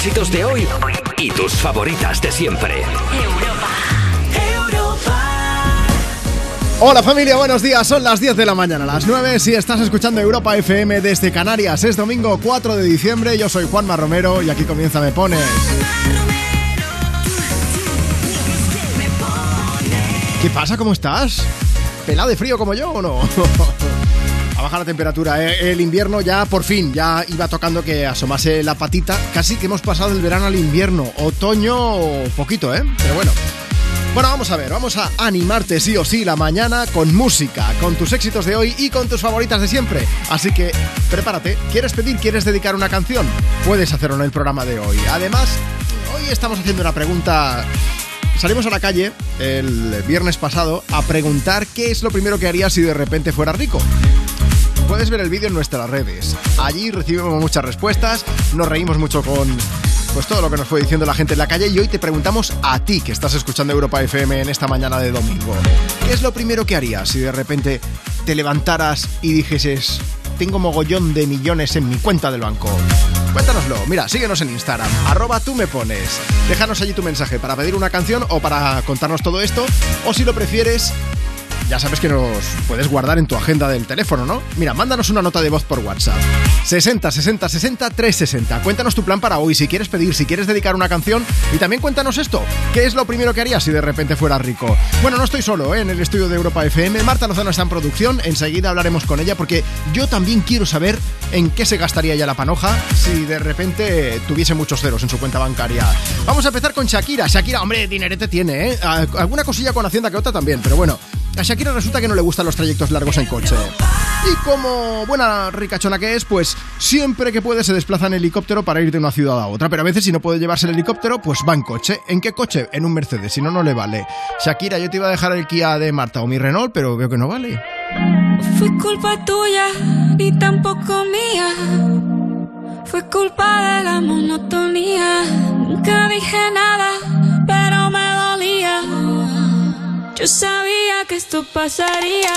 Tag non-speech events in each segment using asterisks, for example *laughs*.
éxitos de hoy y tus favoritas de siempre. Hola familia, buenos días. Son las 10 de la mañana, las 9. Si estás escuchando Europa FM desde Canarias, es domingo 4 de diciembre. Yo soy Juanma Romero y aquí comienza Me Pones. ¿Qué pasa? ¿Cómo estás? ¿Pelado de frío como yo o no? *laughs* A bajar la temperatura. ¿eh? El invierno ya por fin, ya iba tocando que asomase la patita. Casi que hemos pasado el verano al invierno. Otoño, poquito, ¿eh? Pero bueno. Bueno, vamos a ver, vamos a animarte sí o sí la mañana con música, con tus éxitos de hoy y con tus favoritas de siempre. Así que prepárate, ¿quieres pedir, quieres dedicar una canción? Puedes hacerlo en el programa de hoy. Además, hoy estamos haciendo una pregunta Salimos a la calle el viernes pasado a preguntar qué es lo primero que haría si de repente fuera rico. Puedes ver el vídeo en nuestras redes. Allí recibimos muchas respuestas, nos reímos mucho con pues todo lo que nos fue diciendo la gente en la calle y hoy te preguntamos a ti que estás escuchando Europa FM en esta mañana de domingo. ¿Qué es lo primero que harías si de repente te levantaras y dijeses, tengo mogollón de millones en mi cuenta del banco? Cuéntanoslo. Mira, síguenos en Instagram, arroba tú me pones. Déjanos allí tu mensaje para pedir una canción o para contarnos todo esto. O si lo prefieres, ya sabes que nos puedes guardar en tu agenda del teléfono, ¿no? Mira, mándanos una nota de voz por WhatsApp. 60 60 60 360. Cuéntanos tu plan para hoy, si quieres pedir, si quieres dedicar una canción y también cuéntanos esto. ¿Qué es lo primero que harías si de repente fuera rico? Bueno, no estoy solo ¿eh? en el estudio de Europa FM. Marta Lozano está en producción. Enseguida hablaremos con ella porque yo también quiero saber en qué se gastaría ya la panoja si de repente tuviese muchos ceros en su cuenta bancaria. Vamos a empezar con Shakira. Shakira, hombre, dinerete tiene, ¿eh? Alguna cosilla con Hacienda que otra también, pero bueno. A Shakira resulta que no le gustan los trayectos largos en coche. Y como buena ricachona que es, pues siempre que puede se desplaza en helicóptero para ir de una ciudad a otra. Pero a veces si no puede llevarse el helicóptero, pues va en coche. ¿En qué coche? En un Mercedes, si no, no le vale. Shakira, yo te iba a dejar el Kia de Marta o mi Renault, pero veo que no vale. Fue culpa tuya y tampoco mía. Fue culpa de la monotonía. Nunca dije nada, pero me. Yo sabía que esto pasaría.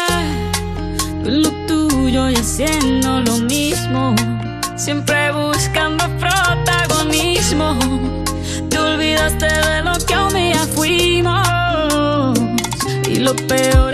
Lo tuyo y haciendo lo mismo. Siempre buscando protagonismo. Te olvidaste de lo que un día fuimos. Y lo peor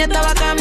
es que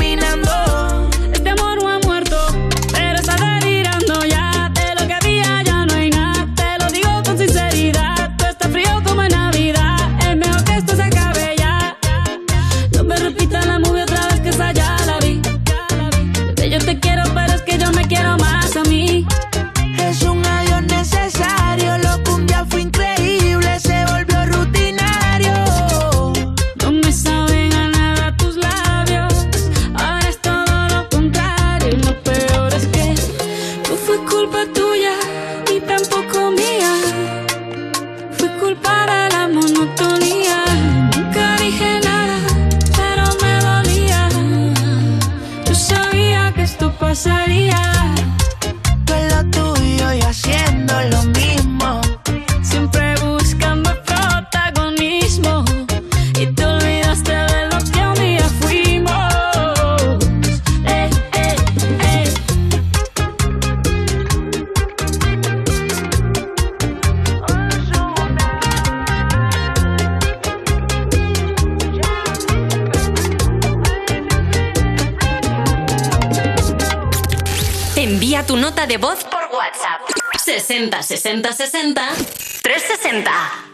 de voz por WhatsApp. 60 60 60 360.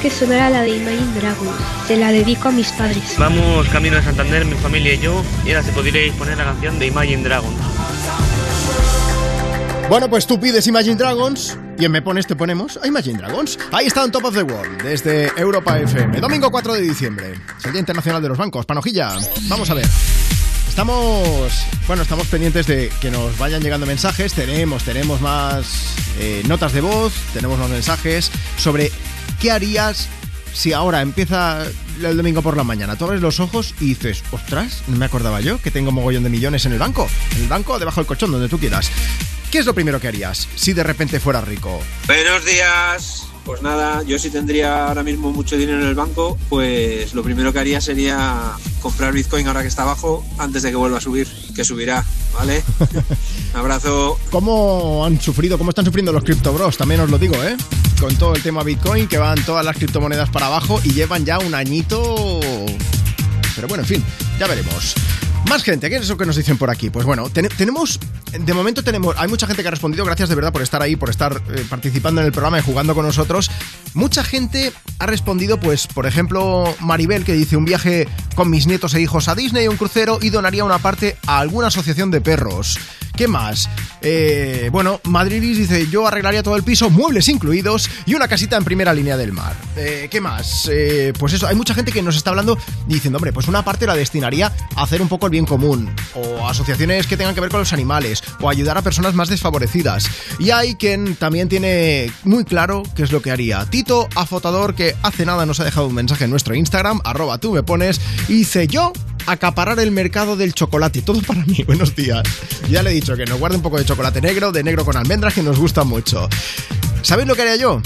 Que sonara la de Imagine Dragons. Se la dedico a mis padres. Vamos camino de Santander, mi familia y yo, y ahora se podríais poner la canción de Imagine Dragons. Bueno, pues tú pides Imagine Dragons y en Me Pones te ponemos a Imagine Dragons. Ahí está en Top of the World, desde Europa FM. Domingo 4 de diciembre. Es el Día Internacional de los Bancos. Panojilla, vamos a ver. Estamos, bueno, estamos pendientes de que nos vayan llegando mensajes. Tenemos, tenemos más eh, notas de voz, tenemos más mensajes sobre ¿Qué harías si ahora empieza el domingo por la mañana, tú abres los ojos y dices, ostras, no me acordaba yo que tengo mogollón de millones en el banco, en el banco, debajo del colchón, donde tú quieras. ¿Qué es lo primero que harías si de repente fueras rico? Buenos días. Pues nada, yo si tendría ahora mismo mucho dinero en el banco, pues lo primero que haría sería comprar Bitcoin ahora que está abajo antes de que vuelva a subir, que subirá, ¿vale? *laughs* Un abrazo. ¿Cómo han sufrido, cómo están sufriendo los criptobros? También os lo digo, ¿eh? Con todo el tema Bitcoin, que van todas las criptomonedas para abajo y llevan ya un añito... Pero bueno, en fin, ya veremos. Más gente, ¿qué es eso que nos dicen por aquí? Pues bueno, tenemos, de momento tenemos, hay mucha gente que ha respondido, gracias de verdad por estar ahí, por estar eh, participando en el programa y jugando con nosotros. Mucha gente ha respondido, pues, por ejemplo, Maribel, que dice un viaje con mis nietos e hijos a Disney, un crucero y donaría una parte a alguna asociación de perros. ¿Qué más? Eh, bueno, Madridis dice, yo arreglaría todo el piso, muebles incluidos y una casita en primera línea del mar. Eh, ¿Qué más? Eh, pues eso, hay mucha gente que nos está hablando diciendo, hombre, pues una parte la destinaría a hacer un poco el bien común, o asociaciones que tengan que ver con los animales, o ayudar a personas más desfavorecidas. Y hay quien también tiene muy claro qué es lo que haría. Tito Afotador, que hace nada nos ha dejado un mensaje en nuestro Instagram, arroba tú me pones, y dice, yo acaparar el mercado del chocolate. Todo para mí. *laughs* Buenos días. Ya le he dicho que nos guarde un poco de chocolate negro, de negro con almendras, que nos gusta mucho. ¿Sabéis lo que haría yo?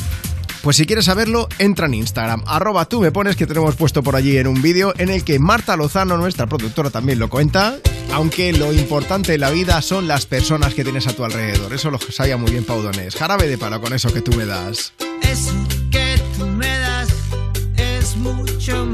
Pues si quieres saberlo, entra en Instagram, arroba tú me pones que tenemos puesto por allí en un vídeo en el que Marta Lozano, nuestra productora, también lo cuenta. Aunque lo importante en la vida son las personas que tienes a tu alrededor. Eso lo sabía muy bien Paudones. Jarabe de palo con eso que tú me das. Eso que tú me das es mucho más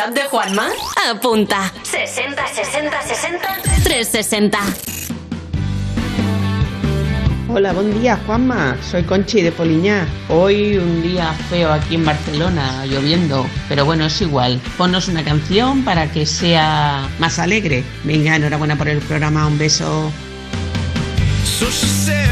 WhatsApp de Juanma? Apunta. 60 60 60 360. Hola, buen día Juanma, soy Conchi de Poliñá. Hoy un día feo aquí en Barcelona, lloviendo, pero bueno, es igual. Ponnos una canción para que sea más alegre. Venga, enhorabuena por el programa, un beso. So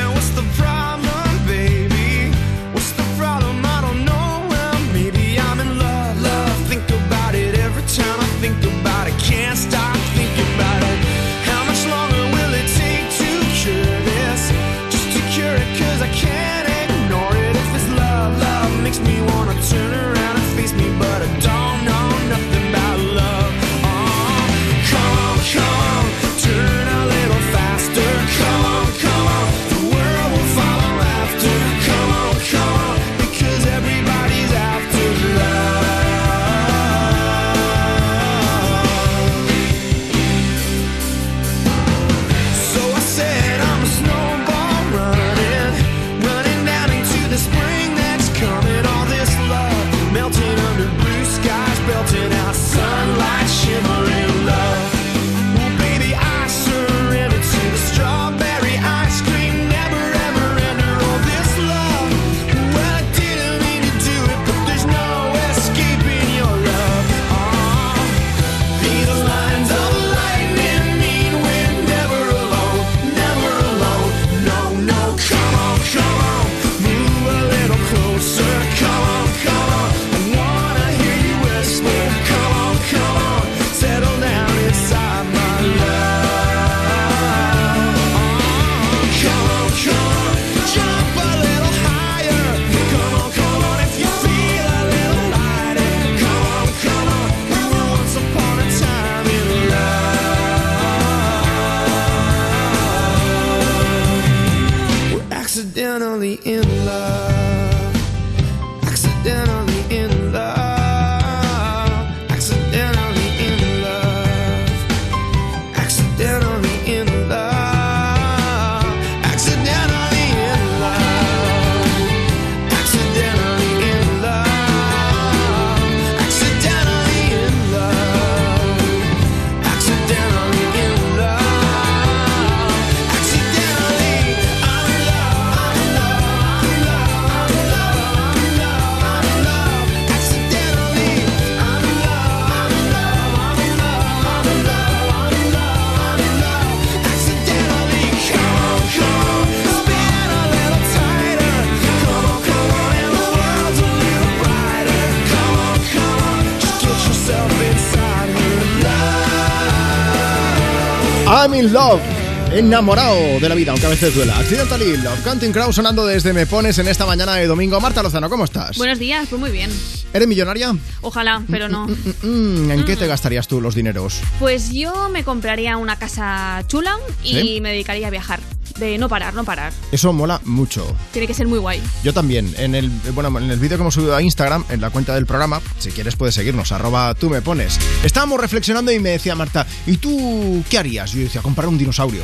in a I'm in love. Enamorado de la vida, aunque a veces duela. Accidentally Love. Counting Crows sonando desde Me Pones en esta mañana de domingo. Marta Lozano, ¿cómo estás? Buenos días, pues muy bien. ¿Eres millonaria? Ojalá, pero no. Mm, ¿En qué te gastarías tú los dineros? Pues yo me compraría una casa chula y ¿Sí? me dedicaría a viajar. De no parar, no parar. Eso mola mucho. Tiene que ser muy guay. Yo también. En el, bueno, en el vídeo que hemos subido a Instagram, en la cuenta del programa, si quieres puedes seguirnos, arroba tú me pones. Estábamos reflexionando y me decía Marta, ¿y tú qué harías? Yo decía, comprar un dinosaurio.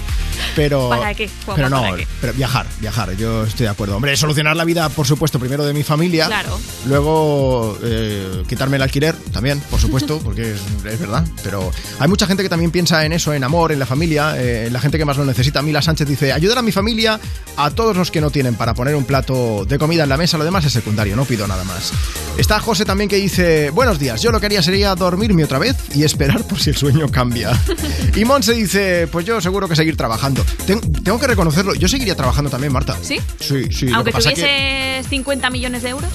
Pero. *laughs* ¿Para qué, Juanma, Pero no, para qué? pero viajar, viajar, yo estoy de acuerdo. Hombre, solucionar la vida, por supuesto, primero de mi familia. Claro. Luego eh, quitarme el alquiler también, por supuesto, *laughs* porque es, es verdad. Pero hay mucha gente que también piensa en eso, en amor, en la familia, eh, en la gente que más lo necesita. Mila Sánchez dice, ayudar a mi familia, a todos los que no tienen para poner un plato de comida en la mesa, lo demás es secundario, no pido nada más. Está José también que dice, buenos días, yo lo que haría sería dormirme otra vez y esperar por si el sueño cambia. *laughs* y Monse dice, pues yo seguro que seguir trabajando. Ten- tengo que reconocerlo, yo seguiría trabajando también, Marta. ¿Sí? Sí, sí. lo Aunque que pasa que- tuvieses 50 millones de euros.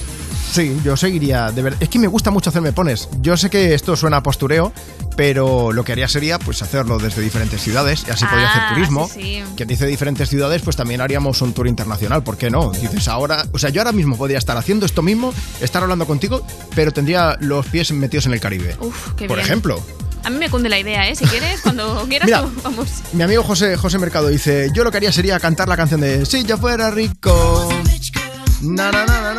Sí, yo seguiría, de verdad. Es que me gusta mucho hacerme pones. Yo sé que esto suena a postureo, pero lo que haría sería pues hacerlo desde diferentes ciudades y así podría Ah, hacer turismo. sí, sí. Que dice diferentes ciudades, pues también haríamos un tour internacional, ¿por qué no? Dices ahora, o sea, yo ahora mismo podría estar haciendo esto mismo, estar hablando contigo, pero tendría los pies metidos en el Caribe. Uf, qué Por bien. ejemplo, A mí me cunde la idea, ¿eh? Si quieres, cuando *laughs* quieras, Mira. vamos. mi amigo José, José Mercado dice, yo lo que haría sería cantar la canción de Si yo fuera rico. Na, na, na,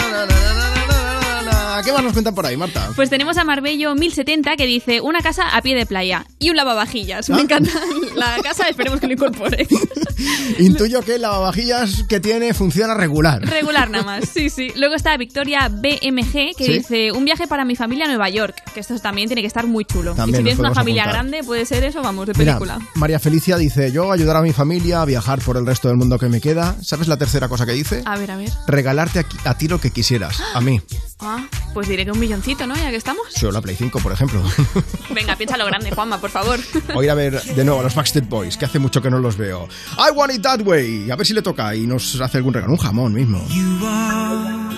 Venga, ¿qué más nos cuentan por ahí, Marta? Pues tenemos a Marbello 1070 que dice una casa a pie de playa y un lavavajillas. Ah. Me encanta la casa, esperemos que lo incorpore. *laughs* Intuyo que el lavavajillas que tiene funciona regular. Regular nada más, sí, sí. Luego está Victoria BMG que ¿Sí? dice un viaje para mi familia a Nueva York, que esto también tiene que estar muy chulo. También y si tienes una familia grande, puede ser eso, vamos, de Mira, película. María Felicia dice, yo ayudar a mi familia a viajar por el resto del mundo que me queda. ¿Sabes la tercera cosa que dice? A ver, a ver. Regalarte a, a ti lo que quisieras. A mí. *gasps* Ah, pues diré que un milloncito, ¿no? Ya que estamos. Yo la Play 5, por ejemplo. *laughs* Venga, piénsalo grande, Juanma, por favor. *laughs* Voy a ir a ver de nuevo a los Backstreet Boys, que hace mucho que no los veo. I want it that way. A ver si le toca y nos hace algún regalo. Un jamón mismo. You are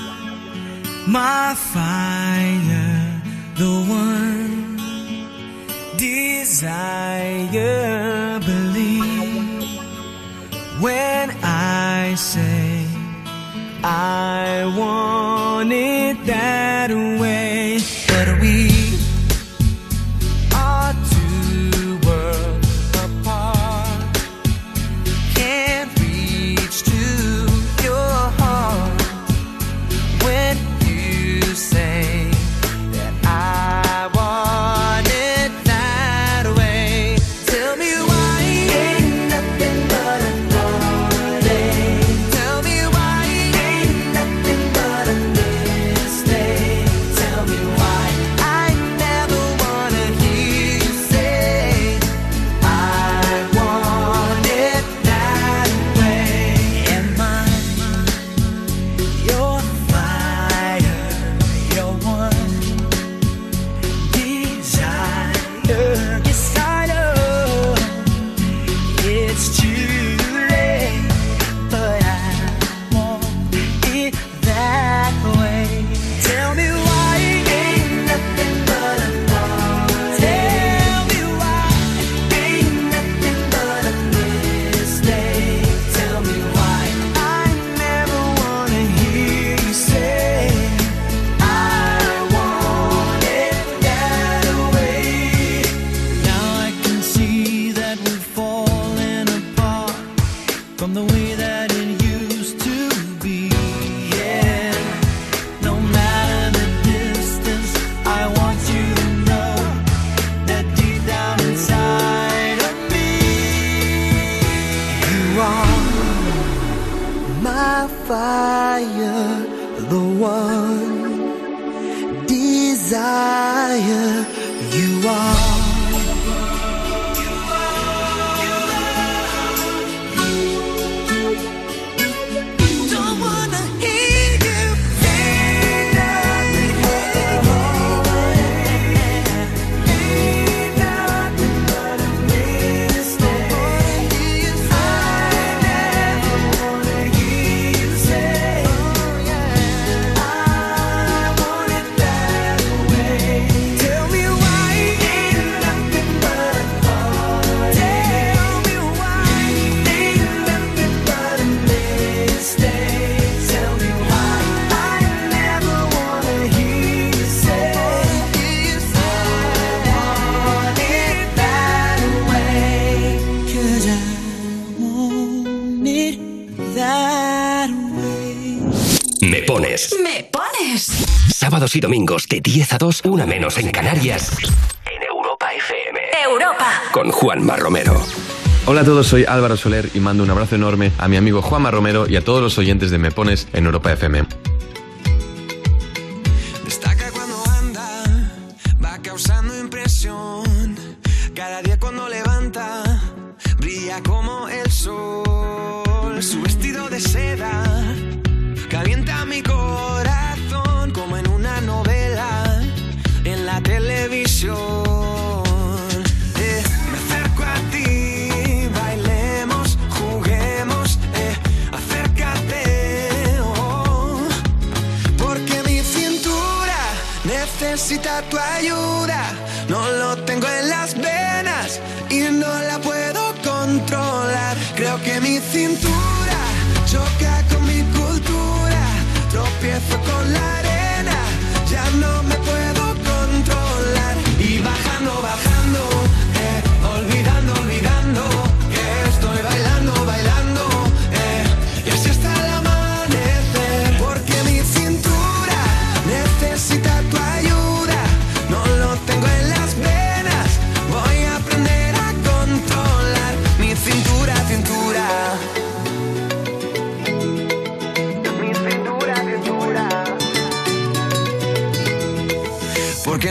my fire, the one desire. Believe when I say I want it that way, pones. Me pones. Sábados y domingos de 10 a 2, una menos en Canarias. En Europa FM. Europa. Con Juanma Romero. Hola a todos, soy Álvaro Soler y mando un abrazo enorme a mi amigo Juanma Romero y a todos los oyentes de Me Pones en Europa FM.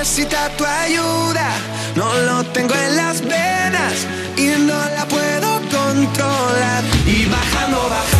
necesita tu ayuda. No lo tengo en las venas y no la puedo controlar. Y bajando, bajando,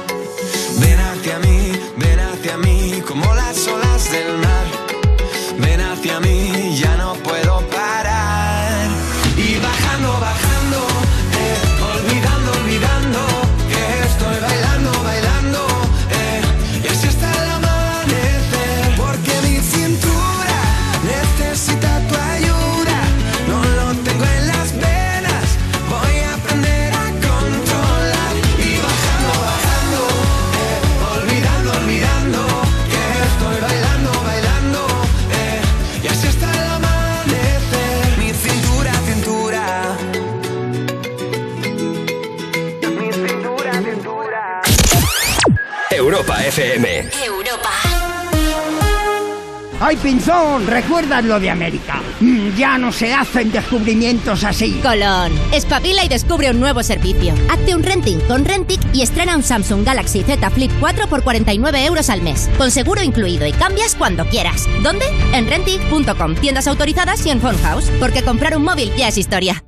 ¡Ay, Pinzón! ¿Recuerdas lo de América? Mm, ya no se hacen descubrimientos así. Colón, espabila y descubre un nuevo servicio. Hazte un renting con Rentic y estrena un Samsung Galaxy Z Flip 4 por 49 euros al mes, con seguro incluido y cambias cuando quieras. ¿Dónde? En Rentic.com, tiendas autorizadas y en Phonehouse, porque comprar un móvil ya es historia.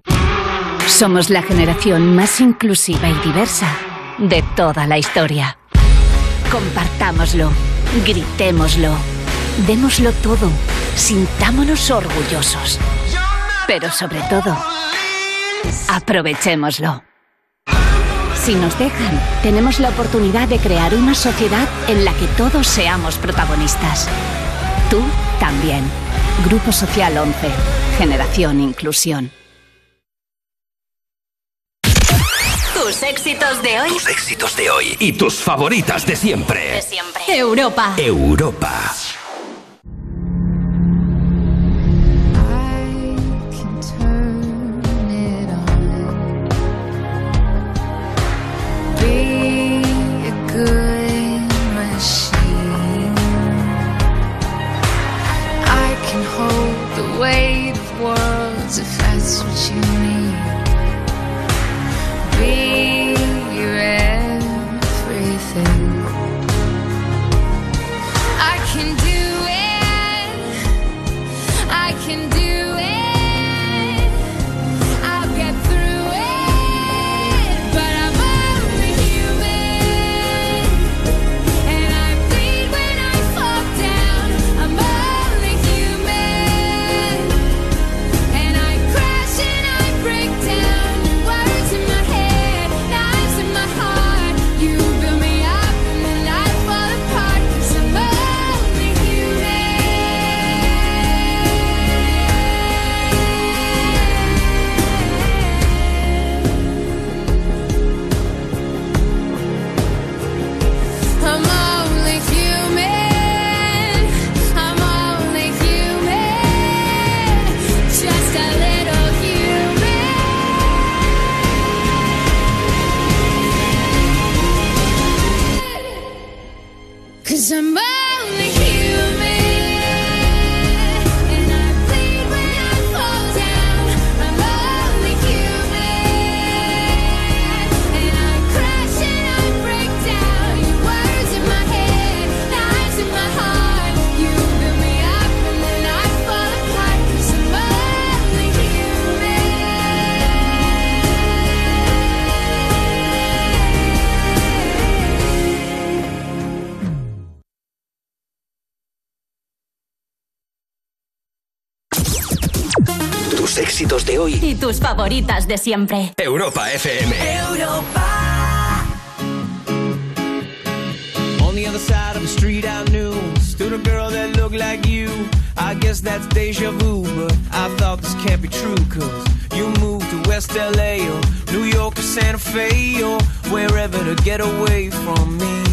Somos la generación más inclusiva y diversa de toda la historia. Compartámoslo, gritémoslo, démoslo todo, sintámonos orgullosos. Pero sobre todo, aprovechémoslo. Si nos dejan, tenemos la oportunidad de crear una sociedad en la que todos seamos protagonistas. Tú también. Grupo Social 11. Generación Inclusión. Tus éxitos de hoy. Tus éxitos de hoy y tus favoritas de siempre. De siempre. Europa. Europa. Favoritas de siempre. Europa FM. On the other side of the street I knew Stood a girl that looked like you I guess that's deja vu But I thought this can't be true Cause you moved to West LA Or New York or Santa Fe Or wherever to get away from me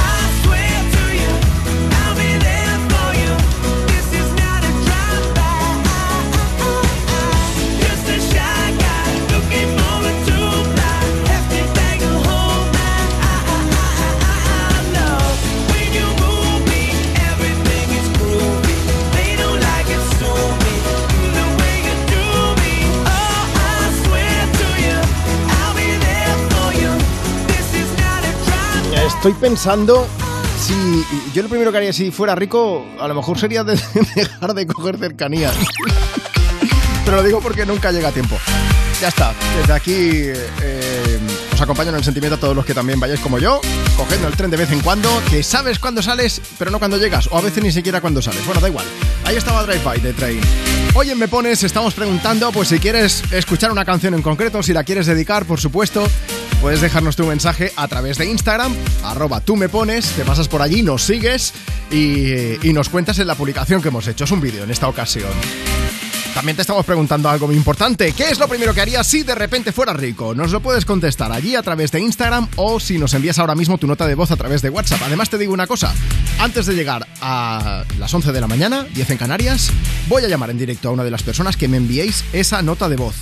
Estoy pensando si yo lo primero que haría si fuera rico, a lo mejor sería de- *laughs* dejar de coger cercanías. *laughs* Pero lo digo porque nunca llega a tiempo. Ya está. Desde aquí eh, os acompaño en el sentimiento a todos los que también vayáis como yo, cogiendo el tren de vez en cuando, que sabes cuándo sales, pero no cuando llegas, o a veces ni siquiera cuando sales. Bueno, da igual. Ahí estaba Drive By de Train. Hoy en Me Pones estamos preguntando, pues si quieres escuchar una canción en concreto, si la quieres dedicar, por supuesto, puedes dejarnos tu mensaje a través de Instagram, arroba tú me pones, te pasas por allí, nos sigues y, nos cuentas en la publicación que hemos hecho. Es un vídeo en esta ocasión. También te estamos preguntando algo muy importante. ¿Qué es lo primero que harías si de repente fueras rico? Nos lo puedes contestar allí a través de Instagram o si nos envías ahora mismo tu nota de voz a través de WhatsApp. Además te digo una cosa, antes de llegar a las 11 de la mañana, 10 en Canarias, voy a llamar en directo a una de las personas que me enviéis esa nota de voz.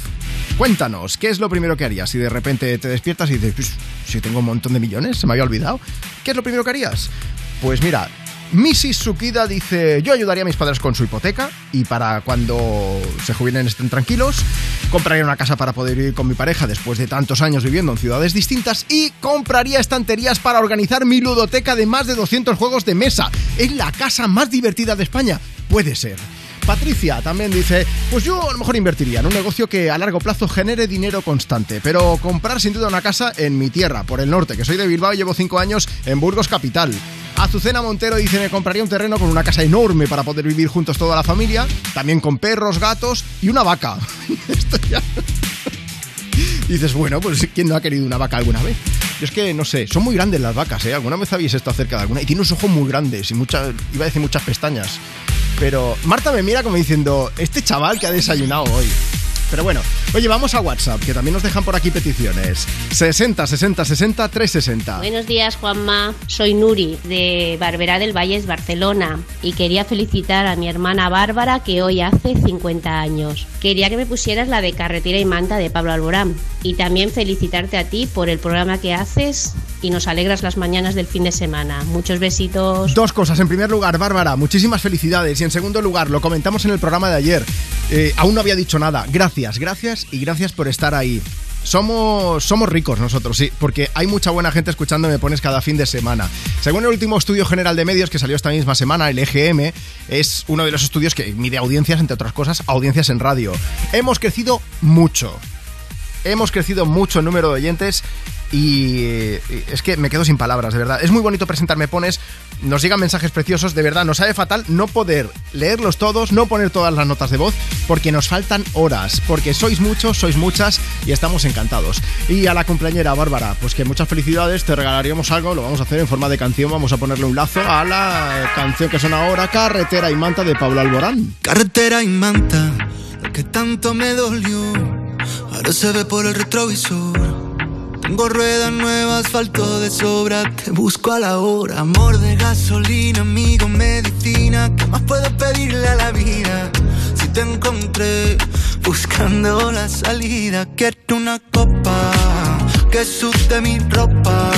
Cuéntanos, ¿qué es lo primero que harías si de repente te despiertas y dices, "Pues, si tengo un montón de millones, se me había olvidado? ¿Qué es lo primero que harías? Pues mira, Mrs. Sukida dice, yo ayudaría a mis padres con su hipoteca y para cuando se jubilen estén tranquilos, compraría una casa para poder vivir con mi pareja después de tantos años viviendo en ciudades distintas y compraría estanterías para organizar mi ludoteca de más de 200 juegos de mesa. Es la casa más divertida de España. Puede ser. Patricia también dice, pues yo a lo mejor invertiría en un negocio que a largo plazo genere dinero constante, pero comprar sin duda una casa en mi tierra, por el norte, que soy de Bilbao y llevo cinco años en Burgos Capital. Azucena Montero dice, me compraría un terreno con una casa enorme para poder vivir juntos toda la familia, también con perros, gatos y una vaca. *laughs* Ya- *laughs* Dices, bueno, pues ¿quién no ha querido una vaca alguna vez? Yo es que, no sé, son muy grandes las vacas, ¿eh? ¿Alguna vez habéis estado cerca de alguna? Y tiene unos ojos muy grandes y muchas, iba a decir muchas pestañas. Pero Marta me mira como diciendo, este chaval que ha desayunado hoy. Pero bueno, oye, vamos a WhatsApp, que también nos dejan por aquí peticiones. 60 60 60 360. Buenos días, Juanma. Soy Nuri, de Barberá del Valles, Barcelona. Y quería felicitar a mi hermana Bárbara, que hoy hace 50 años. Quería que me pusieras la de Carretera y Manta de Pablo Alborán. Y también felicitarte a ti por el programa que haces y nos alegras las mañanas del fin de semana. Muchos besitos. Dos cosas. En primer lugar, Bárbara, muchísimas felicidades. Y en segundo lugar, lo comentamos en el programa de ayer. Eh, aún no había dicho nada. Gracias, gracias y gracias por estar ahí. Somos, somos ricos nosotros, sí, porque hay mucha buena gente escuchando Me Pones cada fin de semana. Según el último estudio general de medios que salió esta misma semana, el EGM, es uno de los estudios que mide audiencias, entre otras cosas, audiencias en radio. Hemos crecido mucho. Hemos crecido mucho en número de oyentes y eh, es que me quedo sin palabras, de verdad. Es muy bonito presentarme pones, nos llegan mensajes preciosos, de verdad, nos sabe fatal no poder leerlos todos, no poner todas las notas de voz, porque nos faltan horas, porque sois muchos, sois muchas y estamos encantados. Y a la cumpleañera Bárbara, pues que muchas felicidades, te regalaríamos algo, lo vamos a hacer en forma de canción, vamos a ponerle un lazo a la canción que suena ahora, Carretera y Manta de Pablo Alborán. Carretera y manta, lo que tanto me dolió, ahora se ve por el retrovisor. Tengo ruedas nuevas, asfalto de sobra, te busco a la hora. Amor de gasolina, amigo, medicina, ¿qué más puedo pedirle a la vida? Si te encontré buscando la salida, quiero una copa que sude mi ropa.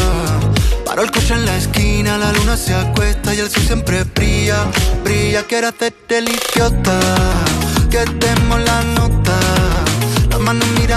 Paro el coche en la esquina, la luna se acuesta y el sol siempre brilla, brilla. Quiero hacerte el idiota, que demos la nota.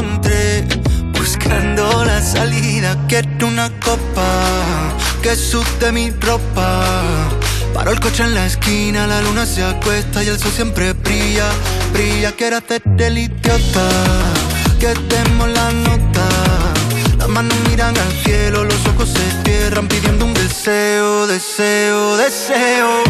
Encontré buscando la salida, quiero una copa que sude mi ropa. Paro el coche en la esquina, la luna se acuesta y el sol siempre brilla, brilla. Quiero hacerte el idiota, que demos la nota. Las manos miran al cielo, los ojos se cierran pidiendo un deseo, deseo, deseo.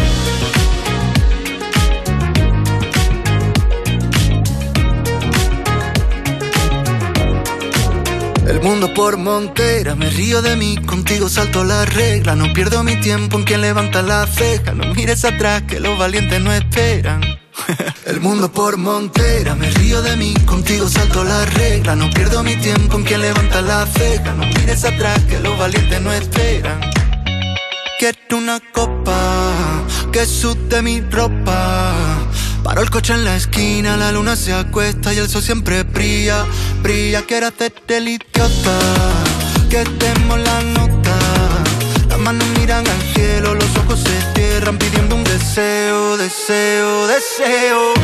El mundo por montera, me río de mí, contigo salto la regla. No pierdo mi tiempo en quien levanta la ceja. No mires atrás, que los valientes no esperan. *laughs* El mundo por montera, me río de mí, contigo salto la regla. No pierdo mi tiempo en quien levanta la ceja. No mires atrás, que los valientes no esperan. Quiero una copa que sude mi ropa. Paro el coche en la esquina, la luna se acuesta y el sol siempre brilla, brilla. Quiero hacerte el idiota, que demos la nota. Las manos miran al cielo, los ojos se cierran pidiendo un deseo, deseo. Deseo,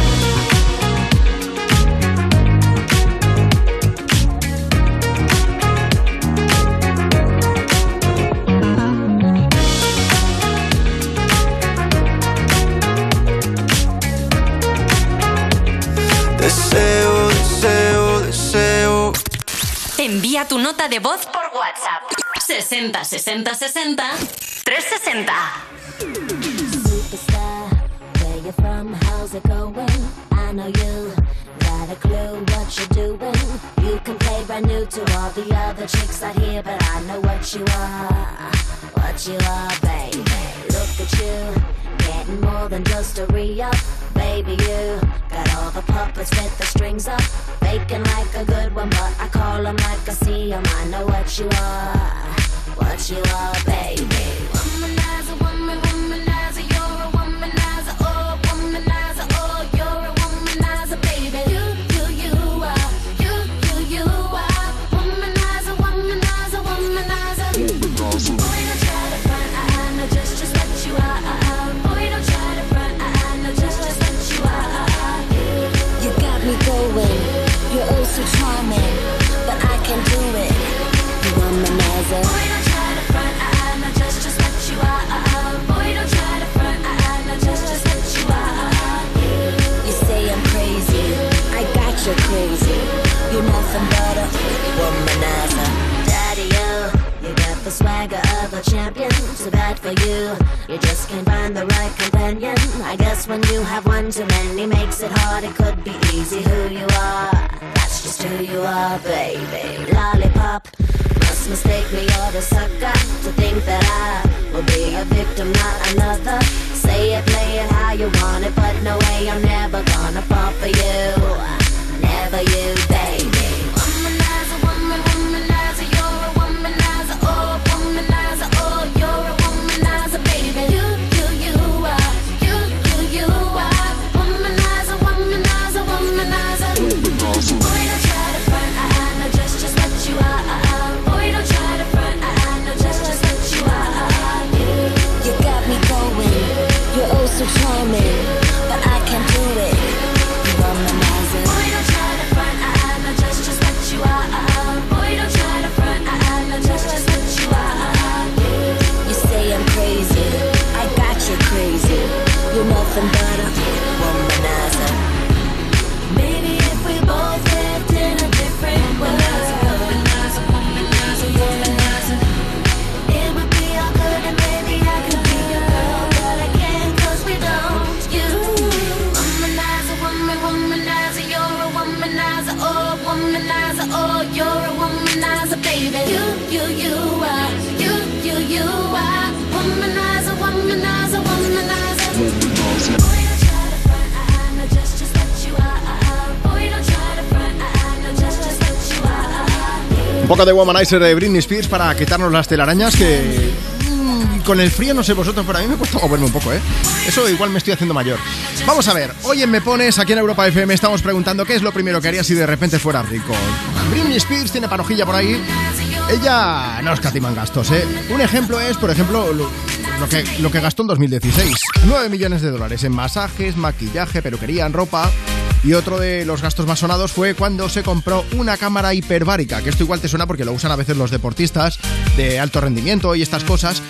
Envía tu nota de voz por WhatsApp. 60 60 60 360. Where a clue what you're doing. You can play brand new to all the other chicks out here, but I know what you are, what you are, baby. Getting more than just a re-up, baby. You got all the puppets with the strings up, faking like a good one, but I call 'em like I see 'em. I know what you are, what you are, baby. De Womanizer de Britney Spears para quitarnos las telarañas que... mm, Con el frío, no sé vosotros, pero a mí me cuesta moverme un poco, ¿eh? Eso igual me estoy haciendo mayor. Vamos a ver, hoy en Me Pones, aquí en Europa FM, estamos preguntando qué es lo primero que harías si de repente fueras rico. Britney Spears tiene parojilla por ahí. Ella no escatima en gastos, ¿eh? Un ejemplo es, por ejemplo, lo, lo que, lo que gastó en 2016. 9 millones de dólares en masajes, maquillaje, peluquería, en ropa. Y otro de los gastos más sonados fue cuando se compró una cámara hiperbárica, que esto igual te suena porque lo usan a veces los deportistas de alto rendimiento y estas cosas.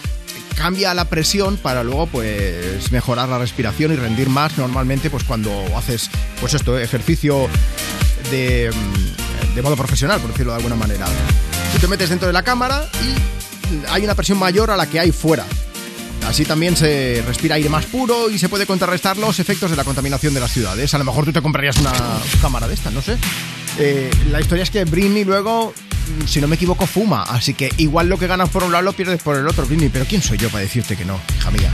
Cambia la presión para luego pues mejorar la respiración y rendir más normalmente pues cuando haces pues esto, ejercicio de, mm, de modo profesional, por decirlo de alguna manera. Tú te metes dentro de la cámara y hay una presión mayor a la que hay fuera. Así también se respira aire más puro y se puede contrarrestar los efectos de la contaminación de las ciudades. A lo mejor tú te comprarías una cámara de estas, no sé. Eh, la historia es que Britney luego, si no me equivoco, fuma. Así que igual lo que ganas por un lado lo pierdes por el otro, Britney. Pero ¿quién soy yo para decirte que no, hija mía?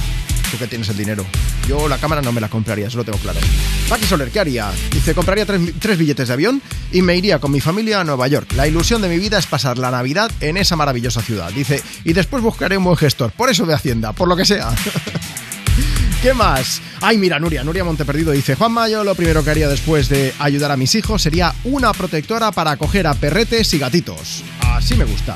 Tú que tienes el dinero. Yo la cámara no me la compraría, eso lo tengo claro. Paqui Soler, ¿qué haría? Dice, compraría tres, tres billetes de avión y me iría con mi familia a Nueva York. La ilusión de mi vida es pasar la Navidad en esa maravillosa ciudad. Dice, y después buscaré un buen gestor. Por eso de Hacienda, por lo que sea. *laughs* ¿Qué más? Ay, mira, Nuria, Nuria Monteperdido dice, Juanma, yo lo primero que haría después de ayudar a mis hijos sería una protectora para acoger a perretes y gatitos. Así me gusta.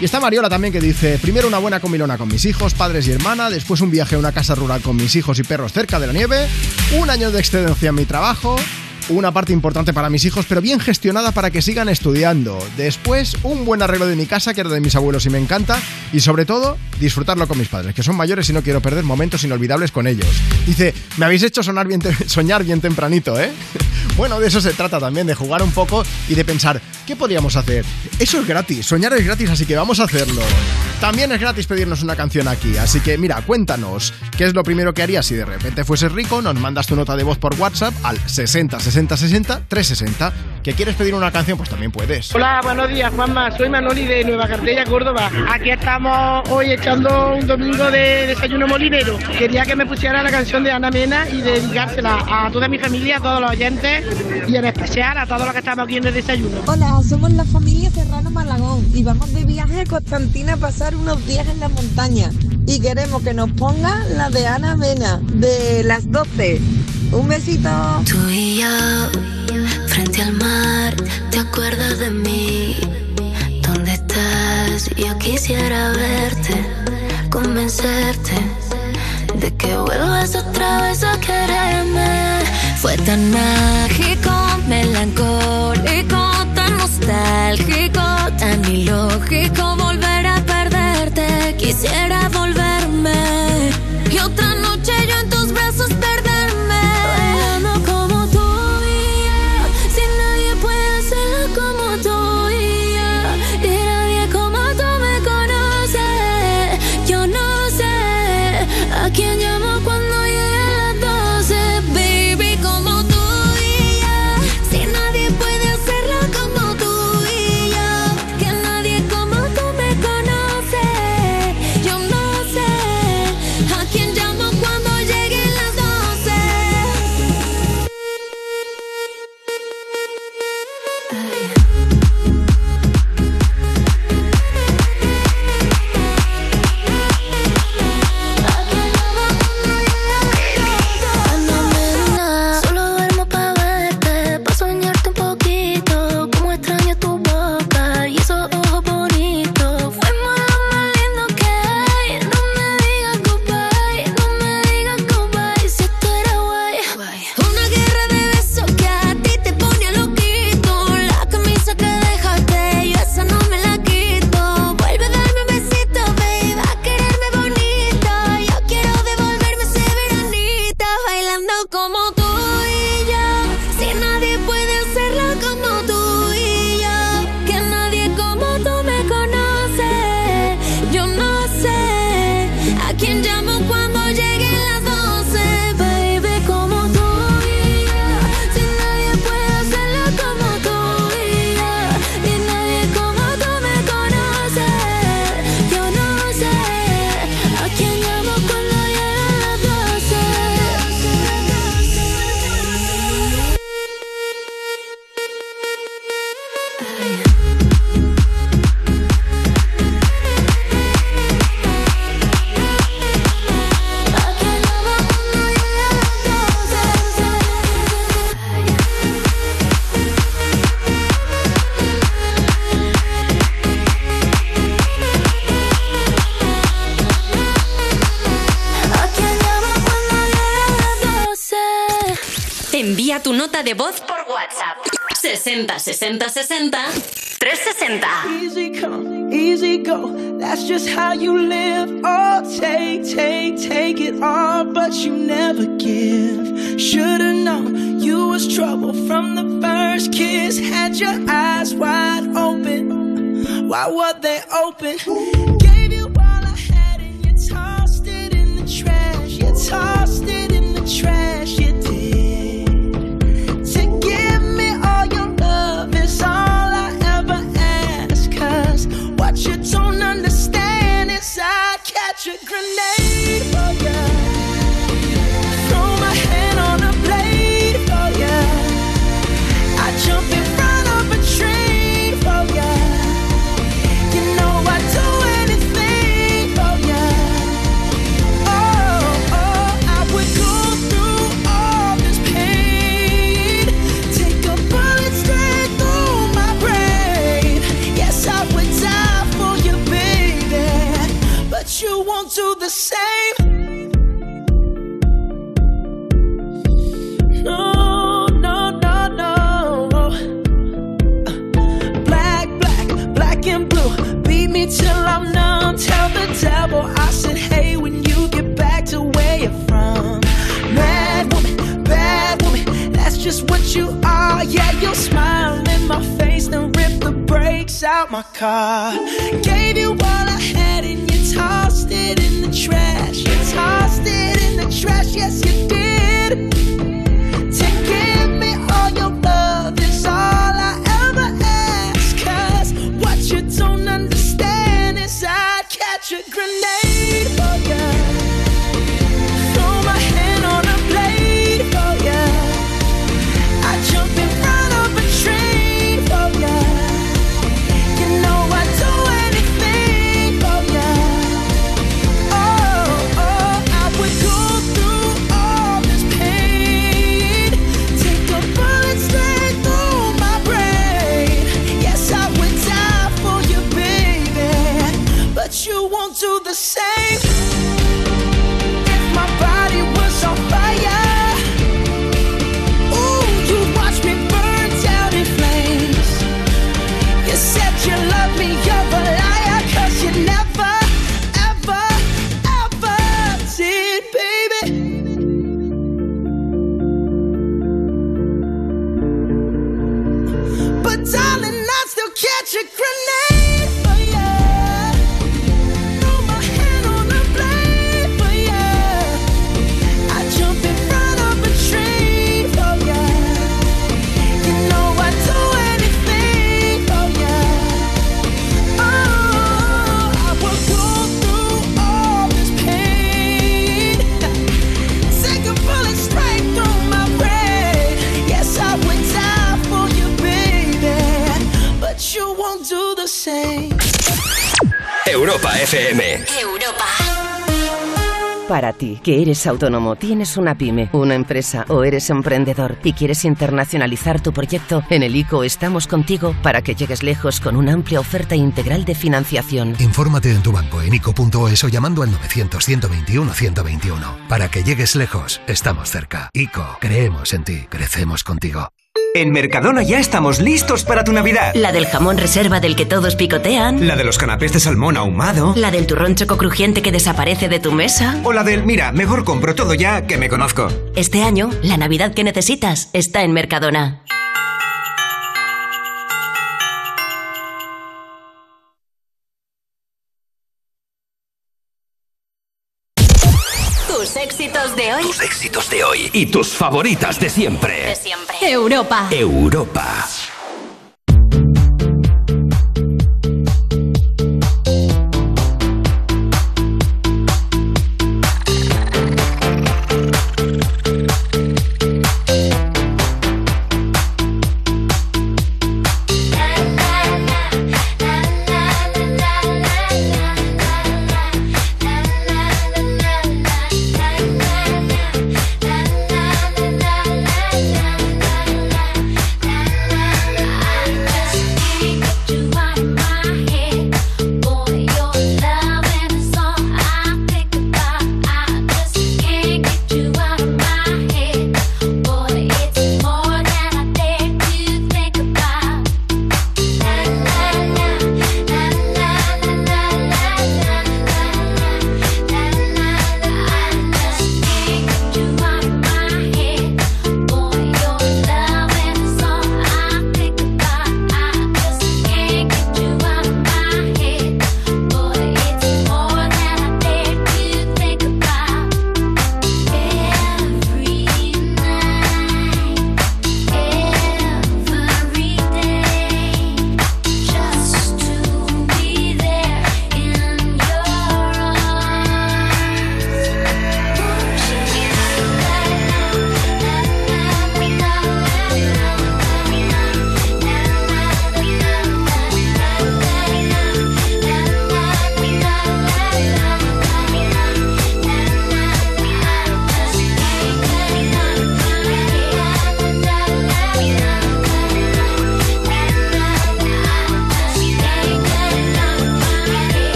Y está Mariola también que dice, primero una buena comilona con mis hijos, padres y hermana, después un viaje a una casa rural con mis hijos y perros cerca de la nieve, un año de excedencia en mi trabajo, una parte importante para mis hijos, pero bien gestionada para que sigan estudiando. Después, un buen arreglo de mi casa, que era de mis abuelos y me encanta. Y sobre todo, disfrutarlo con mis padres, que son mayores y no quiero perder momentos inolvidables con ellos. Dice, me habéis hecho sonar bien *laughs* soñar bien tempranito, ¿eh? *laughs* Bueno, de eso se trata también, de jugar un poco y de pensar, ¿qué podríamos hacer? Eso es gratis, soñar es gratis, así que vamos a hacerlo. También es gratis pedirnos una canción aquí, así que mira, cuéntanos, ¿qué es lo primero que harías si de repente fueses rico? Nos mandas tu nota de voz por WhatsApp al 60 60 60 360. ¿Que quieres pedir una canción? Pues también puedes. Hola, buenos días, Juanma. Soy Manoli de Nueva Cartella, Córdoba. Aquí estamos hoy echando un domingo de desayuno molinero. Quería que me pusiera la canción de Ana Mena y dedicársela a toda mi familia, a todos los oyentes y en especial a todos los que estamos aquí en el desayuno. Hola, somos la familia Serrano Malagón y vamos de viaje a Constantina a pasar unos días en la montaña. Y queremos que nos ponga la de Ana Mena, de las 12. Un besito. Tú y yo, frente al mar, ¿te acuerdas de mí? ¿Dónde estás? Yo quisiera verte, convencerte de que vuelvas otra vez a quererme. Fue tan mágico, melancólico, tan nostálgico, tan ilógico volver a perderte. Quisiera Envía tu nota de voz por WhatsApp. 60 60 60 360. Easy come, easy go. That's just how you live. Oh, take, take, take it all, but you never give. Should've known you was trouble from the first kiss. Had your eyes wide open. Why were they open? A grenade Tell the devil I said, hey, when you get back to where you're from. Mad woman, bad woman, that's just what you are. Yeah, you'll smile in my face, then rip the brakes out my car. Gave you all I had and you tossed it in the trash. You tossed it in the trash, yes, you did. electric grenade. Europa FM. Europa. Para ti, que eres autónomo, tienes una pyme, una empresa o eres emprendedor y quieres internacionalizar tu proyecto, en el ICO estamos contigo para que llegues lejos con una amplia oferta integral de financiación. Infórmate en tu banco en ico.es o llamando al 900-121-121. Para que llegues lejos, estamos cerca. ICO, creemos en ti, crecemos contigo. En Mercadona ya estamos listos para tu Navidad. La del jamón reserva del que todos picotean. La de los canapés de salmón ahumado. La del turrón choco crujiente que desaparece de tu mesa. O la del, mira, mejor compro todo ya que me conozco. Este año, la Navidad que necesitas está en Mercadona. Y tus favoritas de siempre. De siempre. Europa. Europa.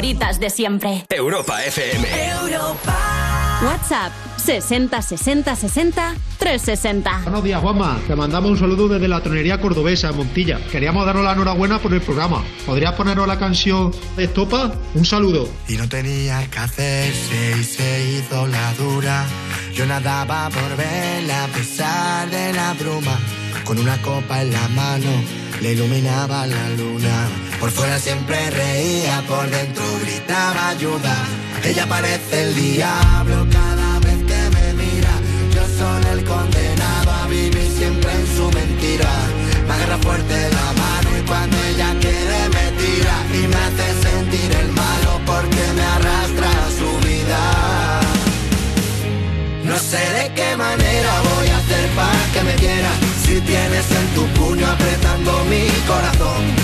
Favoritas de siempre. Europa FM. WhatsApp 60 60 60 360. Buenos días, Juanma. Te mandamos un saludo desde la tronería cordobesa, en Montilla. Queríamos daros la enhorabuena por el programa. ¿Podrías ponernos la canción de Estopa? Un saludo. Y no tenía que hacerse y se hizo la dura. Yo nadaba por verla a pesar de la bruma. Con una copa en la mano le iluminaba la luna. Por fuera siempre reía, por dentro gritaba ayuda. Ella parece el diablo cada vez que me mira. Yo soy el condenado a vivir siempre en su mentira. Me agarra fuerte la mano y cuando ella quiere me tira y me hace sentir el malo porque me arrastra a su vida. No sé de qué manera voy a hacer para que me quiera Si tienes en tu puño apretando mi corazón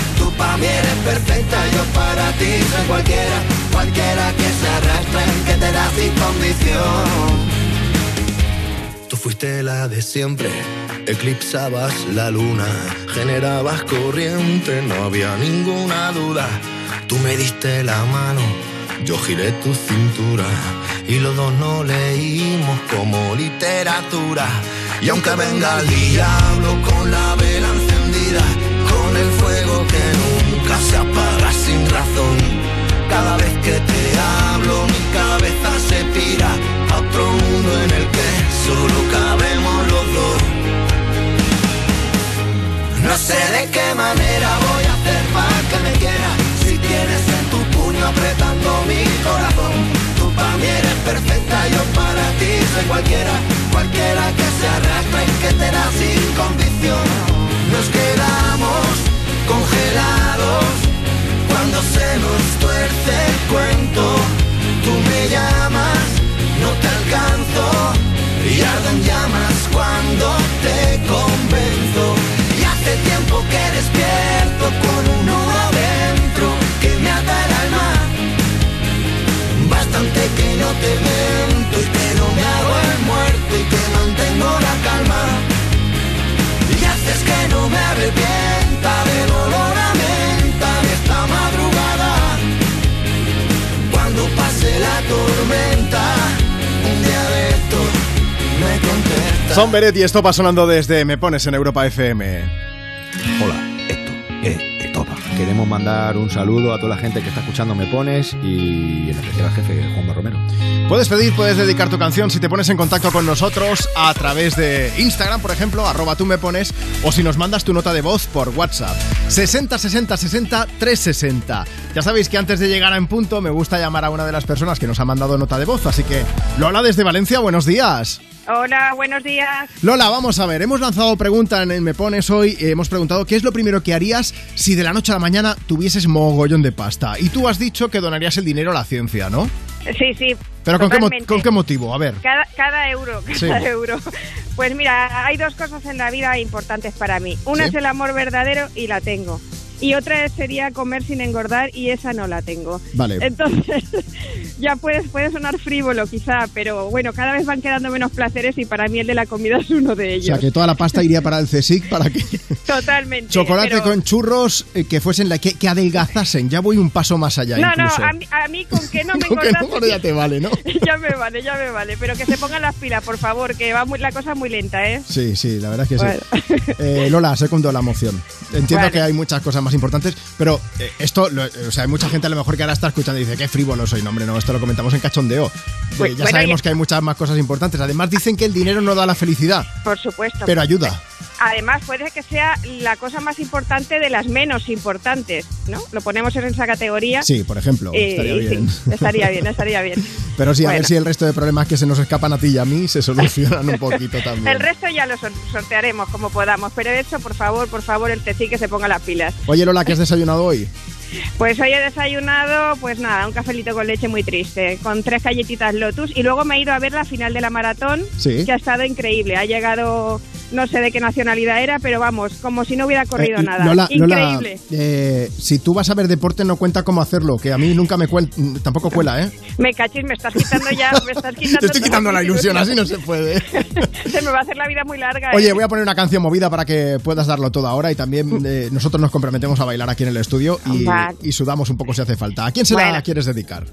Tú pa' mí eres perfecta, yo para ti soy cualquiera Cualquiera que se arrastra, que te da sin condición Tú fuiste la de siempre, eclipsabas la luna, generabas corriente, no había ninguna duda. Tú me diste la mano, yo giré tu cintura y los dos no leímos como literatura. Y aunque venga el diablo con la vela encendida, con el fuego que se apaga sin razón, cada vez que te hablo mi cabeza se tira a otro mundo en el que solo cabemos los dos. No sé de qué manera voy a hacer para que me quieras Si tienes en tu puño apretando mi corazón Tú para mí eres perfecta, yo para ti soy cualquiera. Cualquiera que se arrastre y que te da sin condición. Nos quedamos congelados Cuando se nos tuerce el cuento Tú me llamas, no te alcanzo Y ardo en llamas cuando te convenzo y hace tiempo que despierto con un nudo adentro que me ata el alma. Bastante que no te miento y que no me hago el muerto y que mantengo la calma. Y haces que no me arrepienta del Son Beret y esto va sonando desde Me Pones en Europa FM. Hola, esto, Estopa. Queremos mandar un saludo a toda la gente que está escuchando Me Pones y en especial al jefe Juanma Romero. Puedes pedir, puedes dedicar tu canción si te pones en contacto con nosotros a través de Instagram, por ejemplo, arroba tú o si nos mandas tu nota de voz por WhatsApp. 60 60 60 360. Ya sabéis que antes de llegar a En Punto me gusta llamar a una de las personas que nos ha mandado nota de voz, así que Lola desde Valencia, buenos días. Hola, buenos días. Lola, vamos a ver, hemos lanzado pregunta en el Me Pones hoy, eh, hemos preguntado qué es lo primero que harías si de la noche a la mañana tuvieses mogollón de pasta. Y tú has dicho que donarías el dinero a la ciencia, ¿no? Sí, sí. Pero ¿con qué, mo- totalmente. ¿con qué motivo? A ver. Cada, cada euro, *laughs* Sí. cada euro. Pues mira, hay dos cosas en la vida importantes para mí. Una Sí. es el amor verdadero y la tengo. Y otra sería comer sin engordar y esa no la tengo. Vale. Entonces, *laughs* ya puedes, puede sonar frívolo quizá, pero bueno, cada vez van quedando menos placeres y para mí el de la comida es uno de O ellos. sea, que toda la pasta iría para el CSIC para que *laughs* Totalmente. chocolate pero- con churros eh, que fuesen la que, que adelgazasen. Ya voy un paso más allá No, incluso. no, a mí, a mí con que no *laughs* me Con que no, ya te vale, ¿no? ya me vale, ya me vale. Pero que se pongan las pilas, por favor, que va muy, la cosa muy lenta, ¿eh? Sí, sí, la verdad es que Bueno. sí. Eh, Lola, segundo la moción. Entiendo que hay muchas cosas más importantes, pero eh, esto, lo- o sea, hay mucha gente a lo mejor que ahora está escuchando y dice, qué frívolo soy. No, hombre, no, esto lo comentamos en cachondeo. Eh, Pues, ya bueno, sabemos que hay muchas más cosas importantes. Además, dicen que el dinero no da la felicidad, Por supuesto. pero ayuda. Además, puede que sea la cosa más importante de las menos importantes, ¿no? Lo ponemos en esa categoría. Sí, por ejemplo, Eh, estaría sí, bien. *laughs* estaría bien, estaría bien. Pero sí, a ver si el resto de problemas que se nos escapan a ti y a mí se solucionan un poquito *laughs* también. El resto ya lo sor- sortearemos como podamos, pero eso, por favor, por favor, el TECI que se ponga las pilas. Oye, Lola, ¿qué has desayunado hoy? Pues hoy he desayunado, pues nada, un cafelito con leche muy triste, con tres galletitas Lotus y luego me he ido a ver la final de la maratón, Sí. que ha estado increíble. Ha llegado, no sé de qué nacionalidad era, pero vamos, como si no hubiera corrido Eh, nada. Lola, Lola, increíble. eh, si tú vas a ver deporte, no cuenta cómo hacerlo, que a mí nunca me cuel, tampoco cuela, ¿eh? Me cachis, me estás quitando ya, me estás quitando. *laughs* Te estoy quitando la ilusión, así no se puede. *laughs* Se me va a hacer la vida muy larga. Oye, ¿eh? voy a poner una canción movida para que puedas darlo todo ahora y también eh, nosotros nos comprometemos a bailar aquí en el estudio y, sudamos un poco si hace falta. ¿A quién se la quieres dedicar?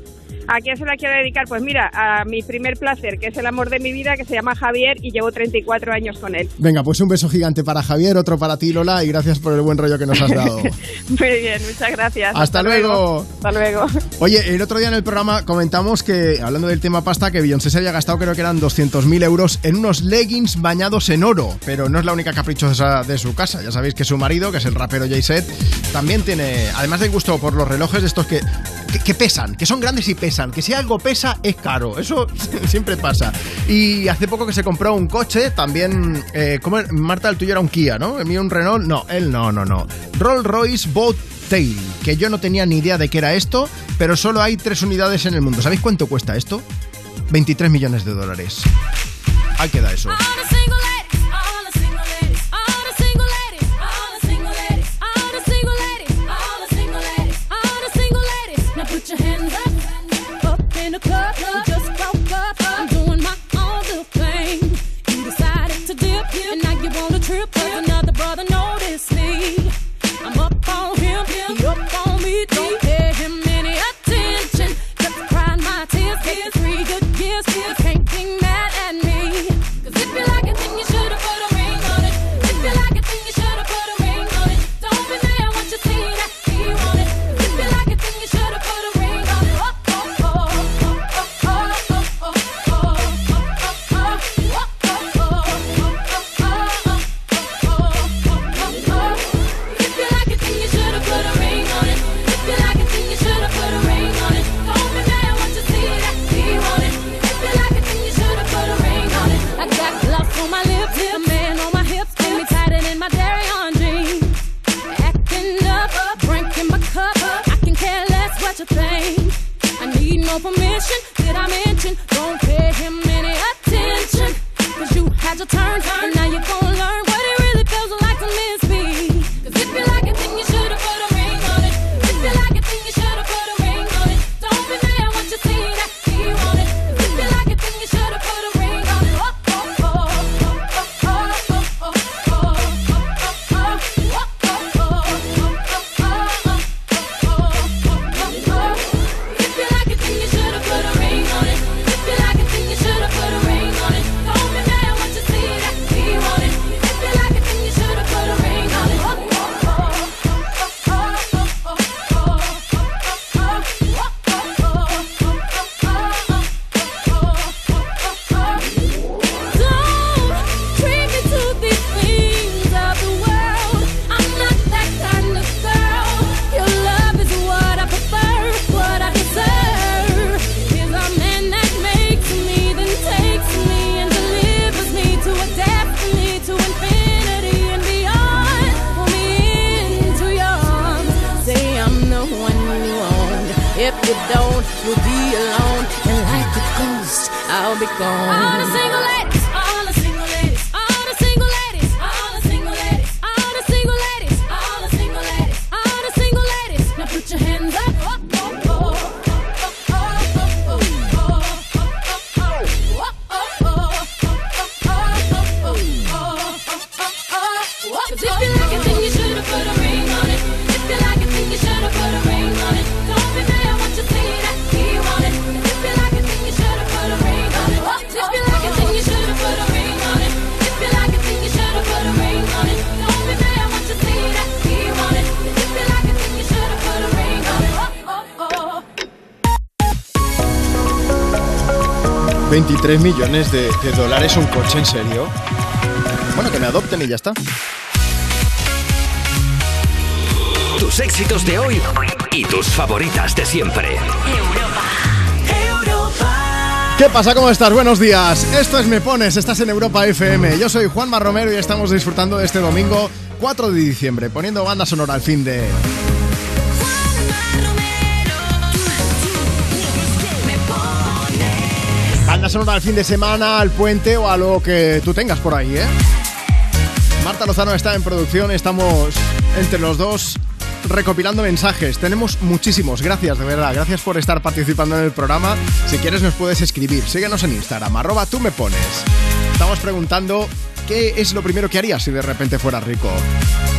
¿A quién se la quiero dedicar? Pues mira, a mi primer placer, que es el amor de mi vida, que se llama Javier y llevo 34 años con él. Venga, pues un beso gigante para Javier, otro para ti, Lola, y gracias por el buen rollo que nos has dado. *laughs* Muy bien, muchas gracias. Hasta luego. Hasta luego. *laughs* Oye, el otro día en el programa comentamos que, hablando del tema pasta, que Beyoncé se había gastado, creo que eran 200.000 euros en unos leggings bañados en oro. Pero no es la única caprichosa de su casa. Ya sabéis que su marido, que es el rapero Jay-Z, también tiene, además del gusto por los relojes de estos que, que, que pesan, que son grandes y pesan, que si algo pesa es caro. Eso *laughs* siempre pasa. Y hace poco que se compró un coche, también, eh, ¿cómo era? Marta, el tuyo era un Kia, ¿no? El mío un Renault. No, él no, no, no. Rolls Royce Boat Tail, que yo no tenía ni idea de qué era esto, pero solo hay tres unidades en el mundo. ¿Sabéis cuánto cuesta esto? 23 millones de dólares. Ahí queda eso. the club, we just broke up. I'm doing my own little thing. You decided to dip, and now you want a trip, cause another brother noticed me. I'm up on I permission. Did I mention? Don't pay him any attention. Cause you had your turn, and 23 millones de, de dólares un coche, ¿en serio? Bueno, que me adopten y ya está. Tus éxitos de hoy y tus favoritas de siempre. ¿Qué pasa? ¿Cómo estás? Buenos días. Esto es Me Pones, estás en Europa FM. Yo soy Juanma Romero y estamos disfrutando de este domingo 4 de diciembre, poniendo banda sonora al fin de... Banda sonora al fin de semana, al puente o a lo que tú tengas por ahí, ¿eh? Marta Lozano está en producción, estamos entre los dos recopilando mensajes. Tenemos muchísimos, gracias de verdad, gracias por estar participando en el programa. Si quieres nos puedes escribir, síguenos en Instagram, arroba tú me pones. Estamos preguntando qué es lo primero que harías si de repente fueras rico.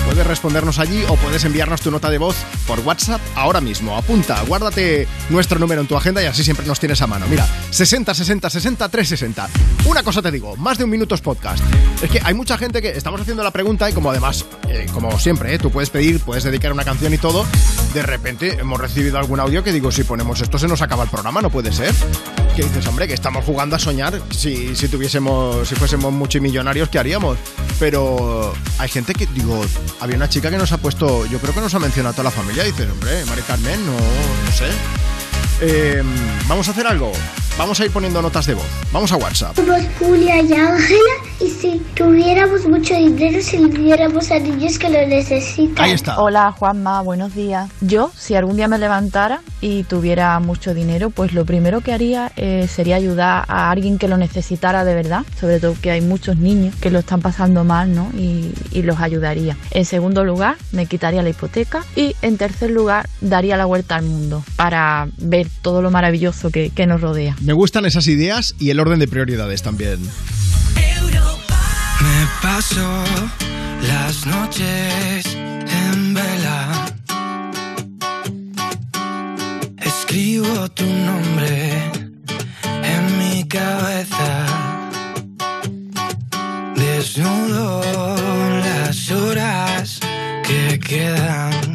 Puedes respondernos allí o puedes enviarnos tu nota de voz por WhatsApp ahora mismo. Apunta, guárdate nuestro número en tu agenda y así siempre nos tienes a mano. Mira, 60 60 60 360. Una cosa te digo, más de un minuto es podcast. Es que hay mucha gente que estamos haciendo la pregunta y como además, eh, como siempre, eh, tú puedes pedir, puedes dedicar una canción y todo, de repente hemos recibido algún audio que digo, si ponemos esto se nos acaba el programa, no puede ser. Que dices, hombre, que estamos jugando a soñar. Si, si tuviésemos, si fuésemos multimillonarios, ¿qué haríamos? Pero hay gente que, digo, había una chica que nos ha puesto, yo creo que nos ha mencionado a toda la familia. Y dices, hombre, Mari Carmen, no, no sé. Eh, vamos a hacer algo. Vamos a ir poniendo notas de voz. Vamos a WhatsApp. Somos Julia y Ángela y si tuviéramos mucho dinero se lo diéramos a niños que lo necesitan. Ahí está. Hola Juanma, buenos días. Yo, si algún día me levantara y tuviera mucho dinero, pues lo primero que haría eh, sería ayudar a alguien que lo necesitara de verdad, sobre todo que hay muchos niños que lo están pasando mal, ¿no? Y, y los ayudaría. En segundo lugar, me quitaría la hipoteca y en tercer lugar, daría la vuelta al mundo para ver todo lo maravilloso que, que nos rodea. Me gustan esas ideas y el orden de prioridades también. Me paso las noches en vela. Escribo tu nombre en mi cabeza. Desnudo las horas que quedan.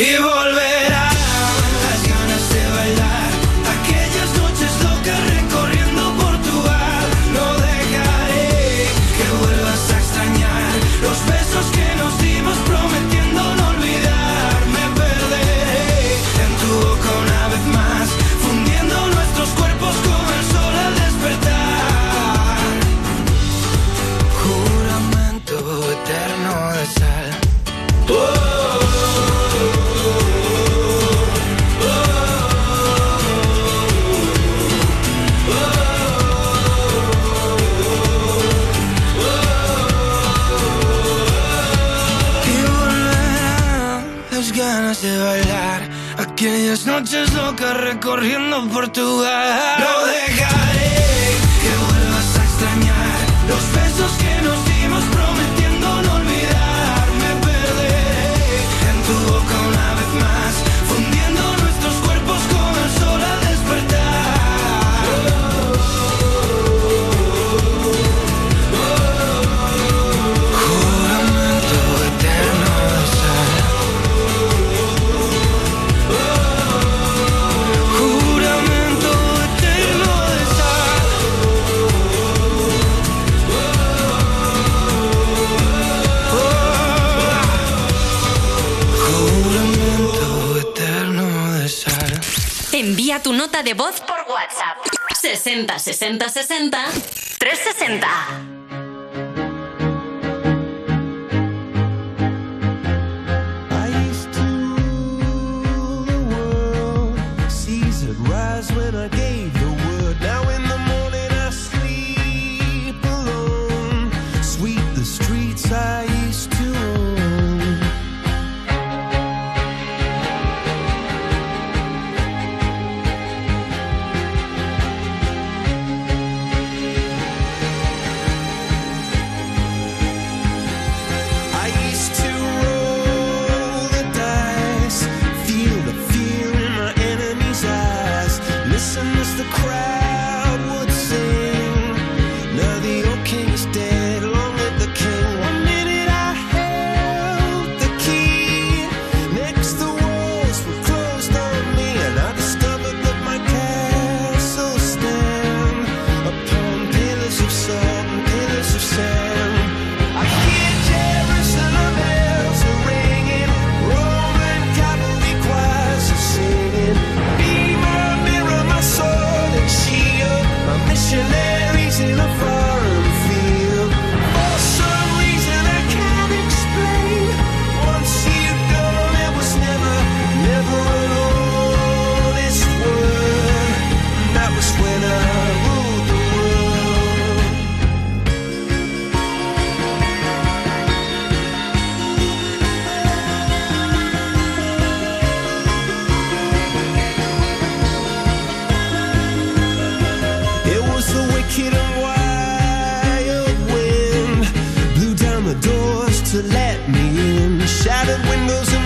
Y volverán Aquellas noches locas recorriendo Portugal. Lo de de voz por WhatsApp. 60 60 60 360.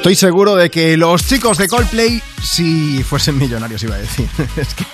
Estoy seguro de que los chicos de Coldplay, si fuesen millonarios, iba a decir. *laughs* es que.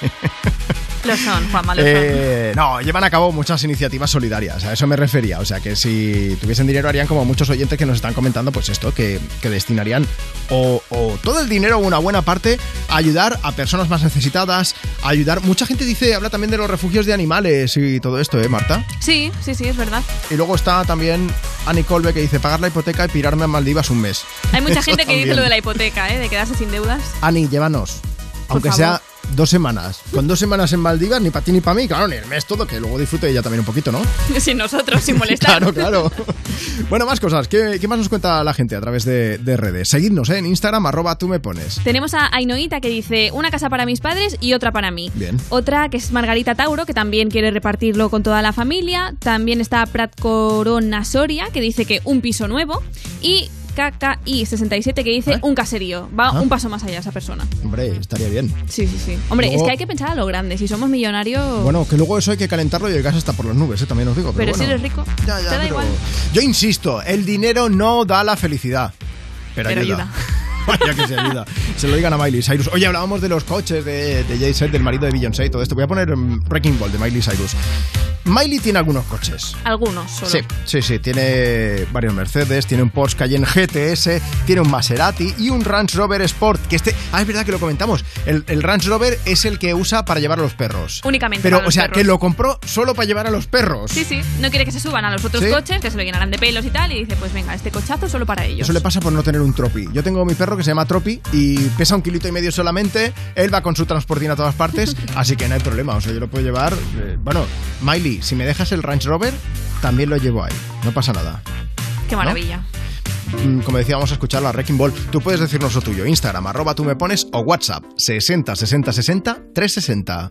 Lo son, Juanma, lo son. Eh, no, llevan a cabo muchas iniciativas solidarias, a eso me refería. O sea, que si tuviesen dinero harían como muchos oyentes que nos están comentando, pues esto, que, que destinarían o, o todo el dinero o una buena parte a ayudar a personas más necesitadas, a ayudar... Mucha gente dice, habla también de los refugios de animales y todo esto, ¿eh, Marta? Sí, sí, sí, es verdad. Y luego está también Annie Colbe que dice pagar la hipoteca y pirarme a Maldivas un mes. Hay mucha *laughs* gente que dice lo de la hipoteca, ¿eh? de quedarse sin deudas. Ani, llévanos. Aunque favor. sea dos semanas. Con dos semanas en Maldivas, ni para ti ni para mí, claro, ni el mes todo, que luego disfrute ella también un poquito, ¿no? *laughs* Sin nosotros, sin molestar. Claro, claro. *laughs* Bueno, más cosas. ¿Qué, qué más nos cuenta la gente a través de, de redes? Seguidnos ¿eh? en Instagram, arroba tú me pones. Tenemos a Ainoita que dice una casa para mis padres y otra para mí. Bien. Otra que es Margarita Tauro, que también quiere repartirlo con toda la familia. También está Prat Corona Soria, que dice que un piso nuevo. Y KKI67, que dice un caserío. Va Ah. un paso más allá esa persona. Hombre, estaría bien. Sí, sí, sí. Hombre, Luego- es que hay que pensar a lo grande. Si somos millonarios. Bueno, que luego eso hay que calentarlo y el gas está por las nubes, ¿eh? también os digo. Pero, pero si eres rico, te da pero- igual. Yo insisto, el dinero no da la felicidad. Pero, Pero ayuda. Vaya que se ayuda. Se lo digan a Miley Cyrus. Oye, hablábamos de los coches de, de Jay-Z, del marido de Beyoncé y todo esto. Voy a poner um, Wrecking Ball de Miley Cyrus. Miley tiene algunos coches. Algunos solo. Sí, sí, sí. Tiene varios Mercedes, tiene un Porsche Cayenne GTS, tiene un Maserati y un Range Rover Sport. Que este. Ah, es verdad que lo comentamos. El, el Range Rover es el que usa para llevar a los perros. Únicamente Pero, para o sea, perros. que lo compró solo para llevar a los perros. Sí, sí. No quiere que se suban a los otros ¿Sí? coches, que se lo llenarán de pelos y tal. Y dice, pues venga, este cochazo solo para ellos. Eso le pasa por no tener un tropi. Yo tengo mi perro que se llama Tropi y pesa un kilito y medio solamente. Él va con su transportín a todas partes, *laughs* así que no hay problema. O sea, yo lo puedo llevar. eh, bueno, Miley, si me dejas el Range Rover, también lo llevo ahí. No pasa nada. Qué maravilla. Mm, Como decía, vamos a escuchar la Wrecking Ball. Tú puedes decirnos lo tuyo. Instagram, arroba tú me pones o WhatsApp 60 60 60 360.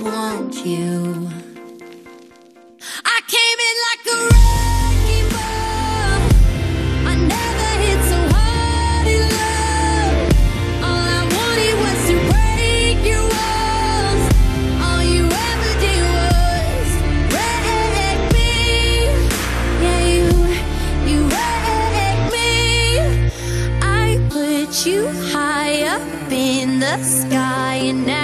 always want you. I came in like a wrecking ball. I never hit so hard in love. All I wanted was to break your walls. All you ever did was me. Yeah, you, you me. I put you high up in the sky, and now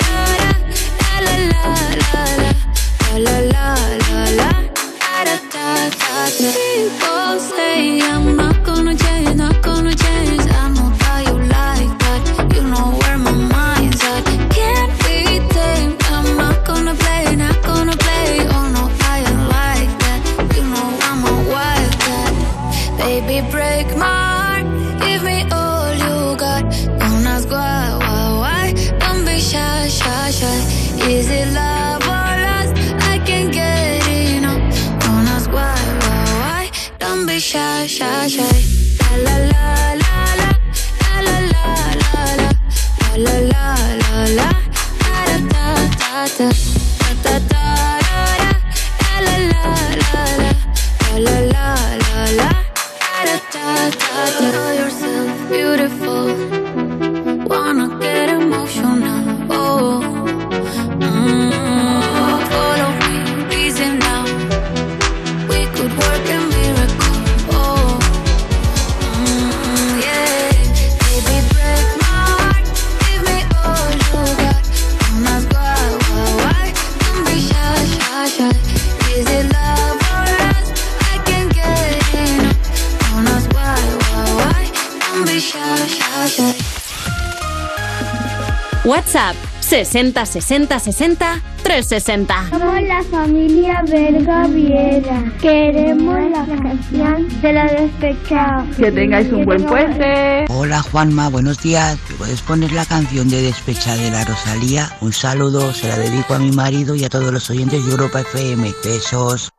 60 60 60 360. Somos la familia Verga Viera. Queremos la canción de la despechada. Este que tengáis un buen puente. Hola Juanma, buenos días. ¿Me puedes poner la canción de despecha de la Rosalía? Un saludo, se la dedico a mi marido y a todos los oyentes de Europa FM. Besos.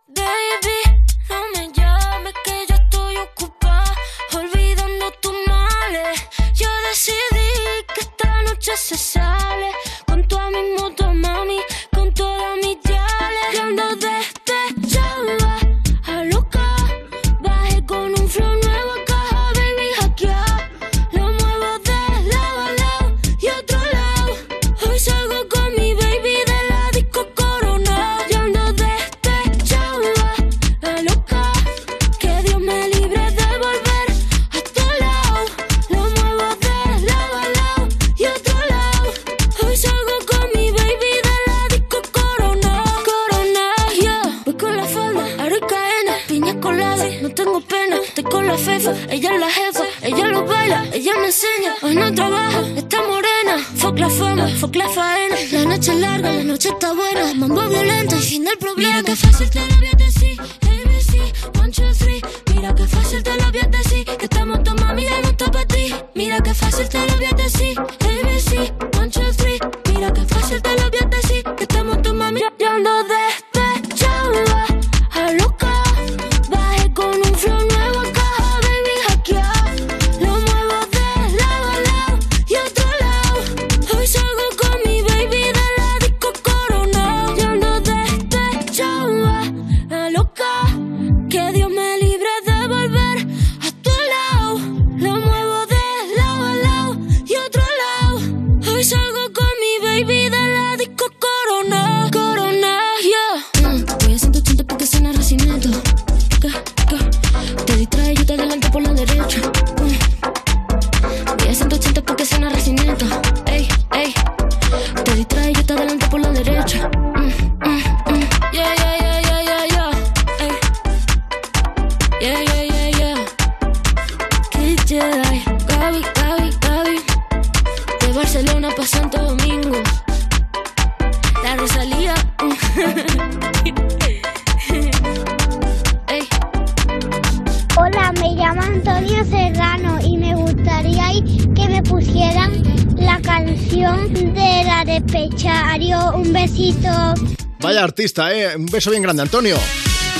Un beso bien grande, Antonio.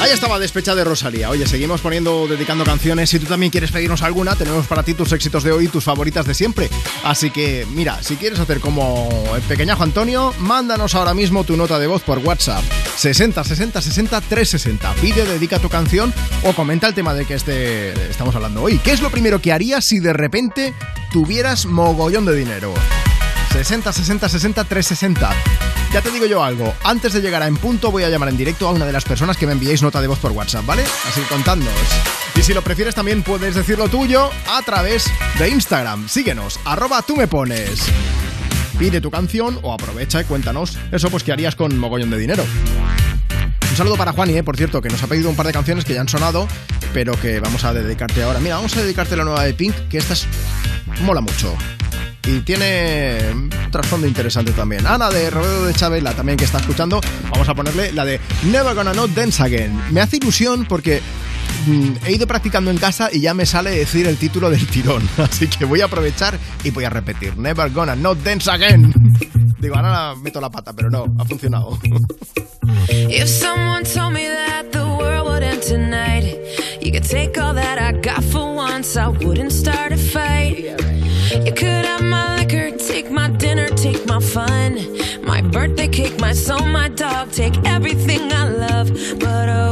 Ahí estaba Despecha de Rosalía. Oye, seguimos poniendo, dedicando canciones. Si tú también quieres pedirnos alguna, tenemos para ti tus éxitos de hoy y tus favoritas de siempre. Así que, mira, si quieres hacer como el pequeñajo Antonio, mándanos ahora mismo tu nota de voz por WhatsApp. 60 60 60 360. Pide, dedica tu canción o comenta el tema del que este, estamos hablando hoy. ¿Qué es lo primero que harías si de repente tuvieras mogollón de dinero? 60 60 60 360. Ya te digo yo algo, antes de llegar a En Punto voy a llamar en directo a una de las personas que me enviéis nota de voz por WhatsApp, ¿vale? Así contándoos. Y si lo prefieres también puedes decir lo tuyo a través de Instagram. Síguenos, arroba tú me pones. Pide tu canción o aprovecha y cuéntanos eso pues que harías con mogollón de dinero. Un saludo para Juani, eh, por cierto, que nos ha pedido un par de canciones que ya han sonado, pero que vamos a dedicarte ahora. Mira, vamos a dedicarte la nueva de Pink, que esta es... mola mucho. Y tiene trasfondo interesante también. Ana de Roberto de Chabela, también que está escuchando, vamos a ponerle la de Never Gonna Not Dance Again. Me hace ilusión porque mm, he ido practicando en casa y ya me sale decir el título del tirón. *laughs* Así que voy a aprovechar y voy a repetir Never Gonna Not Dance Again. *laughs* Digo, ahora meto la pata, pero no, ha funcionado. *laughs* If someone told me that the world would end tonight, you could take all that I got for once, I wouldn't start fun, my birthday cake, my soul, my dog, take everything I love. But oh,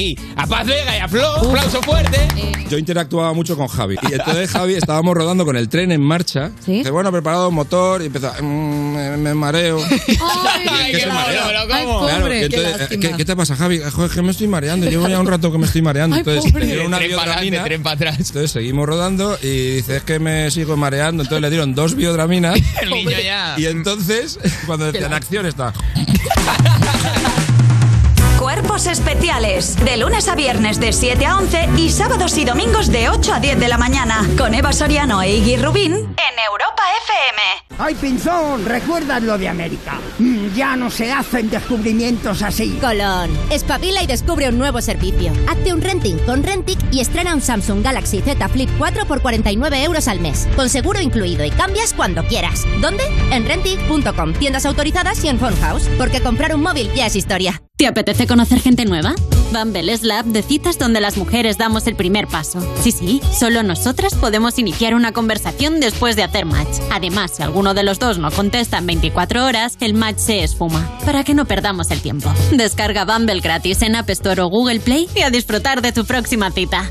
aquí a Paz Vega y a Flo. Un aplauso fuerte. Yo interactuaba mucho con Javi. Y entonces Javi estábamos rodando con el tren en marcha. Dice, bueno, preparado motor. Y empezó, "Mm, me, me mareo. *laughs* Ay, *laughs* qué se marea. mono, Claro, ¿cómo? y entonces, ¿qué, qué te pasa, Javi? Joder, es que me estoy mareando. Llevo ya un rato que me estoy mareando. Ay, entonces, dieron una Tren para adelante, biodramina. tren para atrás. Entonces seguimos rodando y dice, es que me sigo mareando. Entonces le dieron dos biodraminas. *laughs* El niño ya. Y entonces, cuando decían acción, está... especiales. De lunes a viernes de 7 a 11 y sábados y domingos de 8 a 10 de la mañana. Con Eva Soriano e Iggy Rubín en Europa FM. ¡Ay, Pinzón! ¿Recuerdas lo de América? Mm, ya no se hacen descubrimientos así. Colón, espabila y descubre un nuevo servicio. Hazte un renting con Rentic y estrena un Samsung Galaxy Z Flip 4 por 49 euros al mes, con seguro incluido y cambias cuando quieras. ¿Dónde? En Rentic.com, tiendas autorizadas y en Phone House, porque comprar un móvil ya es historia. ¿Te apetece conocer gente nueva? Bumble es la app de citas donde las mujeres damos el primer paso. Sí, sí, solo nosotras podemos iniciar una conversación después de hacer match. Además, si alguno de los dos no contesta en 24 horas, el match se esfuma. Para que no perdamos el tiempo. Descarga Bumble gratis en App Store o Google Play y a disfrutar de tu próxima cita.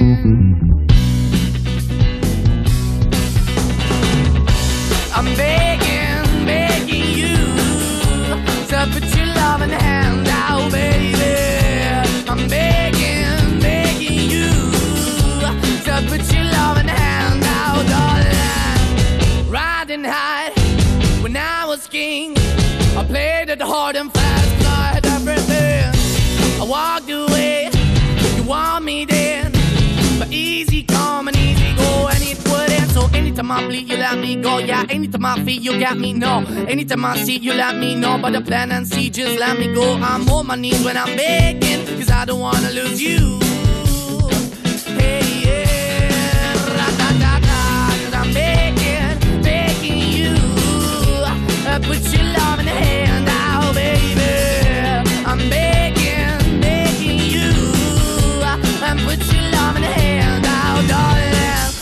anytime I bleed, you let me go. Yeah, anytime I feel, you got me, no. Anytime I see, you let me know. But the plan and see, just let me go. I'm on my knees when I'm begging, cause I don't wanna lose you. Hey, yeah, ra-da-da-da, 'cause I'm begging, begging you. Uh, put your love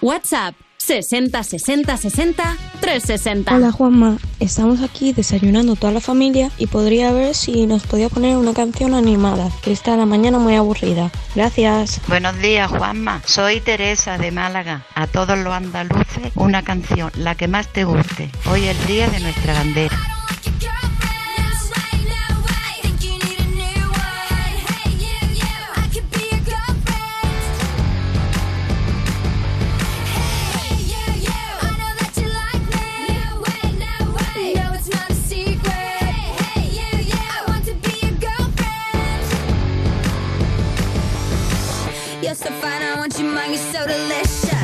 WhatsApp 60 60 60 360. Hola Juanma, estamos aquí desayunando toda la familia y podría ver si nos podía poner una canción animada, que está la mañana muy aburrida. Gracias. Buenos días, Juanma. Soy Teresa de Málaga. A todos los andaluces, una canción, la que más te guste. Hoy es el día de nuestra bandera. So fine, I want you mine, you're so delicious.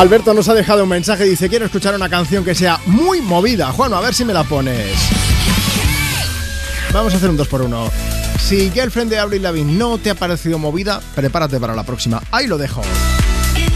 Alberto nos ha dejado un mensaje, dice, quiero escuchar una canción que sea muy movida. Juan, a ver si me la pones. Vamos a hacer un 2 por 1 Si Girlfriend de Avril Lavigne no te ha parecido movida, prepárate para la próxima. Ahí lo dejo.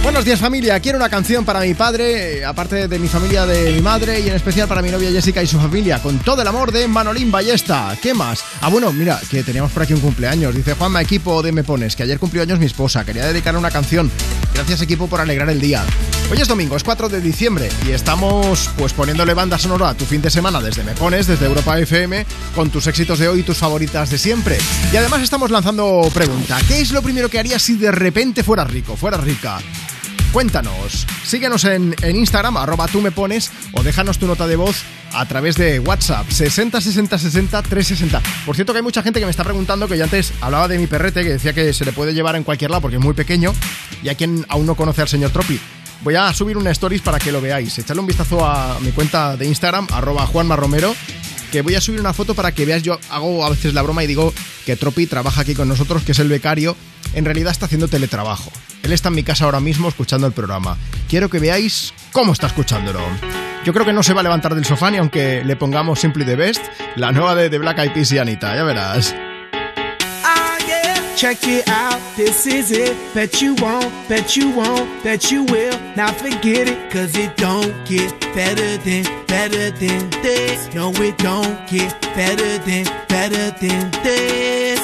Buenos días familia, quiero una canción para mi padre, eh, aparte de mi familia de mi madre y en especial para mi novia Jessica y su familia, con todo el amor de Manolín Ballesta. ¿Qué más? Ah, bueno, mira, que teníamos por aquí un cumpleaños. Dice Juanma, equipo de Me Pones, que ayer cumplió años mi esposa. Quería dedicarle una canción. Gracias equipo por alegrar el día. Hoy es domingo, es 4 de diciembre y estamos pues poniéndole banda sonora a tu fin de semana desde Me Pones, desde Europa FM, con tus éxitos de hoy y tus favoritas de siempre. Y además estamos lanzando pregunta. ¿Qué es lo primero que harías si de repente fueras rico, fueras rica? Cuéntanos. Síguenos en, en Instagram, arroba tú me pones, o déjanos tu nota de voz a través de WhatsApp, 60 60 60 360. Por cierto que hay mucha gente que me está preguntando, que yo antes hablaba de mi perrete, que decía que se le puede llevar en cualquier lado porque es muy pequeño, y hay quien aún no conoce al señor Tropi. Voy a subir una stories para que lo veáis. Echadle un vistazo a mi cuenta de Instagram, arroba Juanma Romero, que voy a subir una foto para que veas, yo hago a veces la broma y digo que Tropi trabaja aquí con nosotros, que es el becario, en realidad está haciendo teletrabajo. Él está en mi casa ahora mismo escuchando el programa. Quiero que veáis cómo está escuchándolo. Yo creo que no se va a levantar del sofá ni aunque le pongamos Simply the Best, la nueva de Black Eyed Peas y Anita, ya verás. Ah. Check it out, this is it. Bet you won't, bet you won't, bet you will. Now forget it, cause it don't get better than, better than this. No, it don't get better than, better than this.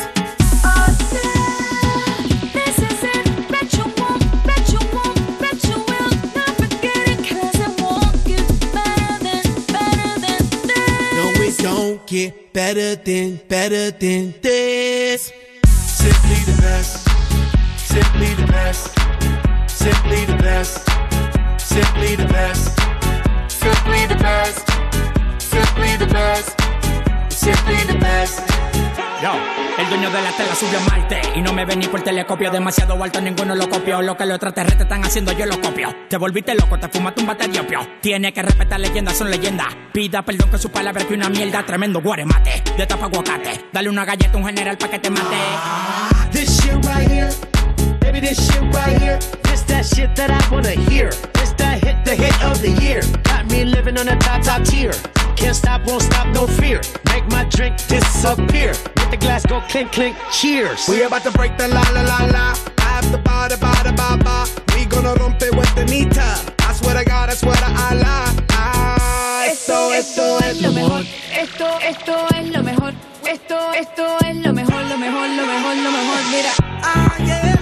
Don't bet you won't, bet you will, not forget it, cause I won't get better than, better than this. Simply the best. Simply the best. Simply the best. Simply the best. Simply the best. Simply the best. Simply the best. Yo, el dueño de la tela subió a Marte y no me ven ni por telescopio. Demasiado alto, ninguno lo copió. Lo que los extraterrestres están haciendo, yo lo copio. Te volviste loco, te fumaste un bate de opio. Tiene que respetar leyendas, son leyendas. Pida perdón que su palabra que una mierda. Tremendo guaremate, de tapa aguacate. Dale una galleta a un general pa' que te mate. This shit right here, baby, this shit right here. This that shit that I wanna hear. This that hit, the hit of the year. Got me living on a top, top tier. Can't stop, won't stop, no fear. Make my drink disappear. Let the glass go clink, clink, cheers. We about to break the la la la la. After ba da ba da ba ba. We gonna rompe with the nita. I swear to God, I swear to Allah. Ah, esto, esto es lo mejor. Esto, esto es lo mejor. Esto, esto es lo mejor, lo mejor, lo mejor, lo mejor. Mira. Ah, yeah.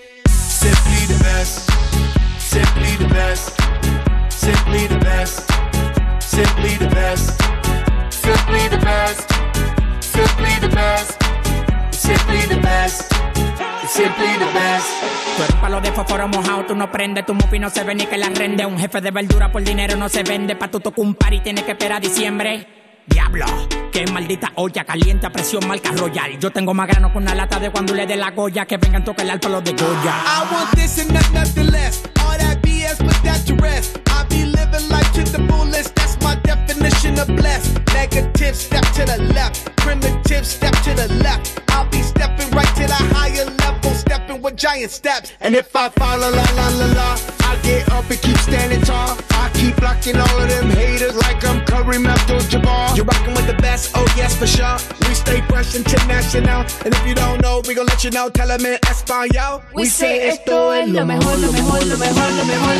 The best, simply the best, simply the best, simply the best, simply the best, simply the best, simply the best, simply the best. Tú eres palo de fósforo mojado, tú no prendes, tu mufi no se ve ni que la rende. Un jefe de verdura por dinero no se vende, pa' tu tocar un par y tienes que esperar a diciembre. Diablo, qué maldita olla caliente a presión marca royal. Yo tengo más grano con una lata de cuando le dé la goya que vengan tocar el palo de Goya. I want this and not nothing less. All that BS, put that to rest. I be living life to the fullest. That's my definition of blessed. Negative, step to the left. Primitive, step to the left. I'll be stepping right to the higher level, stepping with giant steps. And if I fall, la la la la la, I get up and keep standing tall. I keep blocking all of them haters like I'm Kareem Abdul-Jabbar. You're rocking with the best, oh yes for sure. We stay fresh international, and if you don't know, we gon' let you know. Tell them in Espanol. We say esto es lo mejor, lo mejor, lo mejor, lo mejor,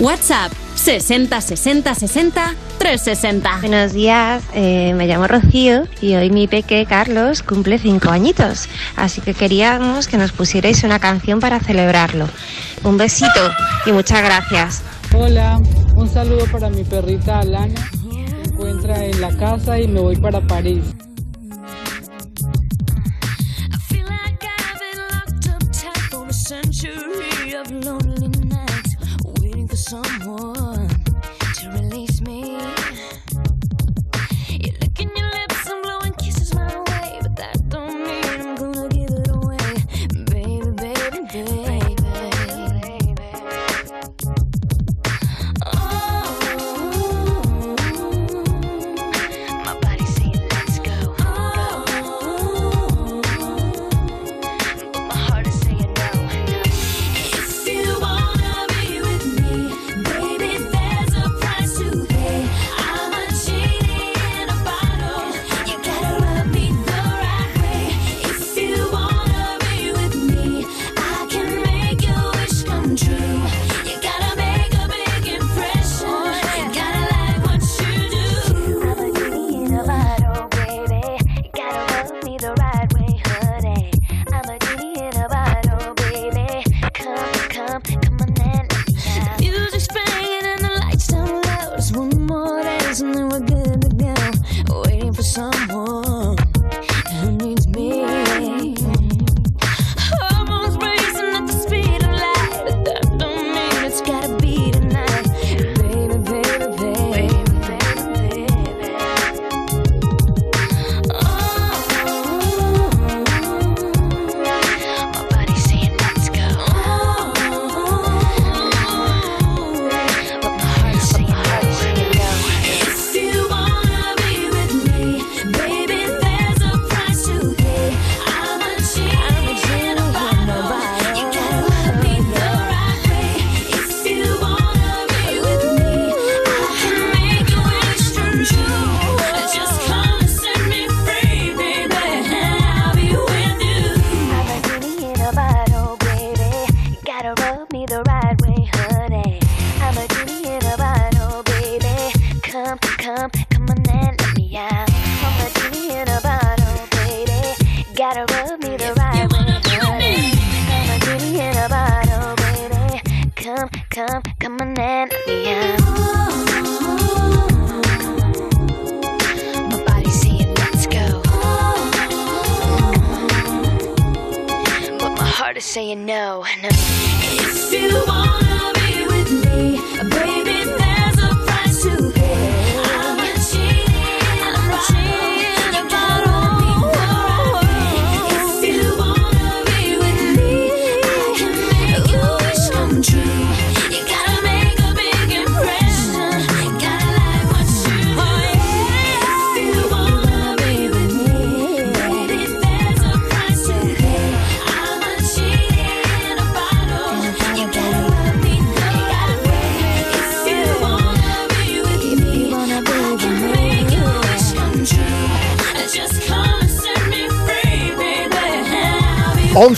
WhatsApp 60 60 60 360. Buenos días, eh, me llamo Rocío y hoy mi peque Carlos cumple cinco añitos, así que queríamos que nos pusierais una canción para celebrarlo. Un besito y muchas gracias. Hola, un saludo para mi perrita Alana. Se encuentra en la casa y me voy para París. Of lonely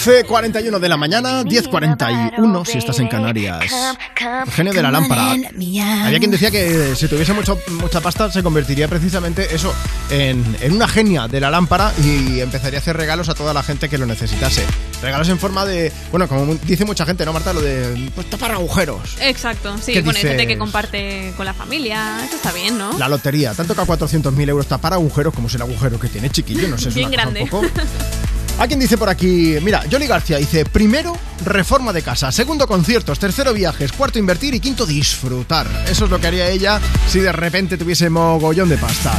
11.41 de la mañana, 10.41 si estás en Canarias. El genio de la lámpara. Había quien decía que si tuviese mucho, mucha pasta se convertiría precisamente eso en, en una genia de la lámpara y empezaría a hacer regalos a toda la gente que lo necesitase. Regalos en forma de, bueno, como dice mucha gente, ¿no, Marta? Lo de pues, tapar agujeros. Exacto, sí. ¿Qué Bueno, hay gente dices? que comparte con la familia. Esto está bien, ¿no? La lotería. Tanto que a 400.000 euros tapar agujeros como es el agujero que tiene chiquillo, no sé, es Bien una cosa grande. un poco... ¿A quién dice por aquí? Mira, Jolly García dice, primero, reforma de casa, segundo, conciertos, tercero, viajes, cuarto, invertir y quinto, disfrutar. Eso es lo que haría ella si de repente tuviese mogollón de pasta.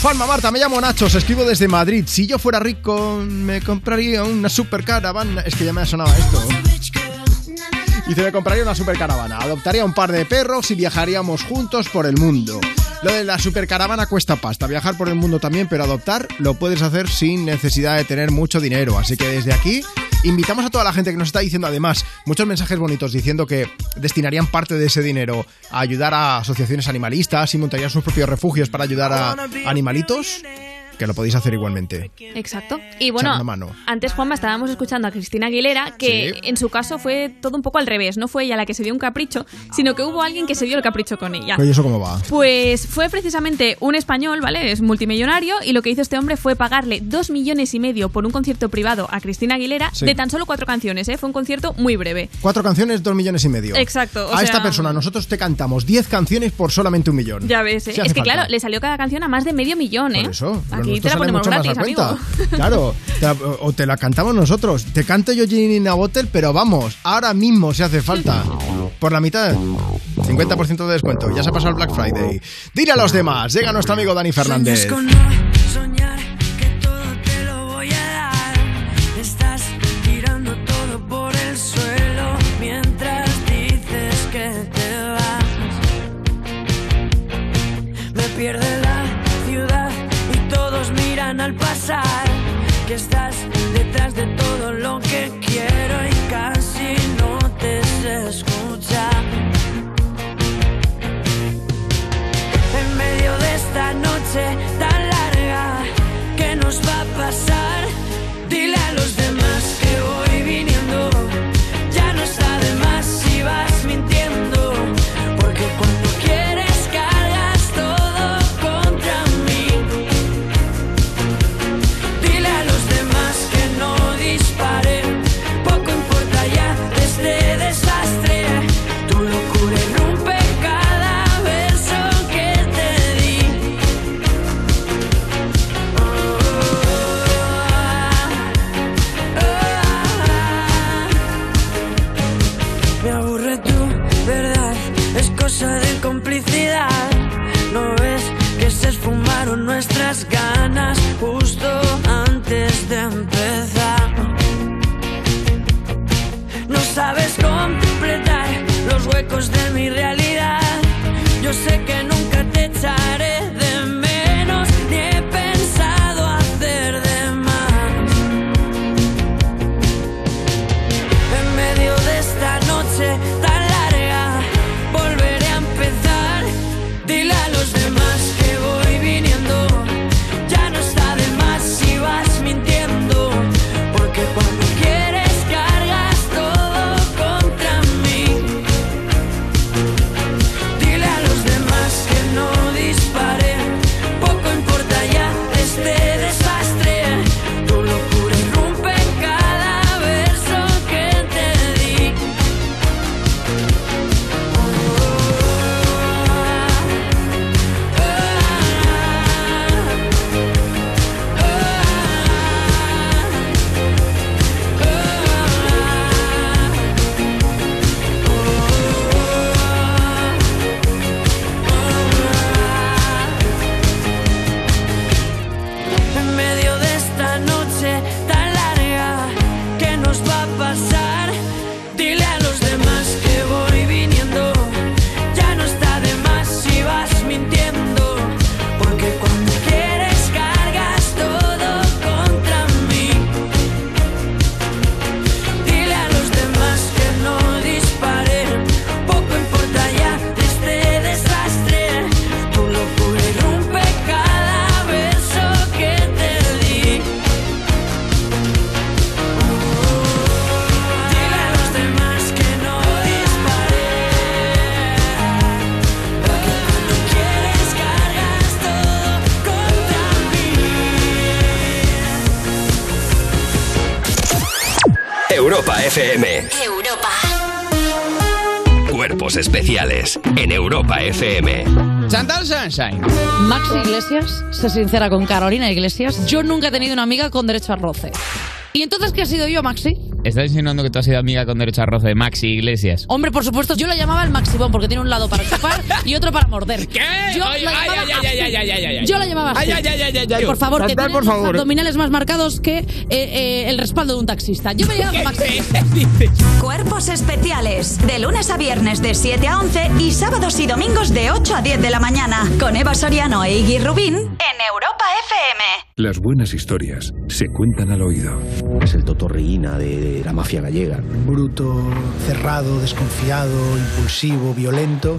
Juanma Marta, me llamo Nacho, os escribo desde Madrid. Si yo fuera rico, me compraría una super caravana. Es que ya me ha sonado esto. Dice, me compraría una supercaravana, adoptaría un par de perros y viajaríamos juntos por el mundo. Lo de la supercaravana cuesta pasta, viajar por el mundo también, pero adoptar lo puedes hacer sin necesidad de tener mucho dinero. Así que desde aquí invitamos a toda la gente que nos está diciendo además muchos mensajes bonitos diciendo que destinarían parte de ese dinero a ayudar a asociaciones animalistas y montarían sus propios refugios para ayudar a animalitos. Que lo podéis hacer igualmente. Exacto. Y bueno, mano. antes Juanma estábamos escuchando a Cristina Aguilera, que Sí. en su caso fue todo un poco al revés. No fue ella la que se dio un capricho, sino que hubo alguien que se dio el capricho con ella. Oye, ¿eso cómo va? Pues fue precisamente un español, ¿vale? Es multimillonario y lo que hizo este hombre fue pagarle dos millones y medio por un concierto privado a Cristina Aguilera Sí. de tan solo cuatro canciones, ¿eh? Fue un concierto muy breve. Cuatro canciones, dos millones y medio. Exacto, o a sea- esta persona, nosotros te cantamos diez canciones por solamente un millón. Ya ves, ¿eh? Si es que falta. claro, le salió cada canción a más de medio millón, ¿eh? Por eso, Aquí te la ponemos mucho más gratis, a amigo. cuenta. *laughs* Claro, *laughs* te la- o te la cantamos nosotros. Te canto yo Ginny Bottle, pero vamos, ahora mismo si hace falta. Por la mitad, 50% de descuento. Ya se ha pasado el Black Friday. Dile a los demás, llega nuestro amigo Dani Fernández. Sueñas Que estás detrás de todo lo que quiero y casi no te sé escuchar. en medio de esta noche FM. Chantal Sunshine. Max Iglesias se sincera con Carolina Iglesias. Yo nunca he tenido una amiga con derecho a roce. ¿Y entonces qué ha sido yo, Maxi? ¿Estás insinuando que tú has sido amiga con derecho a roce de Maxi Iglesias? Hombre, por supuesto, yo la llamaba el Maxibón porque tiene un lado para chupar y otro para morder. ¿Qué? Yo Ay, la ay, llamaba ay, ay, ay, ay. Yo la llamaba así. Ay, ay, ay, ay, ay. Por favor, que tiene por los favor. abdominales más marcados que eh, eh, el respaldo de un taxista. Yo me llamo Maxi. Cuerpos especiales. De lunes a viernes de 7 a 11 y sábados y domingos de 8 a 10 de la mañana. Con Eva Soriano e Iggy Rubín en Europa FM. Las buenas historias se cuentan al oído. Es el totorriina de la mafia gallega. Bruto, cerrado, desconfiado, impulsivo, violento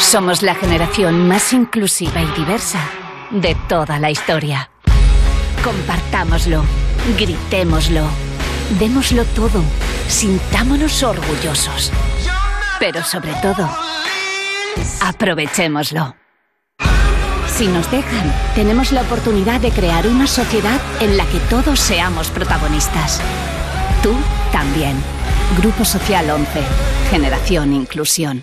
Somos la generación más inclusiva y diversa de toda la historia. Compartámoslo, gritémoslo, démoslo todo, sintámonos orgullosos. Pero sobre todo, aprovechémoslo. Si nos dejan, tenemos la oportunidad de crear una sociedad en la que todos seamos protagonistas. Tú también. Grupo Social 11. Generación Inclusión.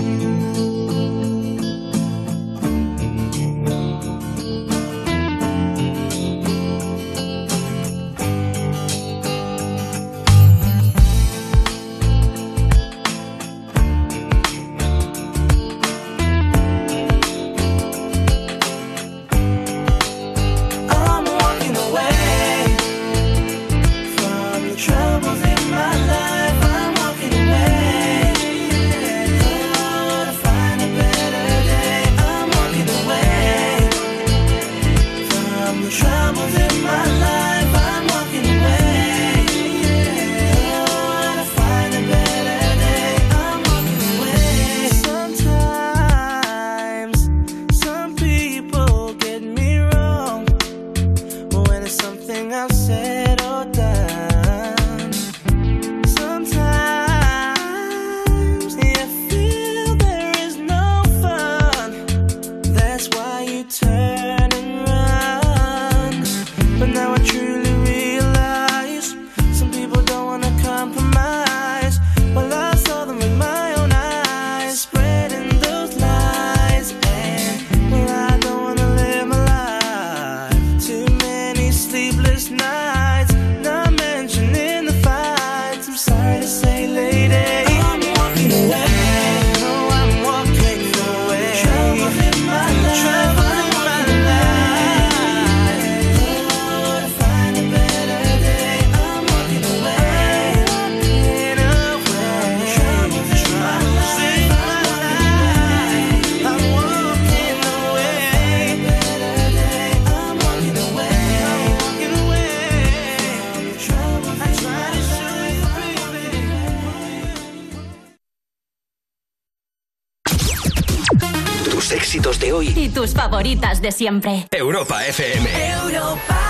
tus favoritas de siempre. Europa FM. Europa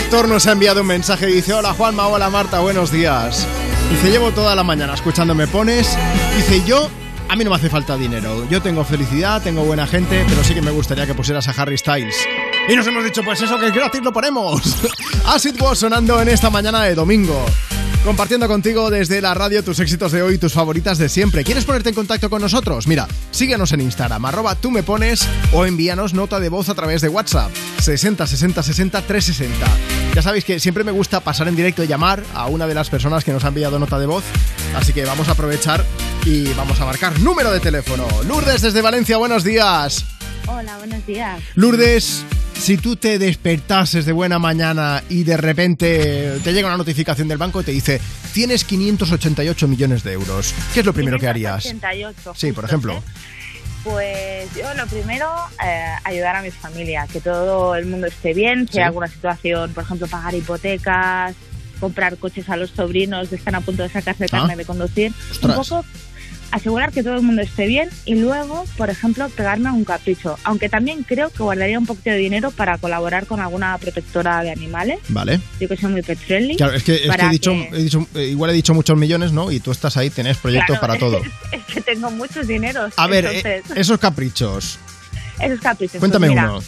Héctor nos ha enviado un mensaje y dice, hola Juanma, hola Marta, buenos días. Dice, llevo toda la mañana escuchando Me Pones. Dice, yo, a mí no me hace falta dinero. Yo tengo felicidad, tengo buena gente, pero sí que me gustaría que pusieras a Harry Styles. Y nos hemos dicho, pues eso que gratis lo ponemos. *laughs* Acid Was sonando en esta mañana de domingo. Compartiendo contigo desde la radio tus éxitos de hoy tus favoritas de siempre. ¿Quieres ponerte en contacto con nosotros? Mira, síguenos en Instagram, arroba tú me pones o envíanos nota de voz a través de WhatsApp. 60 60 60 360. Ya sabéis que siempre me gusta pasar en directo y llamar a una de las personas que nos ha enviado nota de voz. Así que vamos a aprovechar y vamos a marcar número de teléfono. Lourdes desde Valencia, buenos días. Hola, buenos días. Lourdes, si tú te despertases de buena mañana y de repente te llega una notificación del banco y te dice tienes 588 millones de euros, ¿qué es lo primero que harías? 88, Sí, por justo, ejemplo. ¿eh? Pues yo lo primero, eh, ayudar a mi familia, que todo el mundo esté bien, si Sí. hay alguna situación, por ejemplo, pagar hipotecas, comprar coches a los sobrinos que están a punto de sacarse Ah. carne de conducir, Ostras. un poco asegurar que todo el mundo esté bien y luego, por ejemplo, pegarme a un capricho, aunque también creo que guardaría un poquito de dinero para colaborar con alguna protectora de animales, Vale. yo que soy muy pet friendly. Claro, es que, es que para he dicho, que- he dicho- eh, igual he dicho muchos millones, ¿no? Y tú estás ahí, tenés proyectos Claro, para todo. *laughs* Es que tengo muchos dineros. A ver, entonces, eh, esos caprichos. esos caprichos. Cuéntame pues mira, uno.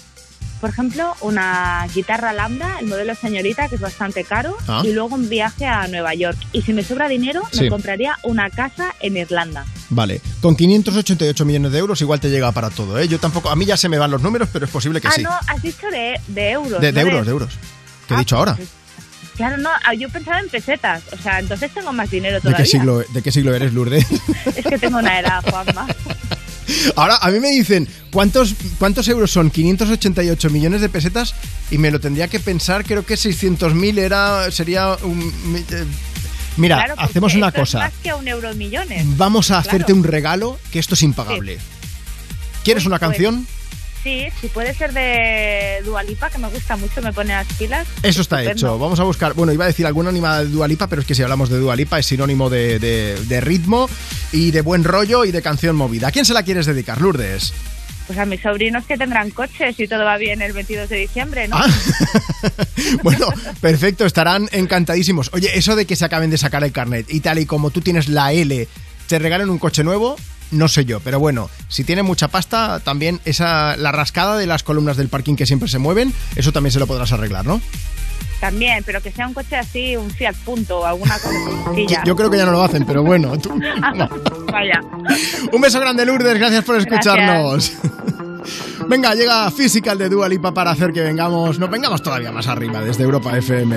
Por ejemplo, una guitarra Lambda, el modelo señorita, que es bastante caro, Ah. y luego un viaje a Nueva York. Y si me sobra dinero, Sí. me compraría una casa en Irlanda. Vale, con 588 millones de euros igual te llega para todo, ¿eh? Yo tampoco, a mí ya se me van los números, pero es posible que ah, sí. no, has dicho de, de euros. de, de no euros, de euros. ¿Qué he dicho ahora? Claro, no, ah, yo pensaba en pesetas. O sea, entonces tengo más dinero ¿De todavía. qué, siglo, ¿De qué siglo eres, Lourdes? *laughs* Es que tengo una edad, *laughs* Juanma. Ahora, a mí me dicen, ¿cuántos, ¿cuántos euros son? 588 millones de pesetas y me lo tendría que pensar, creo que 600.000 era, sería un... eh, Mira, Claro, porque hacemos una cosa. más que un euro millones. Vamos a Claro. hacerte un regalo que esto es impagable. ¿Quieres Uy, una pues, canción? Sí, si puede ser de Dualipa, que me gusta mucho, me pone las pilas. Eso está Estupendo. hecho. Vamos a buscar. Bueno, iba a decir alguna animada de Dualipa, pero es que si hablamos de Dualipa es sinónimo de, de- de ritmo y de buen rollo y de canción movida. ¿A quién se la quieres dedicar, Lourdes? Pues a mis sobrinos que tendrán coches y todo va bien el 22 de diciembre, ¿no? Ah. *laughs* Bueno, perfecto, estarán encantadísimos. Oye, eso de que se acaben de sacar el carnet y tal y como tú tienes la L, te regalen un coche nuevo, no sé yo, pero bueno, si tiene mucha pasta, también esa la rascada de las columnas del parking que siempre se mueven, eso también se lo podrás arreglar, ¿no? También, pero que sea un coche así, un Fiat Punto o alguna cosilla. *laughs* Yo creo que ya no lo hacen, pero bueno, tú- *laughs* Vaya. Un beso grande, Lourdes. Gracias por escucharnos. *laughs* Venga, llega Physical de Dua Lipa para hacer que vengamos, nos vengamos todavía más arriba desde Europa FM.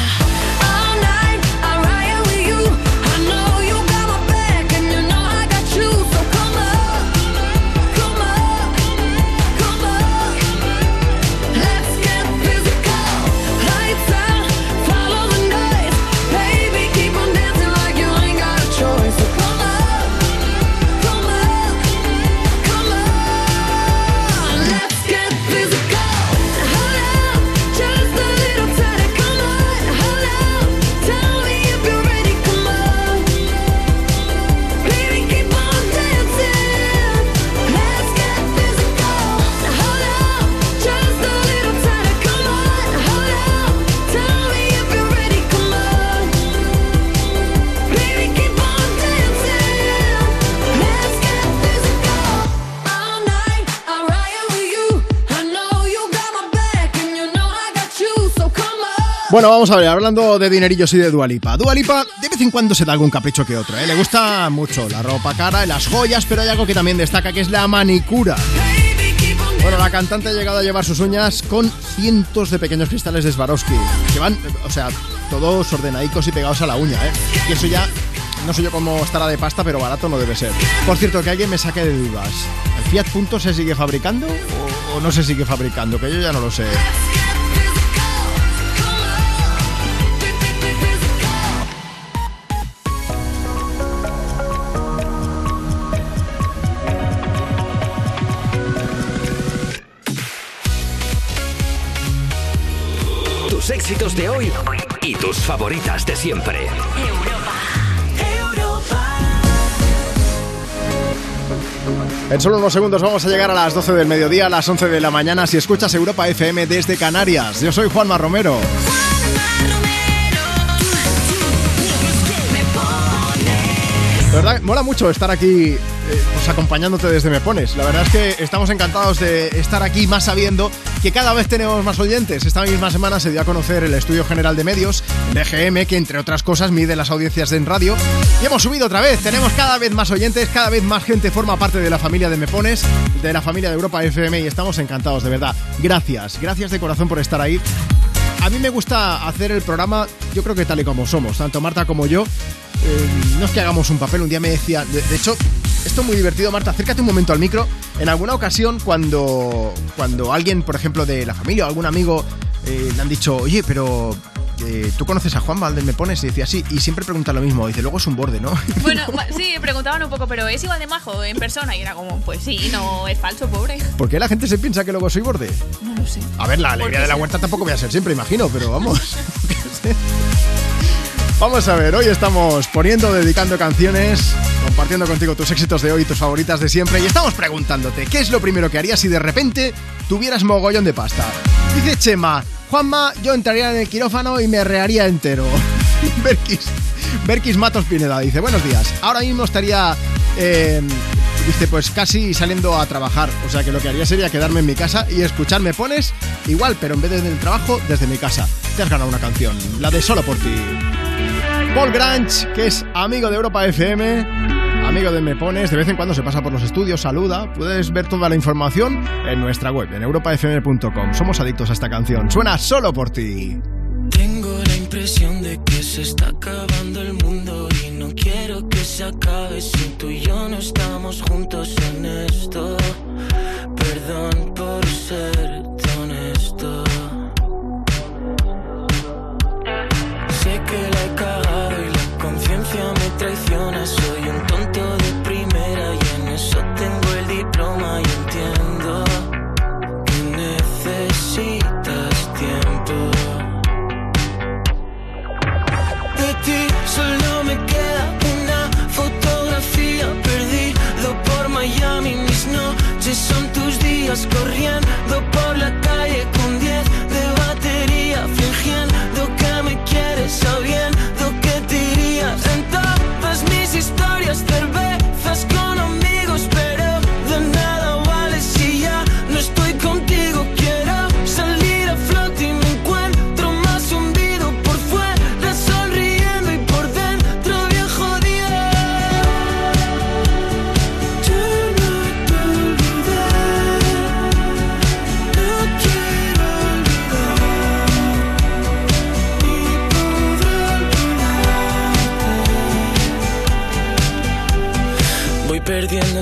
Bueno, vamos a ver, hablando de dinerillos y de Dualipa. Dualipa de vez en cuando se da algún capricho que otro, ¿eh? Le gusta mucho la ropa cara y las joyas, pero hay algo que también destaca, que es la manicura. Bueno, la cantante ha llegado a llevar sus uñas con cientos de pequeños cristales de Swarovski, que van, o sea, todos ordenadicos y pegados a la uña, ¿eh? Y eso ya, no sé yo cómo estará de pasta, pero barato no debe ser. Por cierto, que alguien me saque de dudas. ¿El Fiat Punto se sigue fabricando o, o no se sigue fabricando? Que yo ya no lo sé. Éxitos de hoy y tus favoritas de siempre. En solo unos segundos vamos a llegar a las 12 del mediodía, a las 11 de la mañana, si escuchas Europa FM desde Canarias. Yo soy Juanma Romero. Verdad, mola mucho estar aquí acompañándote desde Me Pones. La verdad es que estamos encantados de estar aquí más sabiendo que cada vez tenemos más oyentes. Esta misma semana se dio a conocer el Estudio General de Medios, el EGM, que entre otras cosas mide las audiencias en radio. Y hemos subido otra vez. Tenemos cada vez más oyentes, cada vez más gente forma parte de la familia de Me Pones, de la familia de Europa FM y estamos encantados, de verdad. Gracias, gracias de corazón por estar ahí. A mí me gusta hacer el programa, yo creo que tal y como somos, tanto Marta como yo. Eh, no es que hagamos un papel, un día me decía, de, de hecho, esto es muy divertido, Marta, acércate un momento al micro. En alguna ocasión, cuando, cuando alguien, por ejemplo, de la familia o algún amigo eh, le han dicho, oye, pero eh, tú conoces a Juan Valdés, me pones, y decía sí, y siempre pregunta lo mismo, dice, luego es un borde, ¿no? *laughs* Bueno, sí, preguntaban un poco, pero ¿es igual de majo en persona? Y era como, pues sí, no, es falso, pobre. ¿Por qué la gente se piensa que luego soy borde? No lo sé. A ver, la alegría de la huerta tampoco voy a ser siempre, imagino, pero vamos. *laughs* *laughs* Vamos a ver, hoy estamos poniendo, dedicando canciones, compartiendo contigo tus éxitos de hoy, tus favoritas de siempre, y estamos preguntándote, ¿qué es lo primero que harías si de repente tuvieras mogollón de pasta? Dice Chema, Juanma, yo entraría en el quirófano y me rearía entero. *laughs* Berkis, Berkis Matos Pineda dice, buenos días, ahora mismo estaría... eh, Dice, pues casi saliendo a trabajar. O sea que lo que haría sería quedarme en mi casa y escucharme pones igual, pero en vez de en el trabajo, desde mi casa. Te has ganado una canción, la de Solo por ti. Paul Granch, que es amigo de Europa FM, amigo de Me Pones, de vez en cuando se pasa por los estudios, saluda. Puedes ver toda la información en nuestra web, en europafm.com. Somos adictos a esta canción. Suena Solo por ti. Tengo la impresión de que se está acabando el mundo y no quiero que se acabe si tú y yo no estamos juntos en esto. Perdón por ser tan honesto. Conciencia me traiciona. Soy un tonto de primera y en eso tengo el diploma y entiendo que necesitas tiempo. De ti solo me queda una fotografía perdido por Miami. Mis noches son tus días corriendo por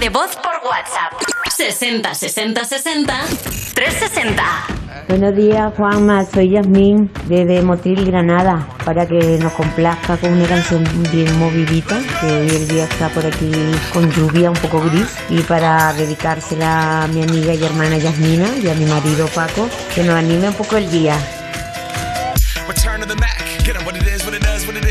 de voz por WhatsApp. 60 60 60 360. Buenos días, Juanma. Soy Yasmín desde Motril, Granada, para que nos complazca con una canción bien movidita, que hoy el día está por aquí con lluvia un poco gris, y para dedicársela a mi amiga y hermana Yasmina y a mi marido Paco, que nos anime un poco el día.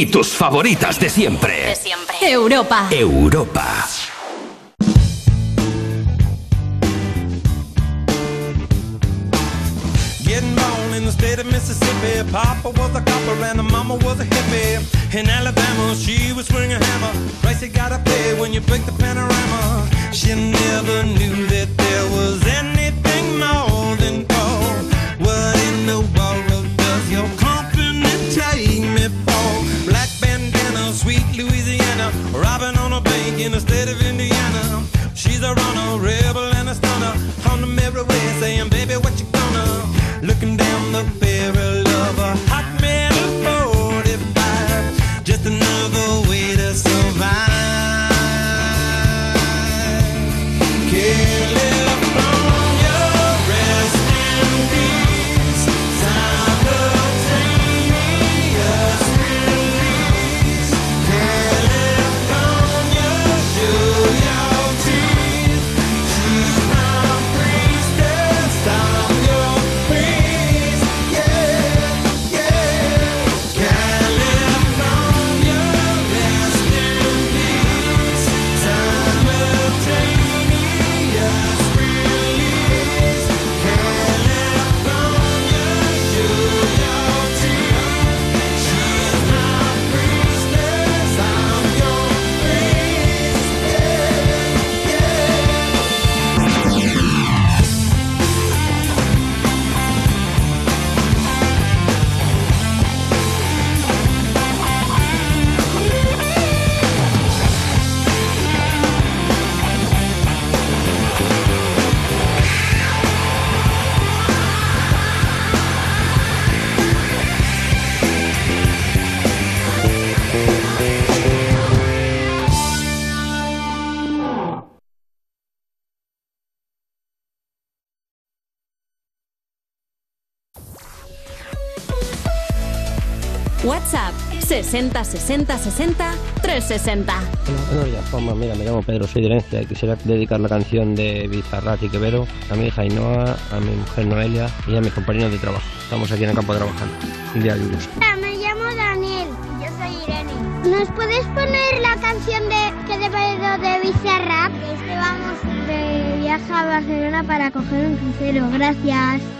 Y tus favoritas de siempre. De siempre. Europa. Europa. Getting born in the state of Mississippi. Papa was a copper and the mama was a hippie. In Alabama, she was swing a hammer. Price you gotta pay when you break the panorama. She never knew that there was anything 60 60 60 360. Hola, buenos días, Juanma. Mira, me llamo Pedro, soy de Herencia y quisiera dedicar la canción de Bizarrat y Quevedo a mi hija Ainhoa, a mi mujer Noelia y a mis compañeros de trabajo. Estamos aquí en el campo trabajando. Un día lluvioso. Hola, me llamo Daniel. Yo soy Irene. ¿Nos puedes poner la canción de que te pedido de Bizarrap? Es que vamos de viaje a Barcelona para coger un crucero. Gracias.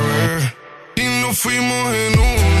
Fuimos en una,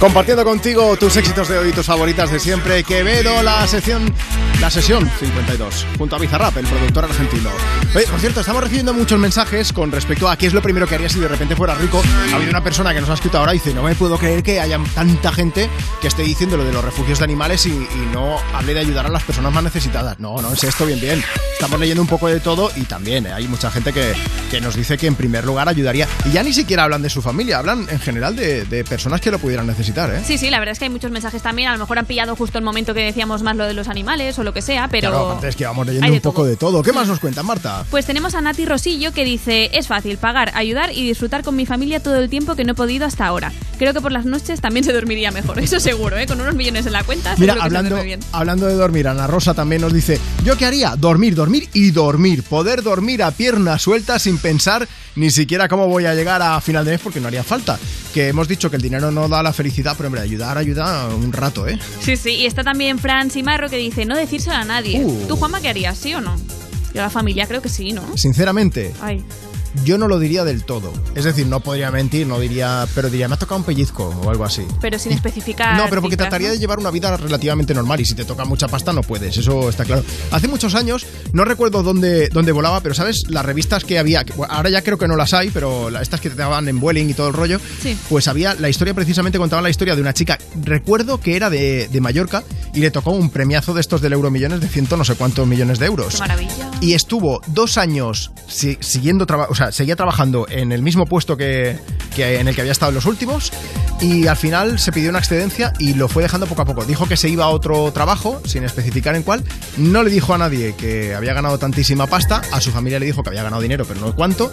Compartiendo contigo tus éxitos de hoy, tus favoritas de siempre. Quevedo, la sección, la sesión 52, junto a Bizarrap, el productor argentino. Oye, por cierto, estamos recibiendo muchos mensajes con respecto a qué es lo primero que harías si de repente fuera rico. Ha habido una persona que nos ha escrito ahora y dice, no me puedo creer que haya tanta gente que esté diciendo lo de los refugios de animales y, y no hable de ayudar a las personas más necesitadas. No, no es esto bien, bien. Estamos leyendo un poco de todo y también eh, hay mucha gente que, que nos dice que en primer lugar ayudaría. Y ya ni siquiera hablan de su familia, hablan en general de, de personas que lo pudieran necesitar, ¿eh? Sí, sí, la verdad es que hay muchos mensajes también. A lo mejor han pillado justo el momento que decíamos más lo de los animales o lo que sea, pero. Claro, aparte es que vamos leyendo un poco de todo. ¿Qué más nos cuentan, Marta? Pues tenemos a Nati Rosillo que dice: Es fácil pagar, ayudar y disfrutar con mi familia todo el tiempo que no he podido hasta ahora. Creo que por las noches también se dormiría mejor, *laughs* eso seguro, ¿eh? Con unos millones en la cuenta. Mira, que se hablando, duerme bien. hablando de dormir, Ana Rosa también nos dice, ¿yo qué haría? Dormir, dormir y dormir. Poder dormir a pierna suelta sin pensar ni siquiera cómo voy a llegar a final de mes porque no haría falta. Que hemos dicho que el dinero no da la felicidad, pero hombre, ayudar, ayuda un rato, ¿eh? Sí, sí, y está también Fran Simarro que dice: No decírselo a nadie. Uh. ¿Tú, Juanma, qué harías? ¿Sí o no? Yo a la familia creo que sí, ¿no? Sinceramente, Ay. Yo no lo diría del todo. Es decir, no podría mentir, no diría, pero diría, me ha tocado un pellizco o algo así. Pero sin especificar. No, pero porque cifras, trataría ¿no? de llevar una vida relativamente normal y si te toca mucha pasta no puedes, eso está claro. Hace muchos años, no recuerdo dónde, dónde volaba, pero ¿sabes? Las revistas que había, ahora ya creo que no las hay, pero estas que te daban en Vueling y todo el rollo, Sí. pues había, la historia precisamente contaba la historia de una chica, recuerdo que era de, de Mallorca y le tocó un premiazo de estos del Euromillones de ciento no sé cuántos millones de euros. Qué maravilla. Y estuvo dos años si- siguiendo traba- o sea, seguía trabajando en el mismo puesto que, que, en el que había estado en los últimos y al final se pidió una excedencia y lo fue dejando poco a poco. Dijo que se iba a otro trabajo, sin especificar en cuál. No le dijo a nadie que había ganado tantísima pasta. A su familia le dijo que había ganado dinero, pero no cuánto.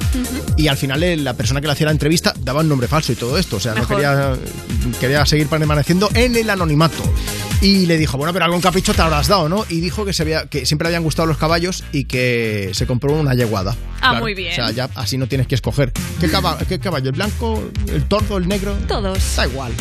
Y al final eh, la persona que le hacía la entrevista daba un nombre falso y todo esto. O sea, no quería, quería seguir permaneciendo en el anonimato. Y le dijo, bueno, pero algún capricho te habrás dado, ¿no? Y dijo que, se había, que siempre le habían gustado los caballos y que se compró una yeguada. Ah, muy bien. O sea, ya así no tienes que escoger. ¿Qué, caba- qué caballo? ¿El blanco? ¿El tordo? ¿El negro? Todos. Da igual.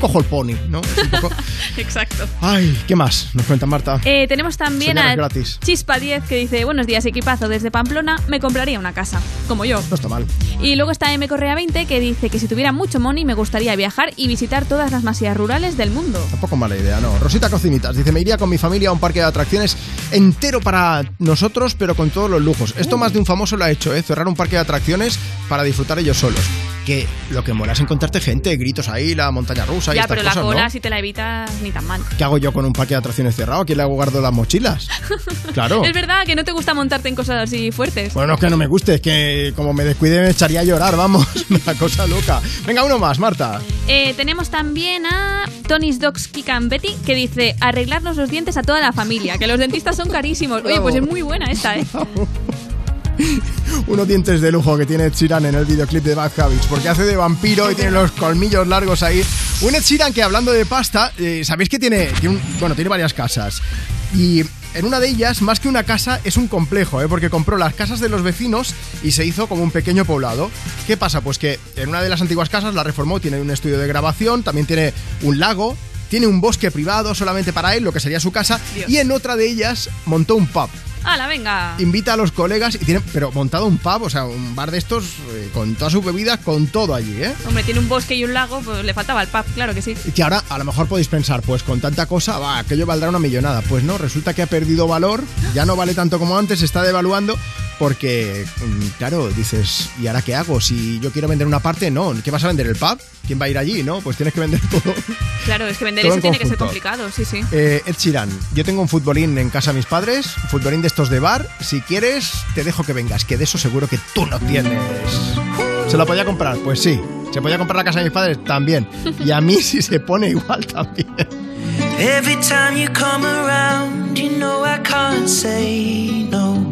Cojo el pony, ¿no? Es un poco- *laughs* Exacto. Ay, ¿qué más? Nos cuenta Marta. Eh, tenemos también a gratis. Chispa 10 que dice, buenos días equipazo, desde Pamplona me compraría una casa, como yo. No está mal. Y luego está M Correa 20 que dice que si tuviera mucho money me gustaría viajar y visitar todas las masías rurales del mundo. Tampoco mala idea, no. Rosita Cocinitas dice, me iría con mi familia a un parque de atracciones entero para nosotros, pero con todos los lujos. Esto más de un famoso lo ha hecho, ¿eh? Cerrar un parque de atracciones para disfrutar ellos solos. Que lo que mola es encontrarte gente, gritos ahí, la montaña rusa y ya, estas pero la cosas, cola ¿no? si te la evitas ni tan mal. ¿Qué hago yo con un parque de atracciones cerrado? ¿A quién le hago guardo las mochilas? *laughs* Claro. Es verdad que no te gusta montarte en cosas así fuertes. Bueno, no es que no me guste, es que como me descuide me echaría a llorar, vamos. *laughs* Una cosa loca. Venga, uno más, Marta. Eh, tenemos también a Tony's Dogs Kick and Betty que dice arreglarnos los dientes a toda la familia, que los dentistas son carísimos. Oye, pues es muy buena esta, ¿eh? *laughs* *laughs* Unos dientes de lujo que tiene Ed Sheeran en el videoclip de Bad Habits, porque hace de vampiro y tiene los colmillos largos ahí. Un Ed Sheeran que hablando de pasta, eh, sabéis que tiene, tiene un- bueno, tiene varias casas. Y en una de ellas, más que una casa, es un complejo, ¿eh? porque compró las casas de los vecinos y se hizo como un pequeño poblado. ¿Qué pasa? Pues que en una de las antiguas casas la reformó, tiene un estudio de grabación, también tiene un lago, tiene un bosque privado solamente para él, lo que sería su casa, Dios. y en otra de ellas montó un pub ¡Hala, venga! invita a los colegas y tiene, pero montado un pub, o sea, un bar de estos eh, con todas sus bebidas, con todo allí, ¿eh? Hombre, tiene un bosque y un lago, pues le faltaba el pub, claro que sí. Y que ahora a lo mejor podéis pensar, pues con tanta cosa, va, aquello valdrá una millonada. Pues no, resulta que ha perdido valor, ya no vale tanto como antes, se está devaluando, porque, mm, claro, dices, ¿y ahora qué hago? Si yo quiero vender una parte, no, ¿qué vas a vender? ¿El pub? ¿Quién va a ir allí? No, pues tienes que vender *laughs* todo. Claro, es que vender Todo eso en tiene que ser complicado, sí, sí. Eh, Ed Sheeran, yo tengo un futbolín en casa de mis padres, un futbolín de estos de bar. Si quieres, te dejo que vengas, que de eso seguro que tú no tienes. ¿Se lo podía comprar? Pues sí. ¿Se podía comprar la casa de mis padres? También. Y a mí *laughs* si se pone igual también. Every time you come around, you know I can't say no.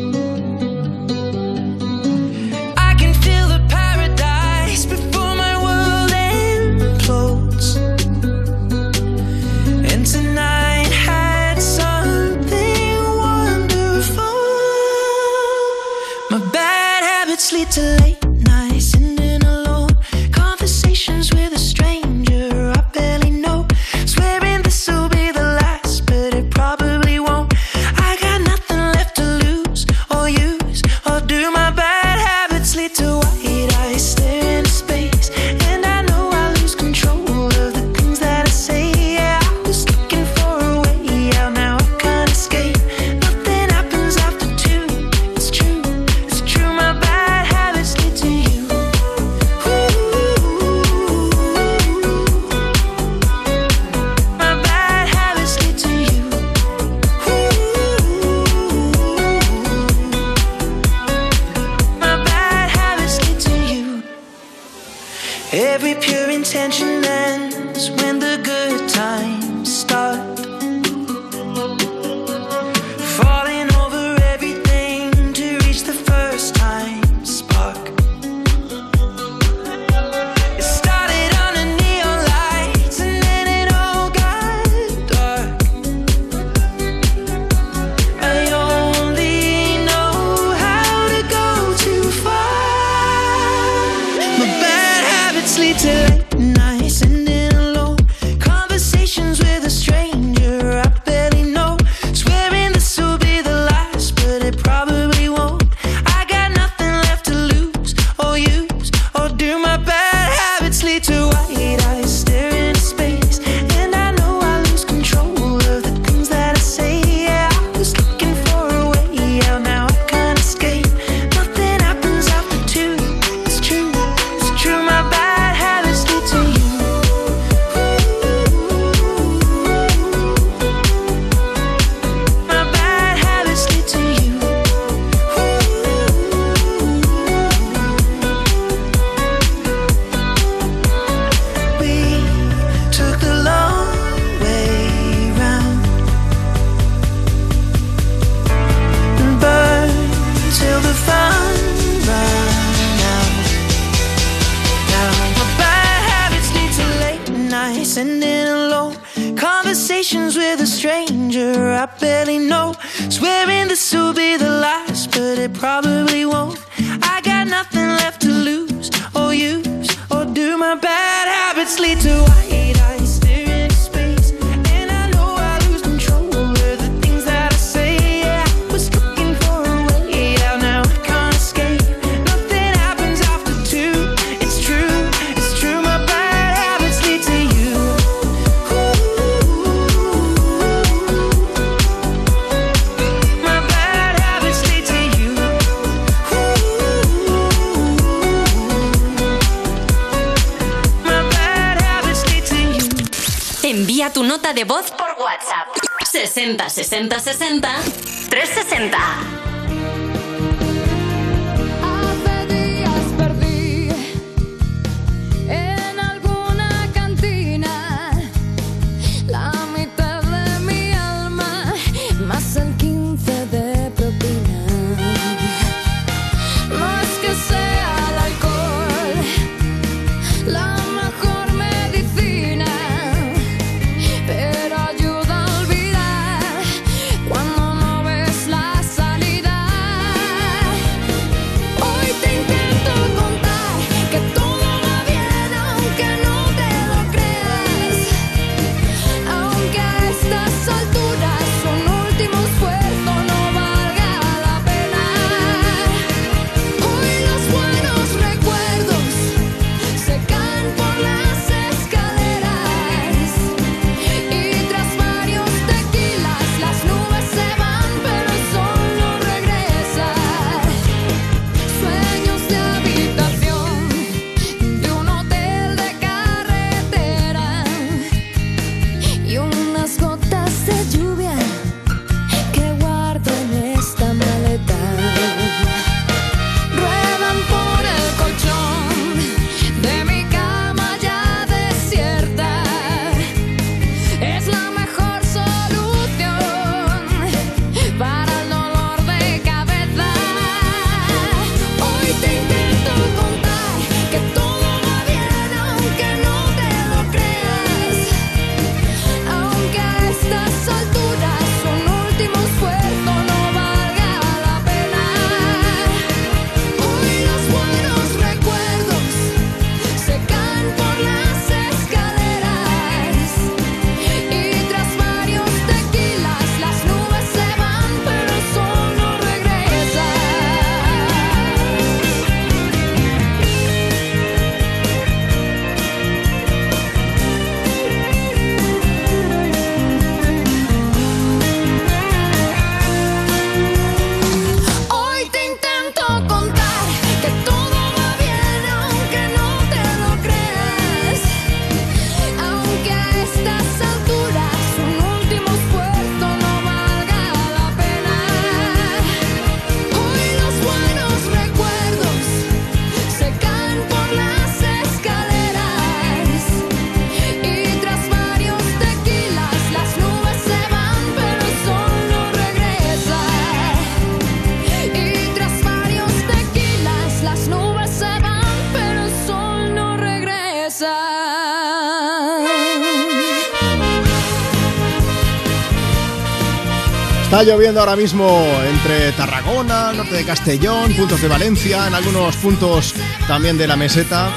Está lloviendo ahora mismo entre Tarragona, norte de Castellón, puntos de Valencia, en algunos puntos también de la meseta.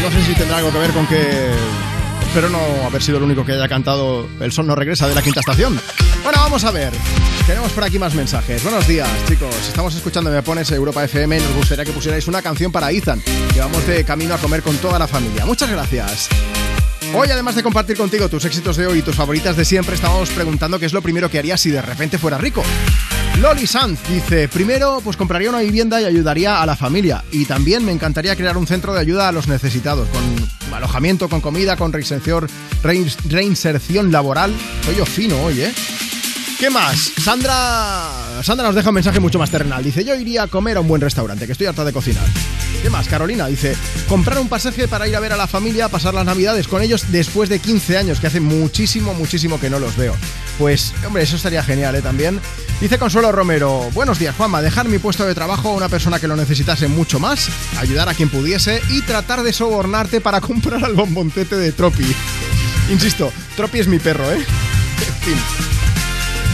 No sé si tendrá algo que ver con que... Espero no haber sido el único que haya cantado El sol no regresa de la quinta estación. Bueno, vamos a ver. Tenemos por aquí más mensajes. Buenos días, chicos. Estamos escuchando Me Pones Europa FM. Nos gustaría que pusierais una canción para Ethan. Que vamos de camino a comer con toda la familia. Muchas gracias. Hoy, además de compartir contigo tus éxitos de hoy y tus favoritas de siempre, estamos preguntando qué es lo primero que harías si de repente fuera rico. Loli Sanz dice, primero pues compraría una vivienda y ayudaría a la familia. Y también me encantaría crear un centro de ayuda a los necesitados, con alojamiento, con comida, con reinserción, rein- reinserción laboral. Soy yo fino hoy, ¿eh? ¿Qué más? Sandra Sandra nos deja un mensaje mucho más terrenal. Dice, yo iría a comer a un buen restaurante, que estoy harta de cocinar. ¿Qué más? Carolina dice, comprar un pasaje para ir a ver a la familia, pasar las navidades con ellos después de 15 años, que hace muchísimo, muchísimo que no los veo. Pues, hombre, eso estaría genial, ¿eh? También. Dice Consuelo Romero, buenos días, Juanma, dejar mi puesto de trabajo a una persona que lo necesitase mucho más, ayudar a quien pudiese y tratar de sobornarte para *laughs* comprar al bombontete de Tropi. Insisto, Tropi es mi perro, ¿eh? *laughs* fin.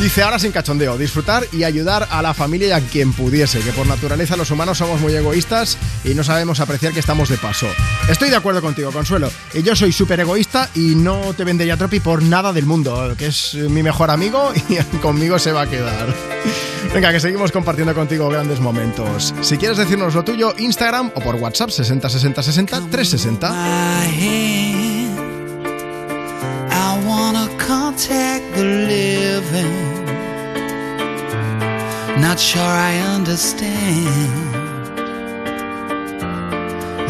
Dice ahora sin cachondeo, disfrutar y ayudar a la familia y a quien pudiese, que por naturaleza los humanos somos muy egoístas y no sabemos apreciar que estamos de paso. Estoy de acuerdo contigo, Consuelo. Yo soy súper egoísta y no te vendería Tropi por nada del mundo, que es mi mejor amigo *laughs* y conmigo se va a quedar. Venga, que seguimos compartiendo contigo grandes momentos. Si quieres decirnos lo tuyo, Instagram o por WhatsApp 60 60 60 360. I wanna contact the living. Not sure I understand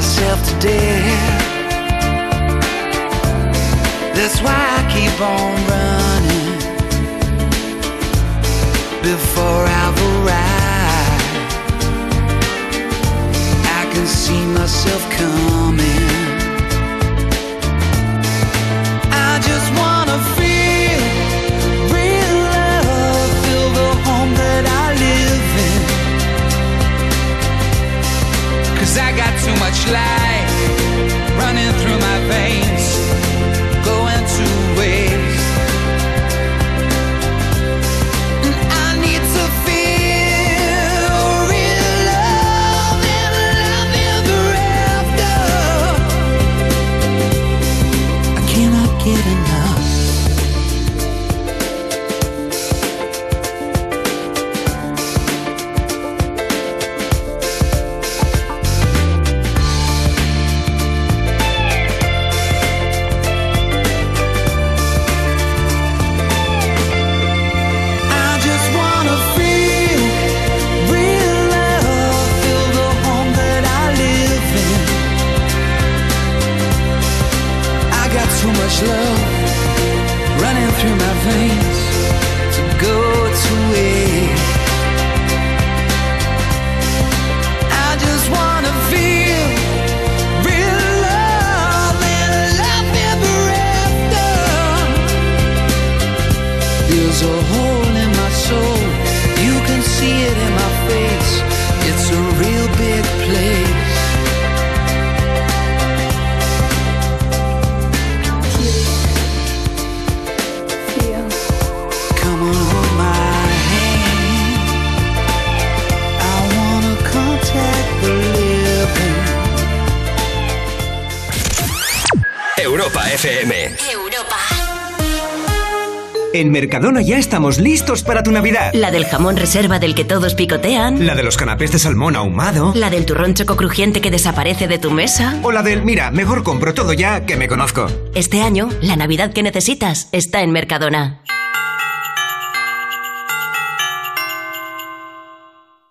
myself to death. That's why I keep on running. Before I've arrived. I can see myself coming. Much life Mercadona ya estamos listos para tu Navidad. La del jamón reserva del que todos picotean. La de los canapés de salmón ahumado. La del turrón choco crujiente que desaparece de tu mesa. O la del, mira, mejor compro todo ya que me conozco. Este año, la Navidad que necesitas está en Mercadona.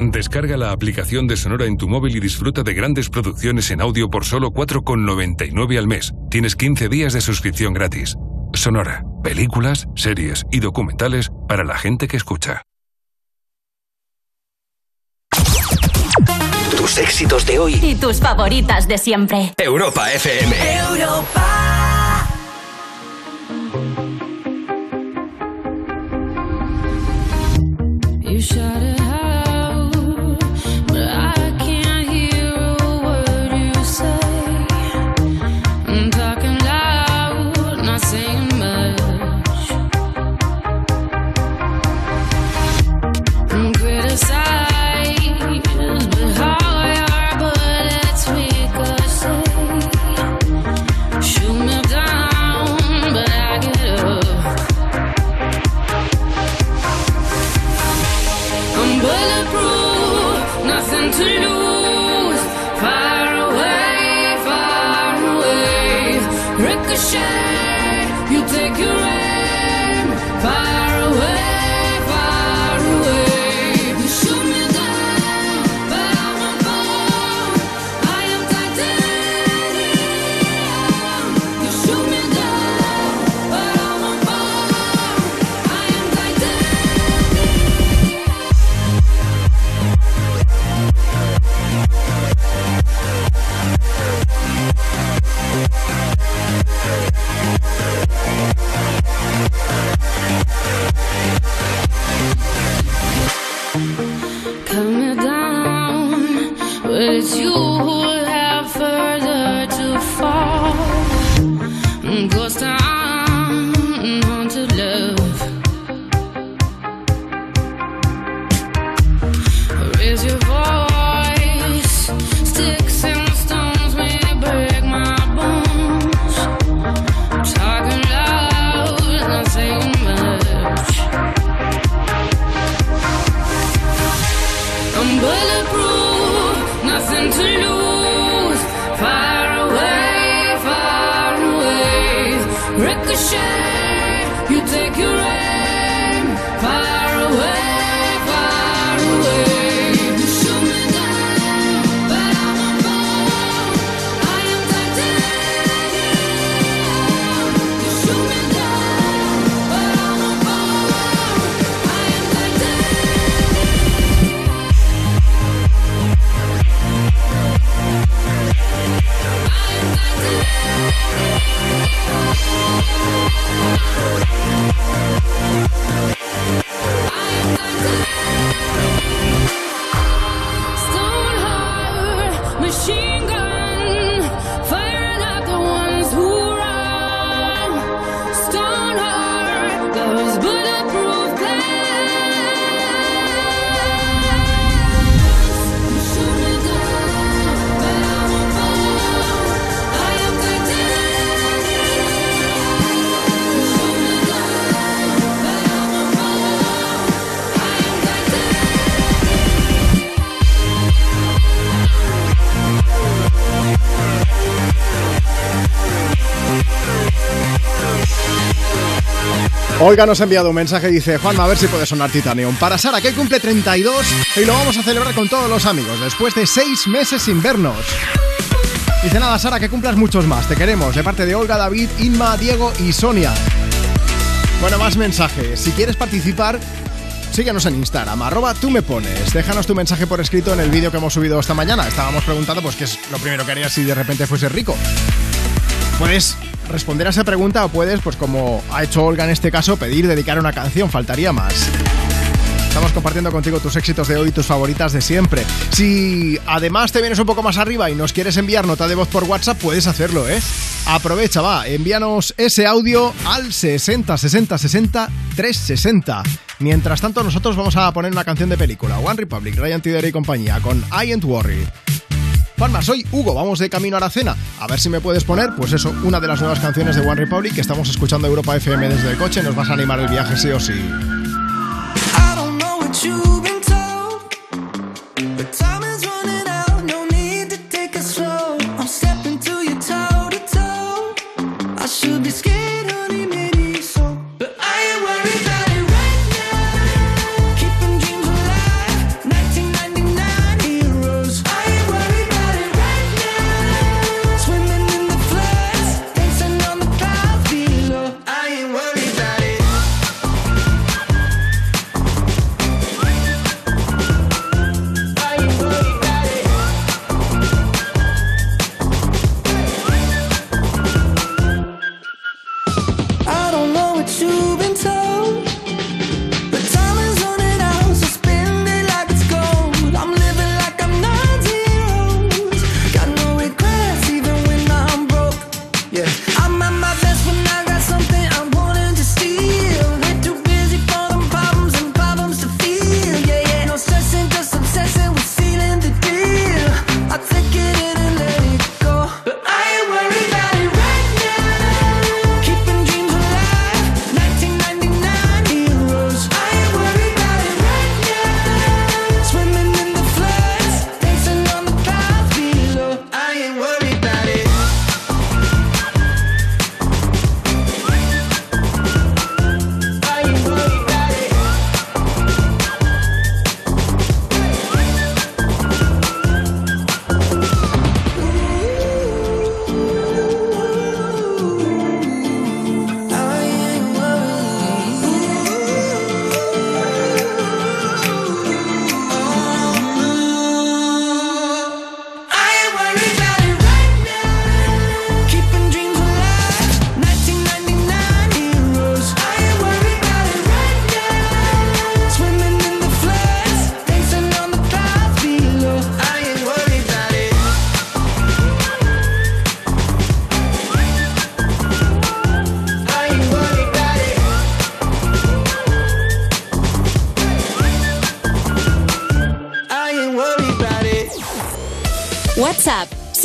Descarga la aplicación de Sonora en tu móvil y disfruta de grandes producciones en audio por solo 4,99 al mes. Tienes 15 días de suscripción gratis. Sonora, películas, series y documentales para la gente que escucha. tus éxitos de hoy. Y tus favoritas de siempre. Europa FM. You Olga nos ha enviado un mensaje y dice, Juanma, a ver si puede sonar Titanium. Para Sara, que cumple 32 y lo vamos a celebrar con todos los amigos, después de seis meses sin vernos. Dice nada, Sara, que cumplas muchos más. Te queremos, de parte de Olga, David, Inma, Diego y Sonia. Bueno, más mensajes. Si quieres participar, síguenos en Instagram, arroba tú me pones. Déjanos tu mensaje por escrito en el vídeo que hemos subido esta mañana. Estábamos preguntando, pues, qué es lo primero que harías si de repente fuese rico. Puedes responder a esa pregunta o puedes, pues como ha hecho Olga en este caso, pedir dedicar una canción, faltaría más. Estamos compartiendo contigo tus éxitos de hoy tus favoritas de siempre. Si además te vienes un poco más arriba y nos quieres enviar nota de voz por WhatsApp, puedes hacerlo, ¿eh? Aprovecha, va, envíanos ese audio al 60 60 60 360. Mientras tanto, nosotros vamos a poner una canción de película, One Republic, Ryan Tidera y compañía, con I Ain't Worried. Juanma, soy Hugo, vamos de camino a la cena. A ver si me puedes poner, pues eso, una de las nuevas canciones de One Republic que estamos escuchando Europa FM desde el coche. Nos vas a animar el viaje sí o sí.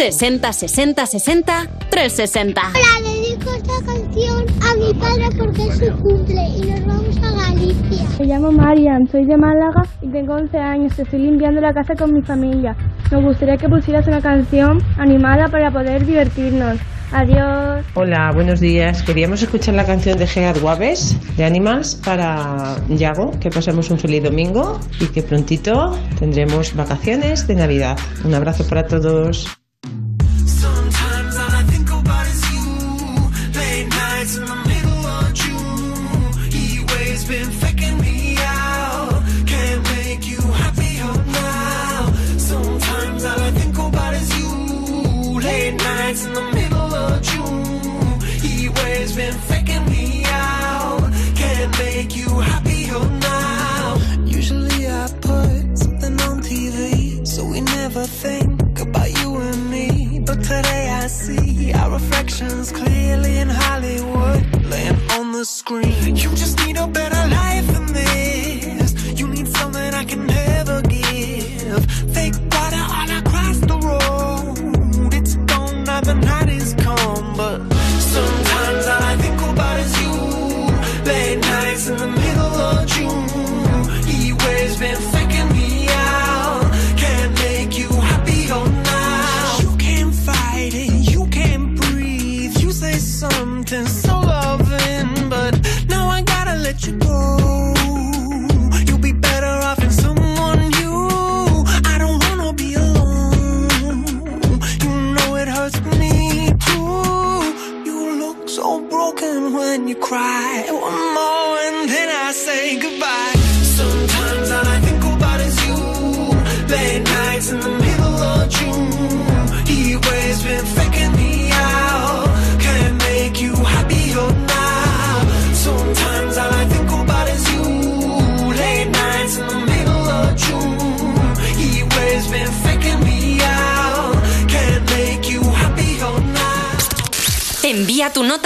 60 60 60 360. Hola, dedico esta canción a mi padre porque es su cumple y nos vamos a Galicia. Me llamo Marian, soy de Málaga y tengo 11 años. Estoy limpiando la casa con mi familia. Nos gustaría que pusieras una canción animada para poder divertirnos. Adiós. Hola, buenos días. Queríamos escuchar la canción de Gead Waves de Animals para Yago. Que pasemos un feliz domingo y que prontito tendremos vacaciones de Navidad. Un abrazo para todos.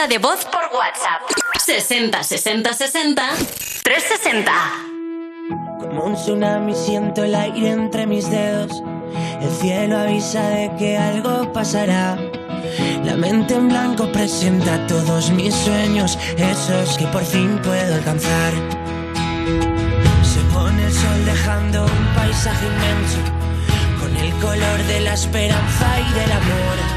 De voz por WhatsApp 60 60 60 360. Como un tsunami siento el aire entre mis dedos. El cielo avisa de que algo pasará. La mente en blanco presenta todos mis sueños, esos que por fin puedo alcanzar. Se pone el sol dejando un paisaje inmenso, con el color de la esperanza y del amor.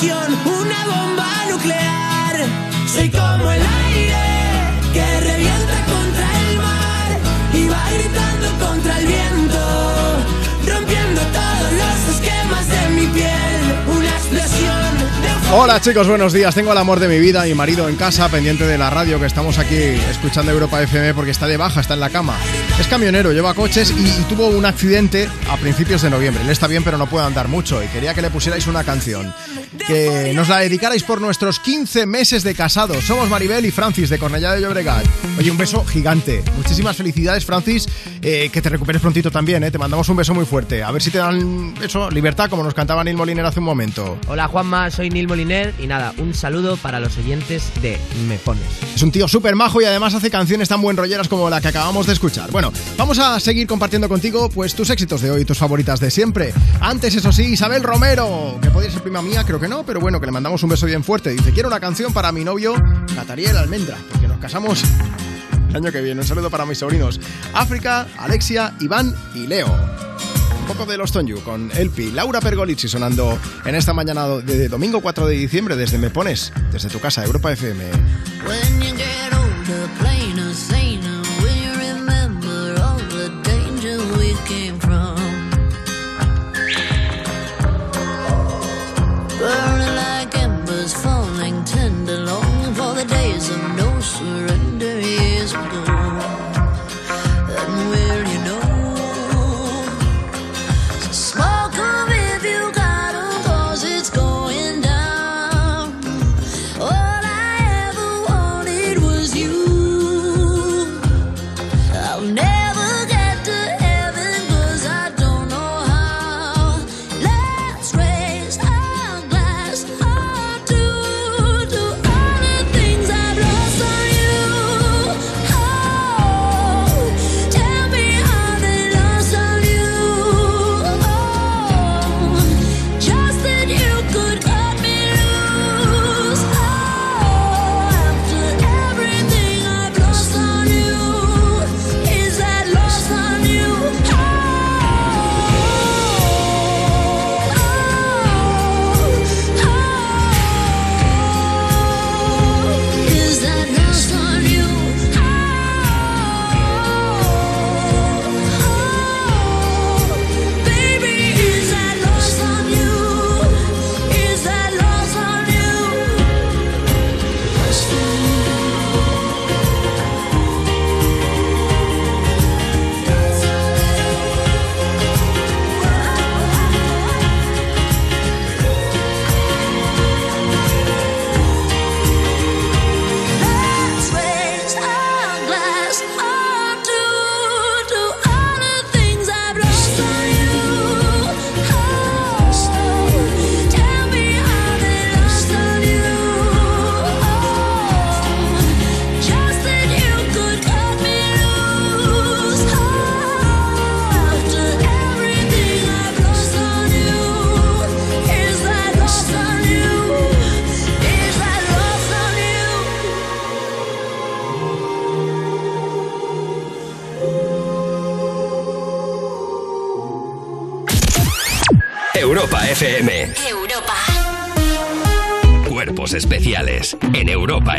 una bomba nuclear. Soy como el aire que revienta contra el mar y va gritando contra el viento, rompiendo todos los esquemas de mi piel. Una explosión de Hola chicos, buenos días. Tengo el amor de mi vida, mi marido en casa, pendiente de la radio que estamos aquí escuchando Europa FM porque está de baja, está en la cama. Es camionero, lleva coches y, y tuvo un accidente a principios de noviembre. Él está bien pero no puede andar mucho y quería que le pusierais una canción. Que nos la dedicarais por nuestros 15 meses de casados. Somos Maribel y Francis de Cornellá de Llobregat. Oye, un beso gigante. Muchísimas felicidades Francis. Eh, que te recuperes prontito también, ¿eh? Te mandamos un beso muy fuerte. A ver si te dan eso, libertad como nos cantaba Neil Moliner hace un momento. Hola Juanma, soy Neil Moliner y nada, un saludo para los oyentes de Me Pones. Es un tío súper majo y además hace canciones tan buen rolleras como la que acabamos de escuchar. Bueno, vamos a seguir compartiendo contigo pues tus éxitos de hoy, tus favoritas de siempre. Antes, eso sí, Isabel Romero, que podría ser prima mía, creo que no, pero bueno, que le mandamos un beso bien fuerte. Dice, quiero una canción para mi novio Catariel Almendra, porque nos casamos el año que viene. Un saludo para mis sobrinos África, Alexia, Iván y Leo. Un poco de los Tonyu con Elpi, Laura Pergolizzi sonando en esta mañana de domingo 4 de diciembre desde Me Pones, desde tu casa, Europa FM.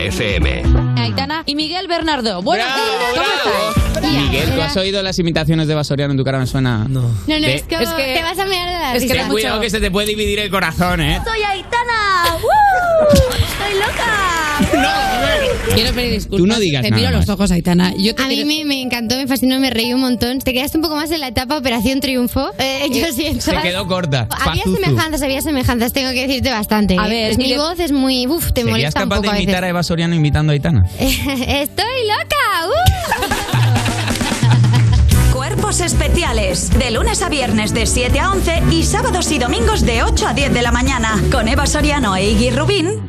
FM. Aitana y Miguel Bernardo. Buenos días, ¿cómo estáis? Miguel, ¿tú has oído las imitaciones de Basoriano en tu cara? Me suena. No. No, no, De- es como te vas a mirar de la Es que ten cuidado que se te puede dividir el corazón, ¿eh? ¡Soy Aitana! *laughs* ¡Woo! ¡Estoy loca! Quiero pedir disculpas. Tú no digas Te nada miro más. los ojos, Aitana. Yo te a mí me, me encantó, me fascinó, me reí un montón. Te quedaste un poco más en la etapa Operación Triunfo. Eh, *laughs* yo siento. Se quedó corta. Había Pazuzu. semejanzas, había semejanzas, tengo que decirte bastante. A ver, es mi voz es muy. Uf, te ¿Serías molesta un capaz poco de a imitar a veces. Eva Soriano imitando a Aitana? *laughs* ¡Estoy loca! ¡Uh! *laughs* Cuerpos especiales. De lunes a viernes de 7 a 11 y sábados y domingos de 8 a 10 de la mañana. Con Eva Soriano e Iggy Rubín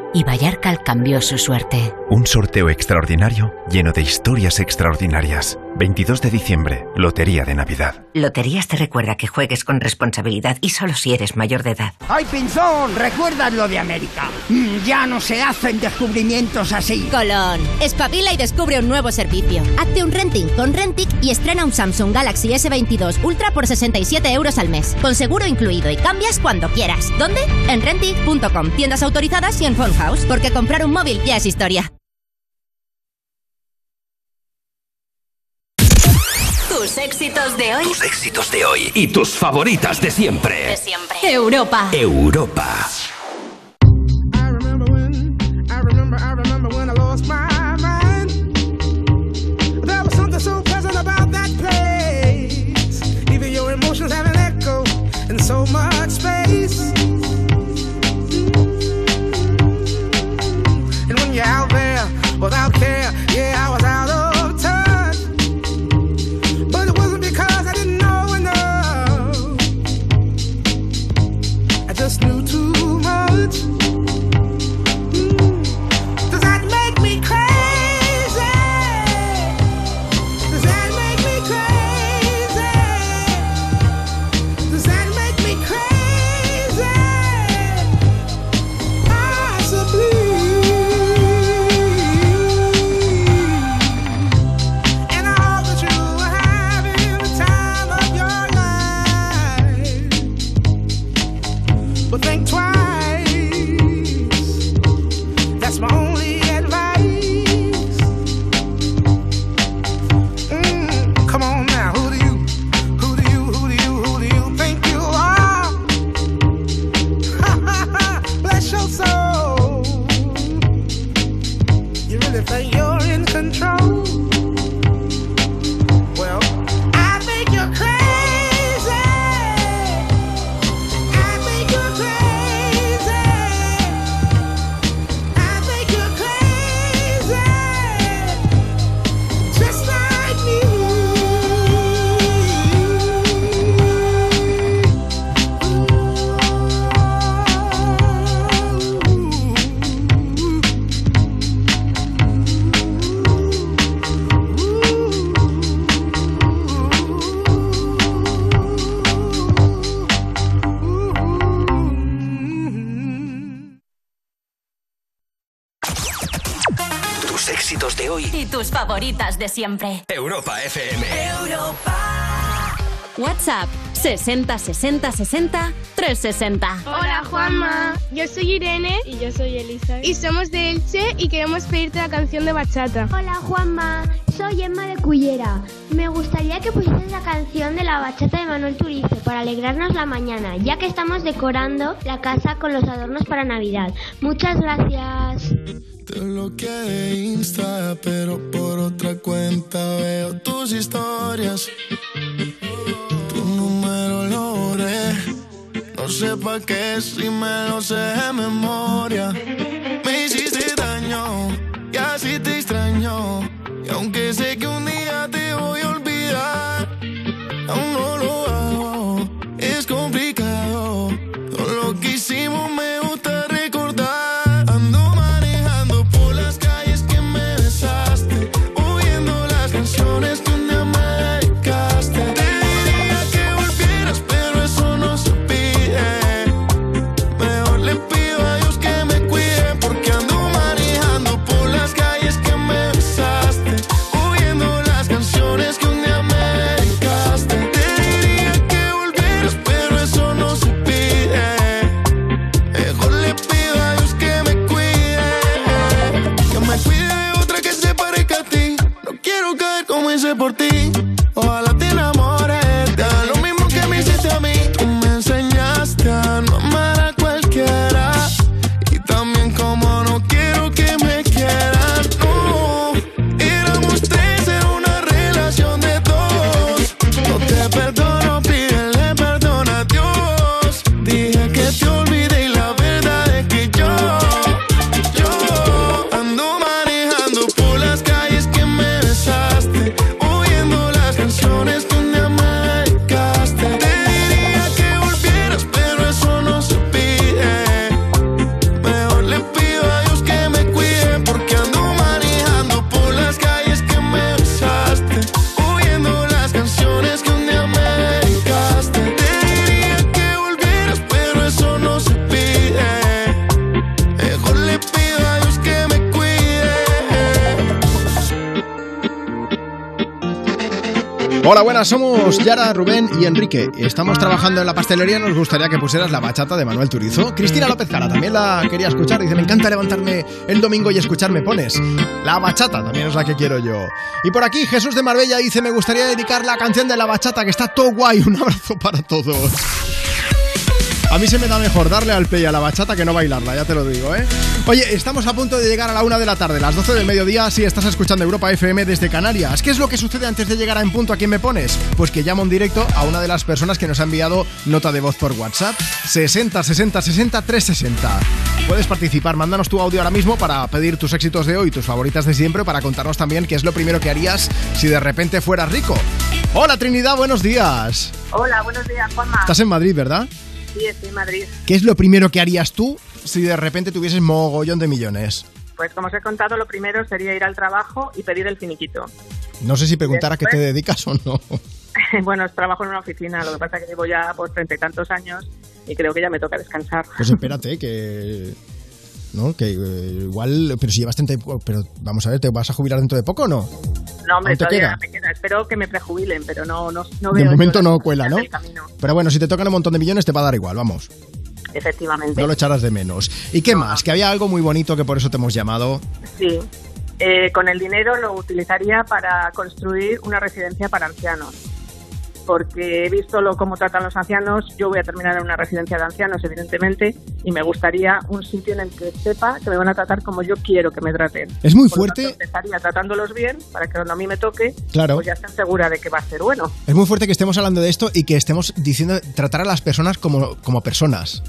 Y Vallarcal cambió su suerte. Un sorteo extraordinario lleno de historias extraordinarias. 22 de diciembre, Lotería de Navidad. Loterías te recuerda que juegues con responsabilidad y solo si eres mayor de edad. ¡Ay, Pinzón! ¿Recuerdas lo de América? Mm, ya no se hacen descubrimientos así. Colón, espabila y descubre un nuevo servicio. Hazte un renting con Rentic y estrena un Samsung Galaxy S22 Ultra por 67 euros al mes, con seguro incluido y cambias cuando quieras. ¿Dónde? En Rentic.com, tiendas autorizadas y en Phone House, porque comprar un móvil ya es historia. Tus éxitos de hoy. Tus éxitos de hoy y tus favoritas de siempre. De siempre. Europa. Europa. Favoritas de siempre. Europa FM. WhatsApp 60 60 60 360. Hola Juanma, yo soy Irene y yo soy Elisa y somos de Elche y queremos pedirte la canción de bachata. Hola Juanma, soy Emma de Cullera. Me gustaría que pusieras la canción de la bachata de Manuel Turizo para alegrarnos la mañana, ya que estamos decorando la casa con los adornos para Navidad. Muchas gracias. Te bloqueé de Insta, pero por otra cuenta veo tus historias. Tu número lo borré. No sé pa' qué si me lo sé de memoria. Aunque sé que Hola, buenas, somos Yara, Rubén y Enrique. Estamos trabajando en la pastelería nos gustaría que pusieras la bachata de Manuel Turizo. Cristina López Cara también la quería escuchar. Dice, me encanta levantarme el domingo y escucharme pones. La bachata también es la que quiero yo. Y por aquí Jesús de Marbella dice, me gustaría dedicar la canción de la bachata que está todo guay. *laughs* Un abrazo para todos. A mí se me da mejor darle al play a la bachata que no bailarla, ya te lo digo, ¿eh? Oye, estamos a punto de llegar a la una de la tarde, las 12 del mediodía, si estás escuchando Europa FM desde Canarias. ¿Qué es lo que sucede antes de llegar a En Punto a quién me pones? Pues que llamo en directo a una de las personas que nos ha enviado nota de voz por WhatsApp. 60 60 60 360. Puedes participar, mándanos tu audio ahora mismo para pedir tus éxitos de hoy, tus favoritas de siempre, para contarnos también qué es lo primero que harías si de repente fueras rico. Hola Trinidad, buenos días. Hola, buenos días, Juanma. Estás en Madrid, ¿verdad? Sí, estoy en Madrid. ¿Qué es lo primero que harías tú si de repente tuvieses mogollón de millones? Pues como os he contado, lo primero sería ir al trabajo y pedir el finiquito. No sé si preguntar a qué te dedicas o no. *laughs* bueno, trabajo en una oficina, lo que pasa es que llevo ya por treinta y tantos años y creo que ya me toca descansar. Pues espérate, que. ¿No? Que eh, igual. Pero si llevas 30. y- Pero vamos a ver, ¿te vas a jubilar dentro de poco o no? No, hombre, ¿Aún te todavía queda? me queda. Espero que me prejubilen, pero no, no, no de veo momento yo no cuela, ¿no? Pero bueno, si te tocan un montón de millones, te va a dar igual, vamos. Efectivamente. No lo echarás de menos. ¿Y qué más? Que había algo muy bonito que por eso te hemos llamado. Sí. Eh, con el dinero lo utilizaría para construir una residencia para ancianos. Porque he visto lo, cómo tratan los ancianos. Yo voy a terminar en una residencia de ancianos, evidentemente, y me gustaría un sitio en el que sepa que me van a tratar como yo quiero que me traten. Es muy Por fuerte. tanto, empezaría tratándolos bien para que cuando a mí me toque, Claro. pues ya estén segura de que va a ser bueno. Es muy fuerte que estemos hablando de esto y que estemos diciendo tratar a las personas como, como personas.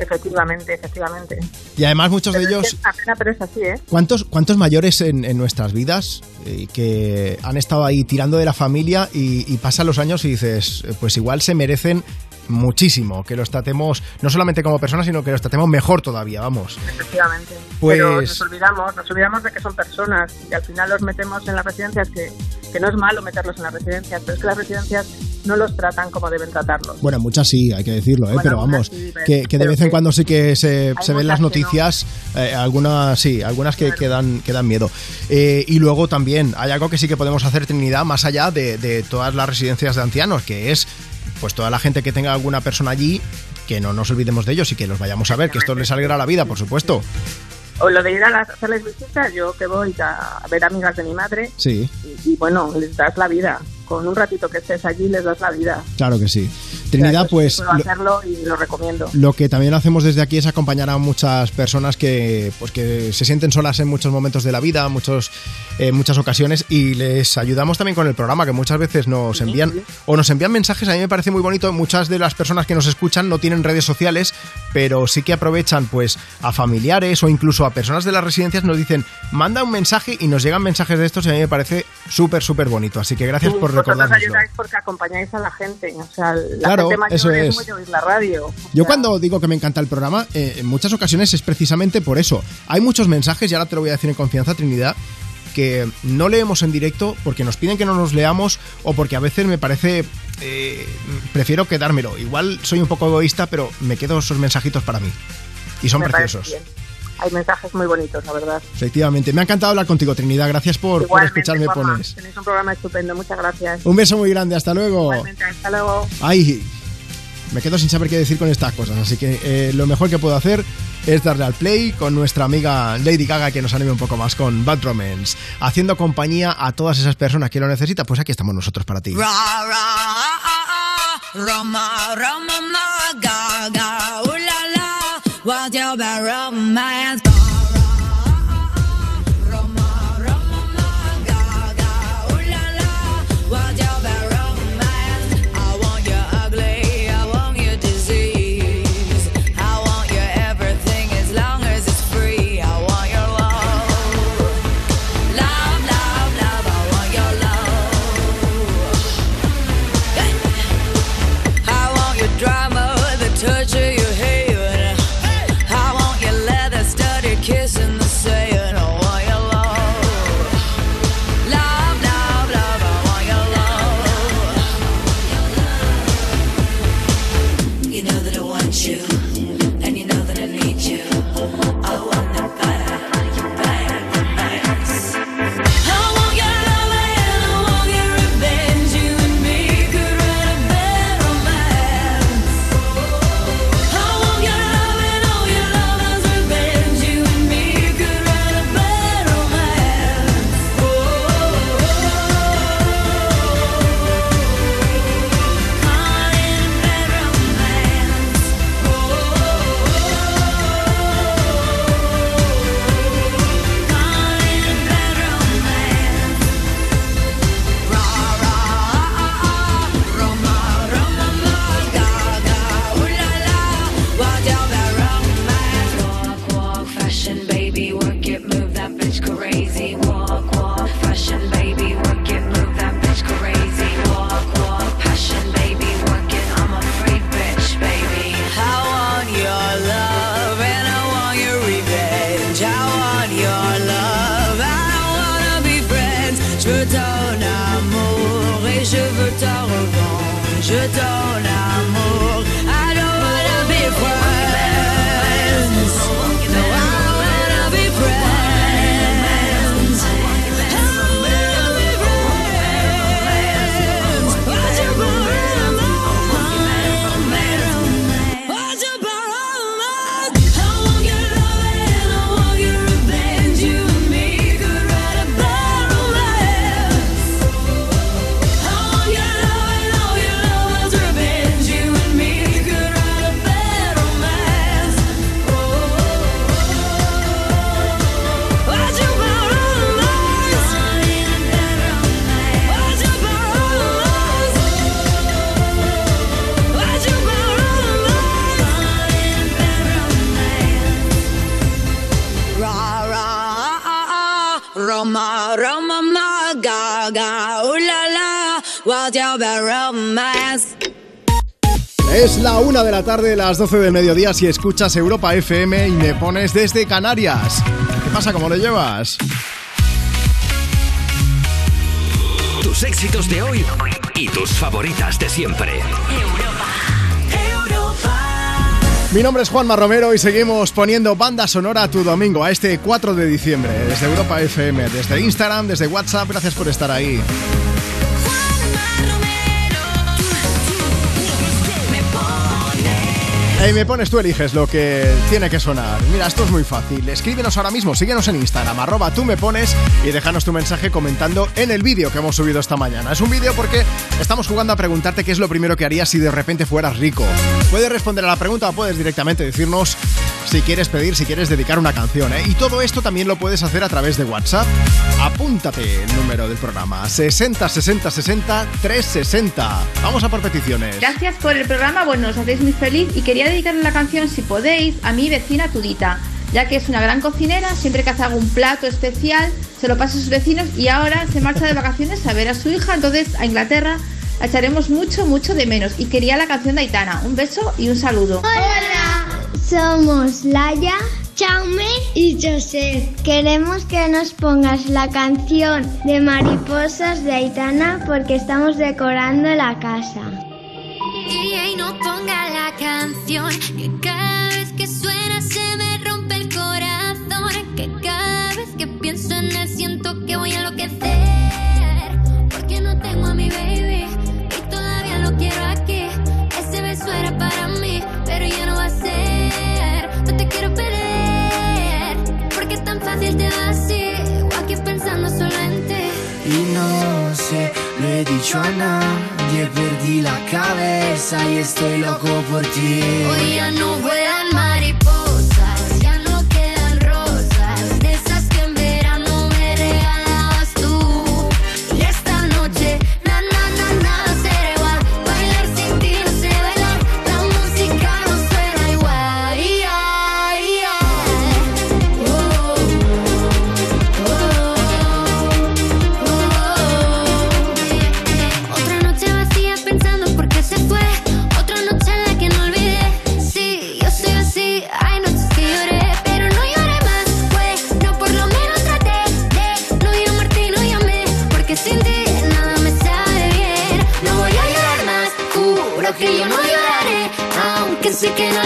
Efectivamente, efectivamente. Y además muchos de Pero ellos... es pero es así, ¿eh? ¿Cuántos, ¿Cuántos mayores en, en nuestras vidas eh, que han estado ahí tirando de la familia y, y pasan los años y dices, eh, pues igual se merecen muchísimo que los tratemos no solamente como personas, sino que los tratemos mejor todavía, vamos. Efectivamente. Pues- Pero nos olvidamos, nos olvidamos de que son personas y al final los metemos en las residencias, que, que no es malo meterlos en las residencias, pero es que las residencias no los tratan como deben tratarlos. Bueno, muchas sí, hay que decirlo, ¿eh? Bueno, pero vamos, algunas sí, pero- que, que de vez en que cuando sí que se, se ven las no. noticias, eh, algunas sí, algunas que, que dan, que dan miedo. Eh, y luego también hay algo que sí que podemos hacer, Trinidad, más allá de, de todas las residencias de ancianos, que es pues toda la gente que tenga alguna persona allí, que no nos olvidemos de ellos y que los vayamos a ver, que esto les alegra la vida, por supuesto. O lo de ir a las- hacerles visitas, yo que voy a ver amigas de mi madre Sí, y, y bueno, les das la vida. Con un ratito que estés allí les das la vida. claro que sí. Trinidad, pues... Puedo lo- hacerlo y lo recomiendo. Lo que también hacemos desde aquí es acompañar a muchas personas que, pues que se sienten solas en muchos momentos de la vida, muchos, en muchas ocasiones, y les ayudamos también con el programa, que muchas veces nos envían o nos envían mensajes. A mí me parece muy bonito. Muchas de las personas que nos escuchan no tienen redes sociales, pero sí que aprovechan pues a familiares o incluso a personas de las residencias. Nos dicen, manda un mensaje y nos llegan mensajes de estos y a mí me parece súper, súper bonito. Así que gracias por vosotros ayudáis porque acompañáis a la gente. O sea, la Claro, gente mayor eso es la radio. Yo cuando digo que me encanta el programa, eh, en muchas ocasiones es precisamente por eso. Hay muchos mensajes, y ahora te lo voy a decir en confianza, Trinidad, que no leemos en directo porque nos piden que no los leamos o porque a veces me parece... eh, prefiero quedármelo. Igual soy un poco egoísta, pero me quedo esos mensajitos para mí. Y son Me preciosos. Hay mensajes muy bonitos, la verdad. Efectivamente. Me ha encantado hablar contigo, Trinidad. Gracias por, escucharme Juanma, pones. Tenéis un programa estupendo. Muchas gracias. Un beso muy grande. Hasta luego. Igualmente, hasta luego. Ay, me quedo sin saber qué decir con estas cosas, así que eh, lo mejor que puedo hacer es darle al play con nuestra amiga Lady Gaga que nos anime un poco más con Bad Romance, haciendo compañía a todas esas personas que lo necesitan, pues aquí estamos nosotros para ti. Ra, ra, ah, Es la una de la tarde, las 12 del mediodía, si escuchas Europa FM y me pones desde Canarias. ¿Qué pasa? ¿Cómo lo llevas? Tus éxitos de hoy y tus favoritas de siempre. Mi nombre es Juanma Romero y seguimos poniendo banda sonora a tu domingo, a este 4 de diciembre, desde Europa FM, desde Instagram, desde WhatsApp. Gracias por estar ahí. Y me pones, tú eliges lo que tiene que sonar. Mira, esto es muy fácil. Escríbenos ahora mismo, síguenos en Instagram, arroba tú me pones y déjanos tu mensaje comentando en el vídeo que hemos subido esta mañana. Es un vídeo porque estamos jugando a preguntarte qué es lo primero que harías si de repente fueras rico. Puedes responder a la pregunta o puedes directamente decirnos si quieres pedir, si quieres dedicar una canción. ¿eh? Y todo esto también lo puedes hacer a través de WhatsApp. Apúntate el número del programa: 60 60 60 360. Vamos a por peticiones. Gracias por el programa, bueno, os hacéis muy feliz y quería dedicarle la canción, si podéis, a mi vecina Tudita, ya que es una gran cocinera, siempre que hace algún plato especial, se lo pasa a sus vecinos y ahora se marcha de vacaciones a ver a su hija, entonces a Inglaterra la echaremos mucho, mucho de menos. Y quería la canción de Aitana. Un beso y un saludo. Hola, somos Laia, Chaume y Joseph. Queremos que nos pongas la canción de Mariposas de Aitana porque estamos decorando la casa. Y no ponga la canción que cada vez que suena se me rompe el corazón. Que cada vez que pienso en él siento que voy a enloquecer. Fácil te va así. O aquí pensando solo en ti. Y no sé, lo he dicho a nadie, perdí la cabeza y estoy loco por ti. Hoy ya no vuelan mariposas,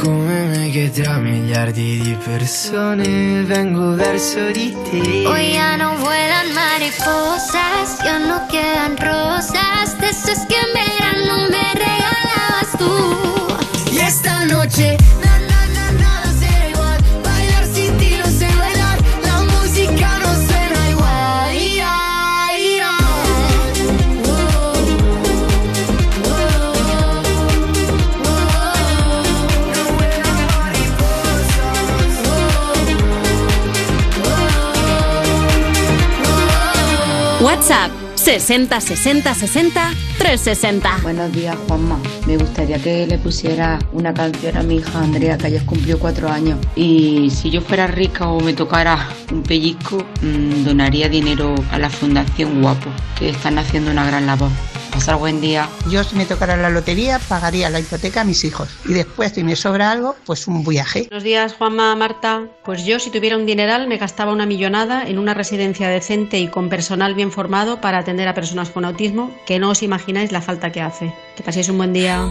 Come me che tra miliardi di persone vengo verso di te. Hoy ya no vuelan mariposas, ya no quedan rosas, de esas que en verano me regalabas tú. Y esta noche, WhatsApp 60 60 60 360. Buenos días, Juanma. Me gustaría que le pusiera una canción a mi hija Andrea, que ayer cumplió cuatro años. Y si yo fuera rica o me tocara un pellizco, mm, donaría dinero a la Fundación Guapo, que están haciendo una gran labor. Pasar buen día. Yo si me tocara la lotería pagaría la hipoteca a mis hijos y después si me sobra algo pues un viaje. Buenos días, Juanma, Marta. Pues yo, si tuviera un dineral, me gastaba una millonada en una residencia decente y con personal bien formado para atender a personas con autismo, que no os imagináis la falta que hace. Que paséis un buen día.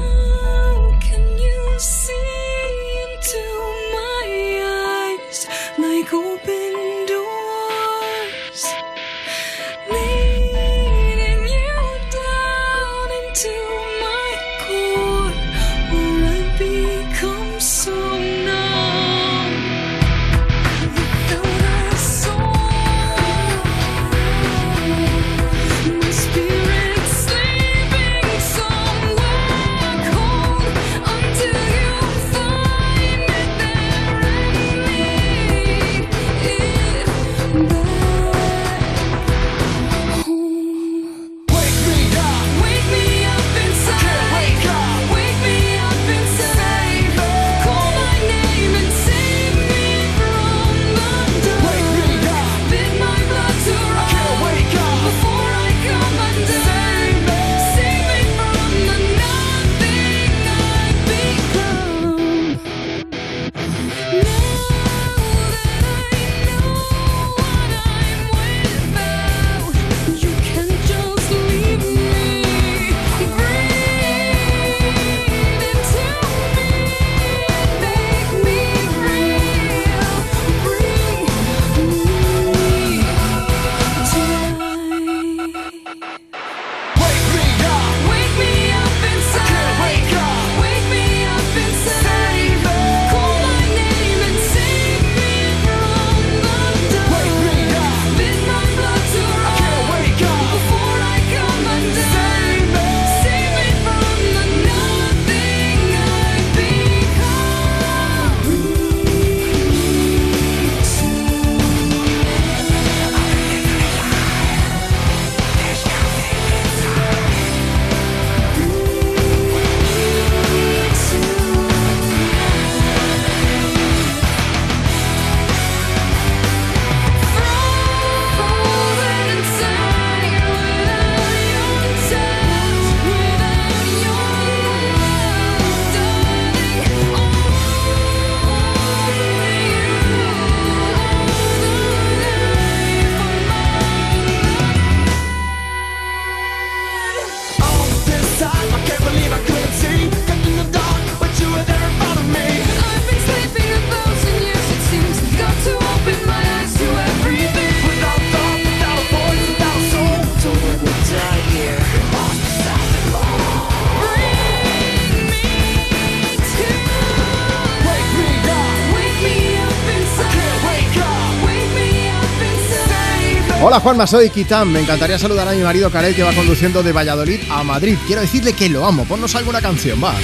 Hola Juanma, soy Kitam. Me encantaría saludar a mi marido Karel que va conduciendo de Valladolid a Madrid. Quiero decirle que lo amo. Ponnos alguna canción, va.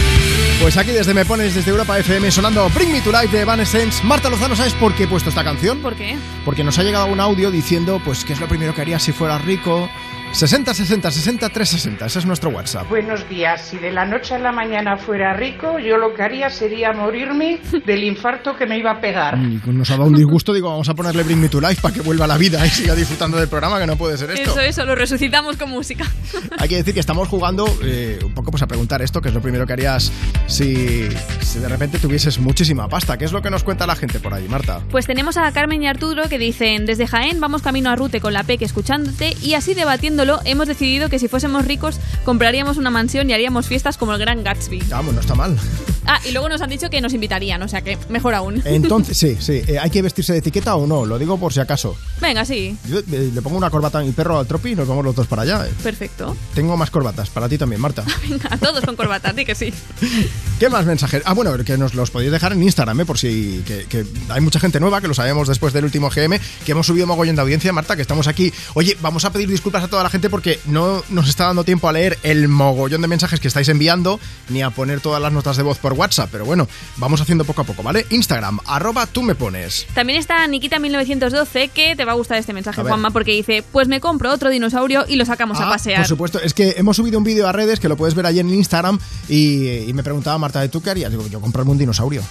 Pues aquí desde Me Pones, desde Europa FM, sonando Bring Me to Life de Evanescence. Marta Lozano, ¿sabes por qué he puesto esta canción? ¿Por qué? Porque nos ha llegado un audio diciendo, pues, qué es lo primero que haría si fuera rico. 60 60 60 360, ese es nuestro WhatsApp. Buenos días. Si de la noche a la mañana fuera rico, yo lo que haría sería morirme del infarto que me iba a pegar. Y nos ha dado un disgusto, digo, vamos a ponerle Bring Me to Life para que vuelva a la vida y siga disfrutando del programa, que no puede ser esto. Eso, eso, lo resucitamos con música. *laughs* Hay que decir que estamos jugando eh, un poco pues a preguntar esto, que es lo primero que harías si, si de repente tuvieses muchísima pasta. ¿Qué es lo que nos cuenta la gente por ahí, Marta? Pues tenemos a Carmen y Arturo que dicen, desde Jaén vamos camino a Rute con la PEC escuchándote y así debatiéndolo hemos decidido que si fuésemos ricos compraríamos una mansión y haríamos fiestas como el Gran Gatsby. Vamos, no está mal. Ah, y luego nos han dicho que nos invitarían, o sea que mejor aún. Entonces, sí, sí. *laughs* eh, ¿Hay que vestirse de etiqueta o no? Lo digo por si acaso. Venga, sí, Yo eh, le pongo una corbata a mi perro al tropi y nos vamos los dos para allá. eh. perfecto. Tengo más corbatas, para ti también, Marta. *laughs* Venga, todos con corbata, di que sí. *laughs* ¿Qué más mensajes? Ah, bueno, que nos los podéis dejar en Instagram, ¿eh? por si que, que hay mucha gente nueva, que lo sabemos después del último GM, que hemos subido mogollón de audiencia, Marta, que estamos aquí. Oye, vamos a pedir disculpas a toda la gente porque no nos está dando tiempo a leer el mogollón de mensajes que estáis enviando, ni a poner todas las notas de voz por WhatsApp, pero bueno, vamos haciendo poco a poco, ¿vale? Instagram, arroba tú me pones. También está Nikita1912 que te va a gustar este mensaje. Juanma, porque dice, pues me compro otro dinosaurio y lo sacamos a Ah, pasear. Por supuesto, es que hemos subido un vídeo a redes que lo puedes ver allí en Instagram y, y me preguntaba Marta, ¿de qué harías? Digo, yo comprarme un dinosaurio.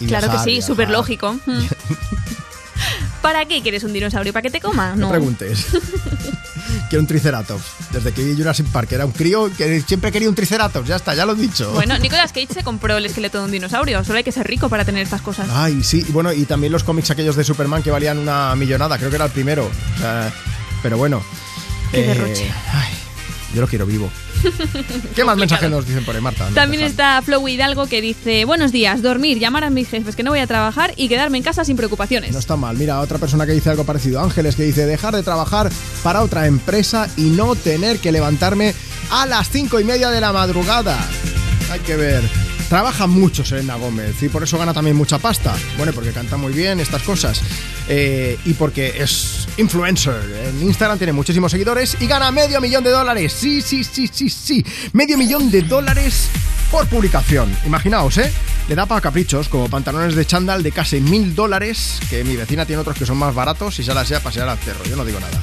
Y Claro que sí, súper lógico. *laughs* Mm. ¿Para qué quieres un dinosaurio? ¿Para que te coma? No No. preguntes. *laughs* Quiero un triceratops. Desde que vi Jurassic Park era un crío que siempre quería un triceratops. Ya está, ya lo he dicho. Bueno, Nicolas Cage se compró el esqueleto de un dinosaurio. Solo hay que ser rico para tener estas cosas. Ay, sí, y bueno, y también los cómics aquellos de Superman que valían una millonada, creo que era el primero. O sea, pero bueno. Qué eh, derroche. ay, yo lo quiero vivo. ¿Qué más mensajes nos dicen por ahí, Marta? También está Flow Hidalgo que dice, buenos días, dormir, llamar a mis jefes que no voy a trabajar y quedarme en casa sin preocupaciones. No está mal. Mira, otra persona que dice algo parecido. Ángeles, que dice dejar de trabajar para otra empresa y no tener que levantarme a las cinco y media de la madrugada. Hay que ver. Trabaja mucho Selena Gómez y por eso gana también mucha pasta. Bueno, porque canta muy bien estas cosas. Eh, y porque es influencer. En Instagram tiene muchísimos seguidores y gana medio millón de dólares. Sí, sí, sí, sí, sí. Medio millón de dólares por publicación. Imaginaos, ¿eh? Le da para caprichos, como pantalones de chándal de casi mil dólares, que mi vecina tiene otros que son más baratos y se las sea pasear al cerro. Yo no digo nada.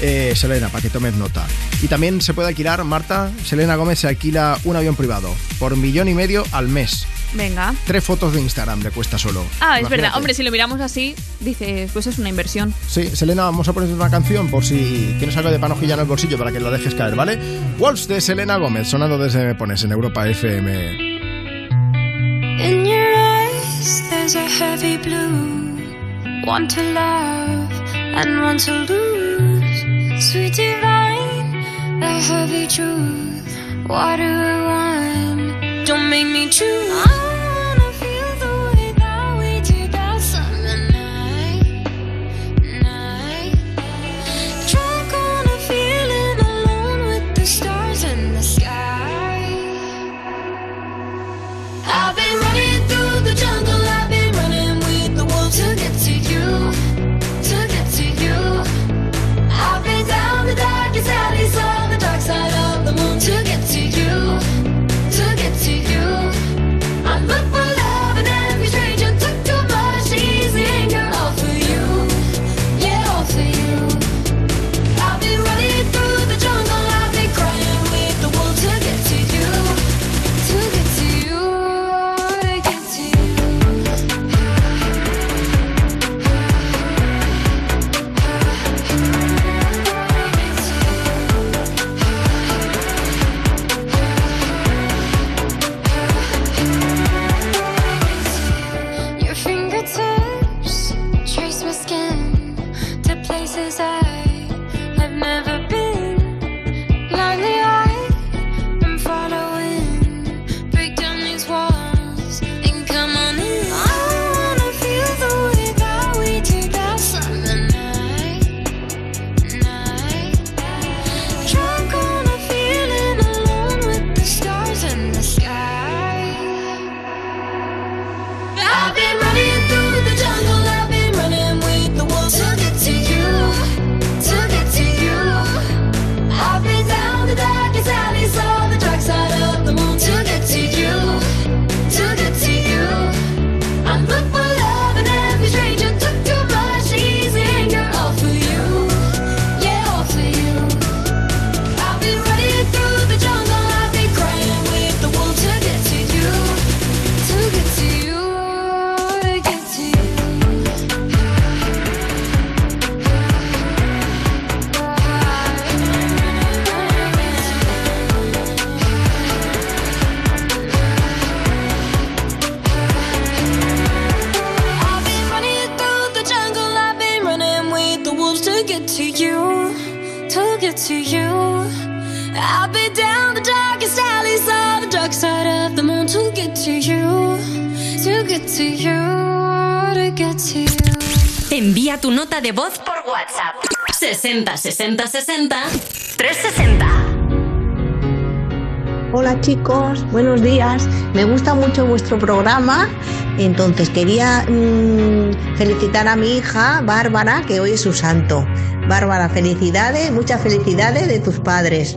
Eh, Selena, para que tomes nota. Y también se puede alquilar, Marta, Selena Gómez se alquila un avión privado por millón y medio al mes. Venga. Tres fotos de Instagram le cuesta solo. Ah, es Imagínate. verdad. Hombre, si lo miramos así, dices, pues es una inversión. Sí, Selena, vamos a poner una canción por si tienes algo de panojilla en el bolsillo para que la dejes caer, ¿vale? Wolves de Selena Gómez, sonando desde Me Pones en Europa FM. In your eyes, there's a heavy blue. One to love and one to lose. Sweet divine, the heavy truth. Water or wine, don't make me choose. To get to you, to get to you, to get to you. Envía tu nota de voz por WhatsApp. 60 60 60 360. Hola chicos, buenos días. Me gusta mucho vuestro programa. Entonces quería mm, felicitar a mi hija Bárbara, que hoy es su santo. Bárbara, felicidades, muchas felicidades de tus padres.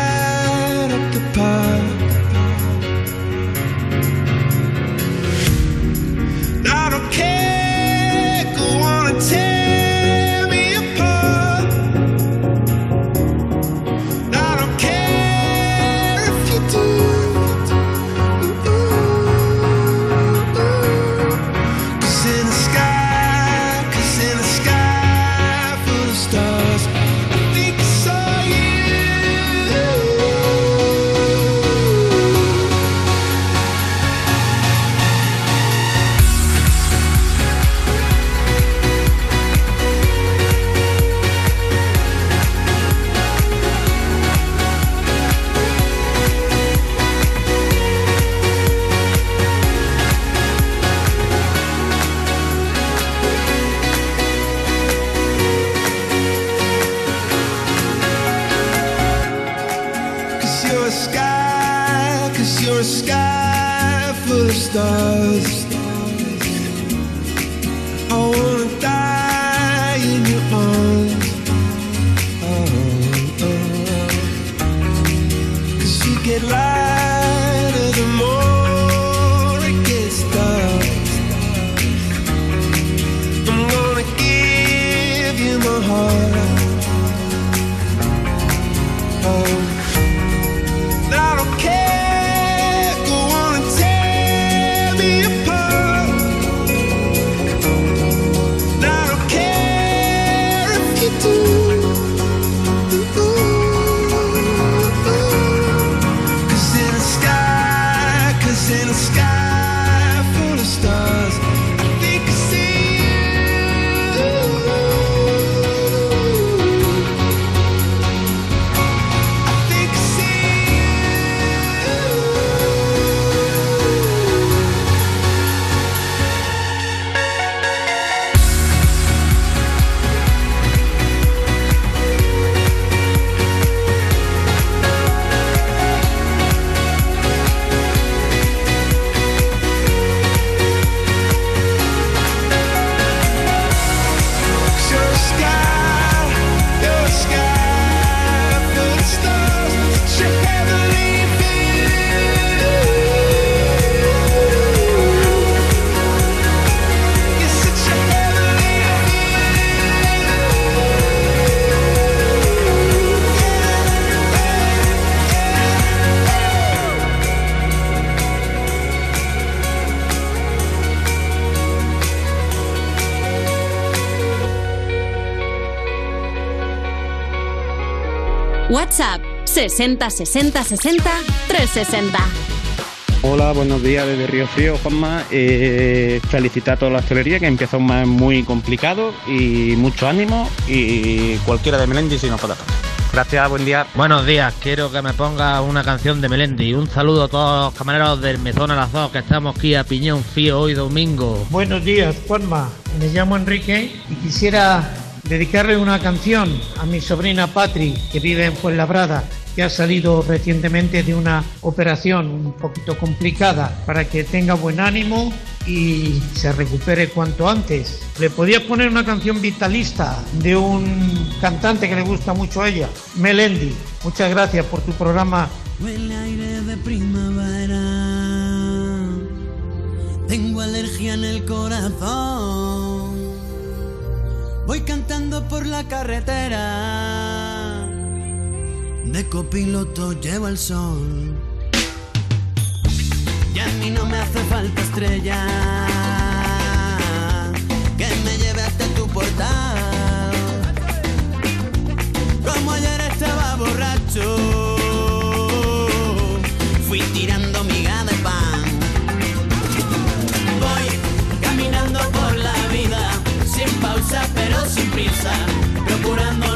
60 60 60 360. Hola, buenos días desde Río Frío, Juanma. Eh, felicitar a toda la hostelería que empieza un mes muy complicado y mucho ánimo y cualquiera de Melendi si nos pasar. Gracias, buen día. Buenos días, quiero que me ponga una canción de Melendi. Un saludo a todos los camareros del Mesón a las dos que estamos aquí a Piñón Fío hoy domingo. Buenos días, Juanma. Me llamo Enrique y quisiera dedicarle una canción a mi sobrina Patri, que vive en Fuenlabrada, que ha salido recientemente de una operación un poquito complicada, para que tenga buen ánimo y se recupere cuanto antes. Le podía poner una canción vitalista de un cantante que le gusta mucho a ella, Melendi. Muchas gracias por tu programa. Huele aire de primavera. Tengo alergia en el corazón. Voy cantando por la carretera. De copiloto llevo el sol. Y a mí no me hace falta estrella. Que me lleve hasta tu portal. Como ayer estaba borracho. Fui tirando miga de pan. Voy caminando pero sin prisa, procurando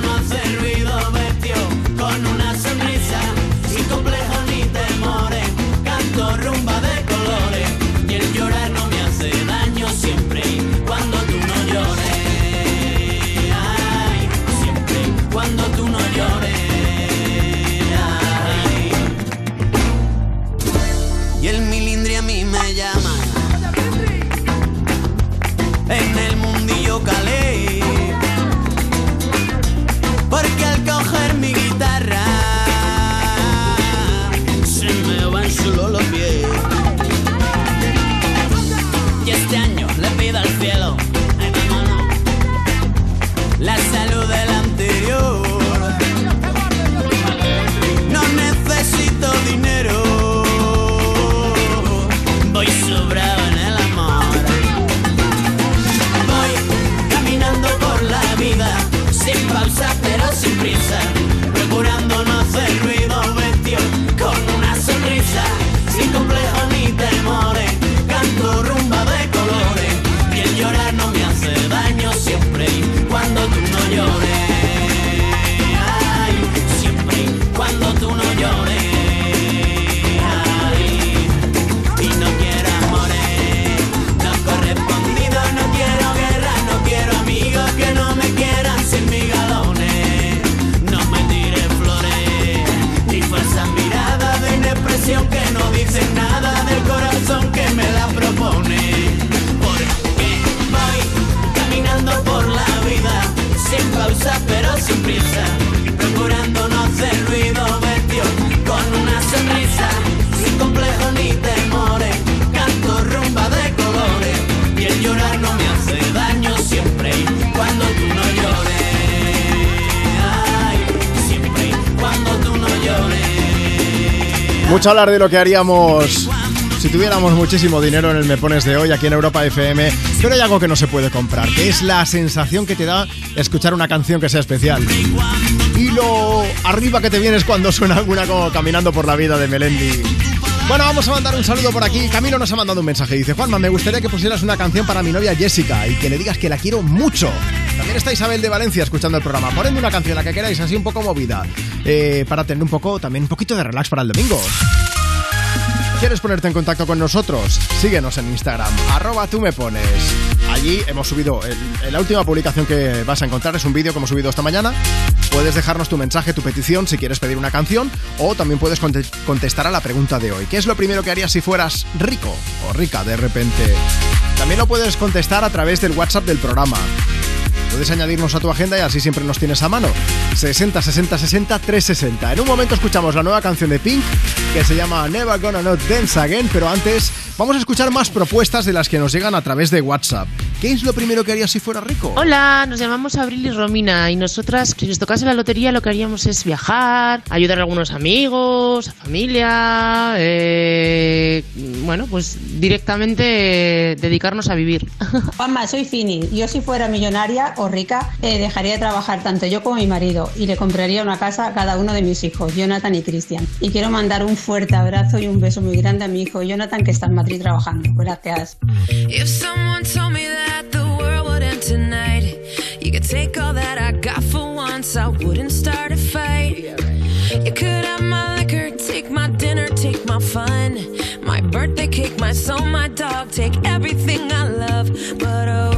Mucho hablar de lo que haríamos si tuviéramos muchísimo dinero en el Me Pones de hoy aquí en Europa FM, pero hay algo que no se puede comprar, que es la sensación que te da escuchar una canción que sea especial. Y lo arriba que te vienes cuando suena alguna como Caminando por la vida de Melendi. Bueno, vamos a mandar un saludo por aquí. Camilo nos ha mandado un mensaje. Dice, Juanma, me gustaría que pusieras una canción para mi novia Jessica y que le digas que la quiero mucho. También está Isabel de Valencia escuchando el programa. Ponedme una canción, la que queráis, así un poco movida. eh, para tener un poco, también un poquito de relax para el domingo. ¿Quieres ponerte en contacto con nosotros? Síguenos en Instagram, arroba tú me pones. Allí hemos subido, la última publicación que vas a encontrar es un vídeo que hemos subido esta mañana. Puedes dejarnos tu mensaje, tu petición, si quieres pedir una canción, o también puedes conte- contestar a la pregunta de hoy. ¿Qué es lo primero que harías si fueras rico o rica de repente? También lo puedes contestar a través del WhatsApp del programa. Puedes añadirnos a tu agenda y así siempre nos tienes a mano. 60 60 60 360. En un momento escuchamos la nueva canción de Pink que se llama Never Gonna Not Dance Again, pero antes vamos a escuchar más propuestas de las que nos llegan a través de WhatsApp. ¿Qué es lo primero que harías si fuera rico? Hola, nos llamamos Abril y Romina y nosotras, si nos tocase la lotería, lo que haríamos es viajar, ayudar a algunos amigos, a familia, eh, bueno, pues directamente eh, dedicarnos a vivir. *laughs* Juanma, soy Fini. Yo si fuera millonaria o rica, eh, dejaría de trabajar tanto yo como mi marido y le compraría una casa a cada uno de mis hijos, Jonathan y Cristian. Y quiero mandar un fuerte abrazo y un beso muy grande a mi hijo Jonathan que está en Madrid trabajando. Gracias. If someone told me that tonight, you could take all that I got for once, I wouldn't start a fight. You could have my liquor, take my dinner, take my fun, my birthday cake, my soul, my dog, take everything I love. But oh,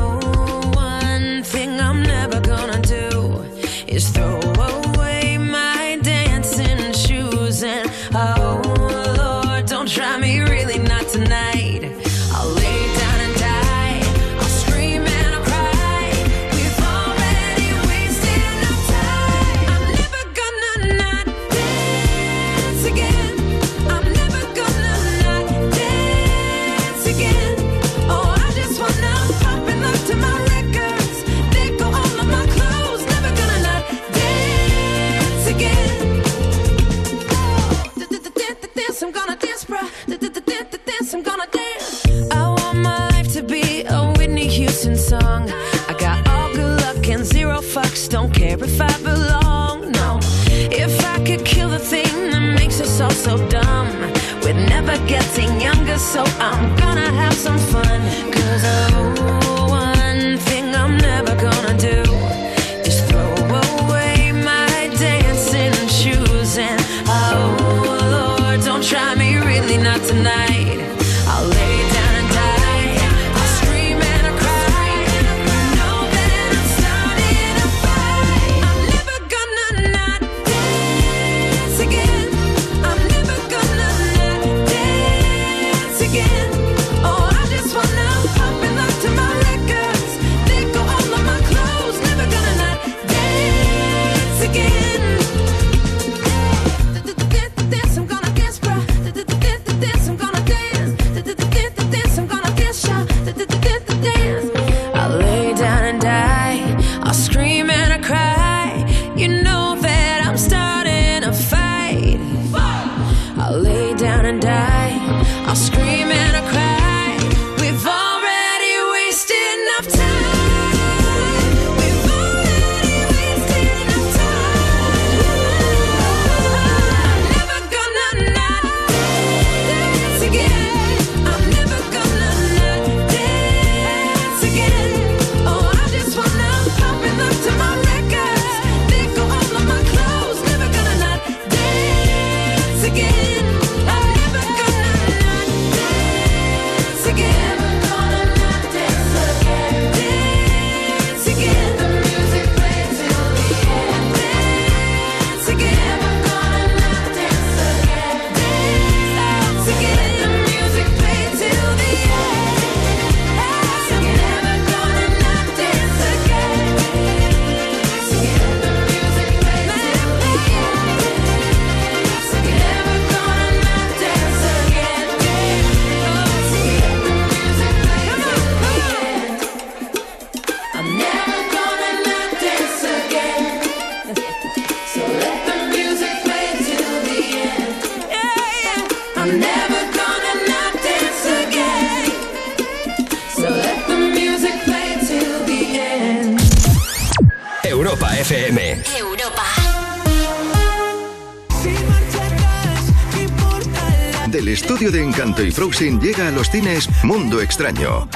Encanto y Frozen llega a los cines Mundo Extraño.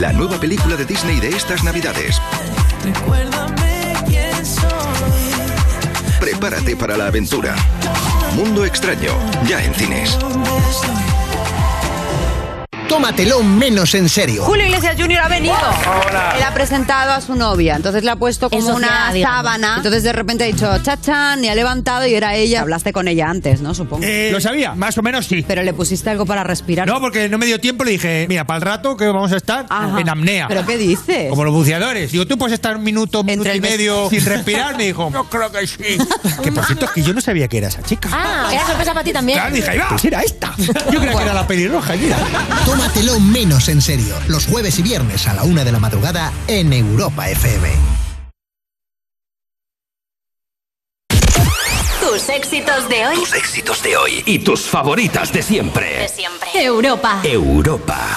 La nueva película de Disney de estas navidades. Prepárate para la aventura. Mundo Extraño, ya en cines. Tómatelo menos en serio. Julio Iglesias Jr. ha venido. Hola. Él ha presentado a su novia, entonces le ha puesto como una sábana. Entonces de repente ha dicho chachan y ha levantado y era ella. Hablaste con ella antes, ¿no? Supongo. Eh, lo sabía, más o menos sí. Pero le pusiste algo para respirar. No, porque no me dio tiempo, le dije, mira, para el rato que vamos a estar Ajá. en apnea. ¿Pero qué dices? Como los buceadores. Digo, tú puedes estar un minuto, minuto y medio sin respirar. Me dijo, *laughs* no creo que sí. que por cierto, es que yo no sabía que era esa chica. Ah, era sorpresa para ti también. Claro, dije, ahí va, pues era esta. *laughs* Yo creía que era la pelirroja, mira. Tómatelo menos en serio. Los jueves y viernes a la una de la madrugada en Europa FM. Tus éxitos de hoy. Tus éxitos de hoy y tus favoritas de De siempre. siempre. Europa. Europa.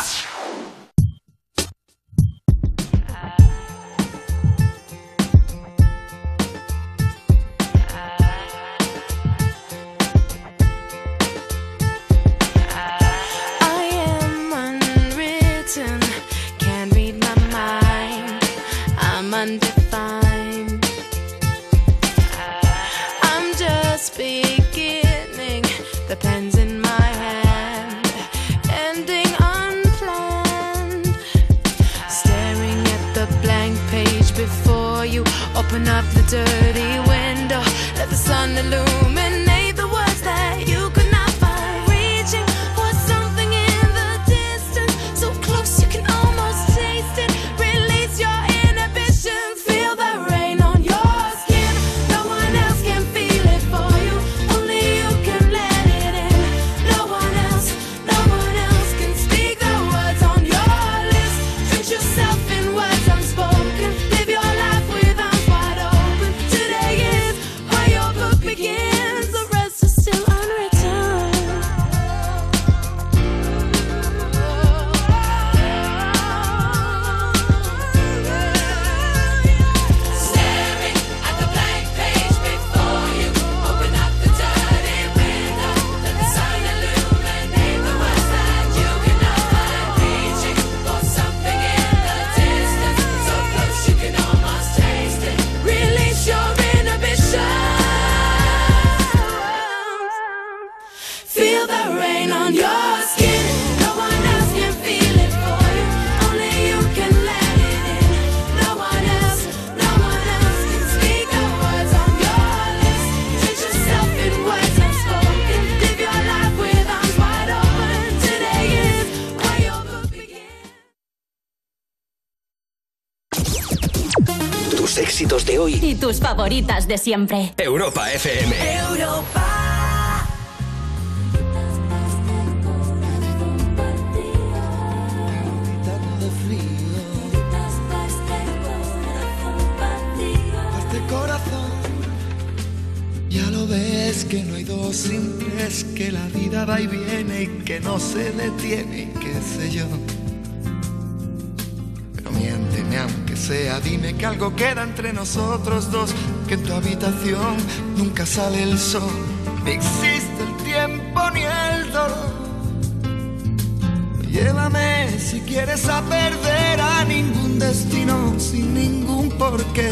tus favoritas de siempre. Europa FM. Europa. Este ves que no hay dos sin tres, que la vida va y viene y que no se detiene qué sé yo. Pero miénteme aunque sea, dime que algo queda entre nosotros nunca sale el sol, ni existe el tiempo ni el dolor. Llévame si quieres a perder a ningún destino sin ningún porqué.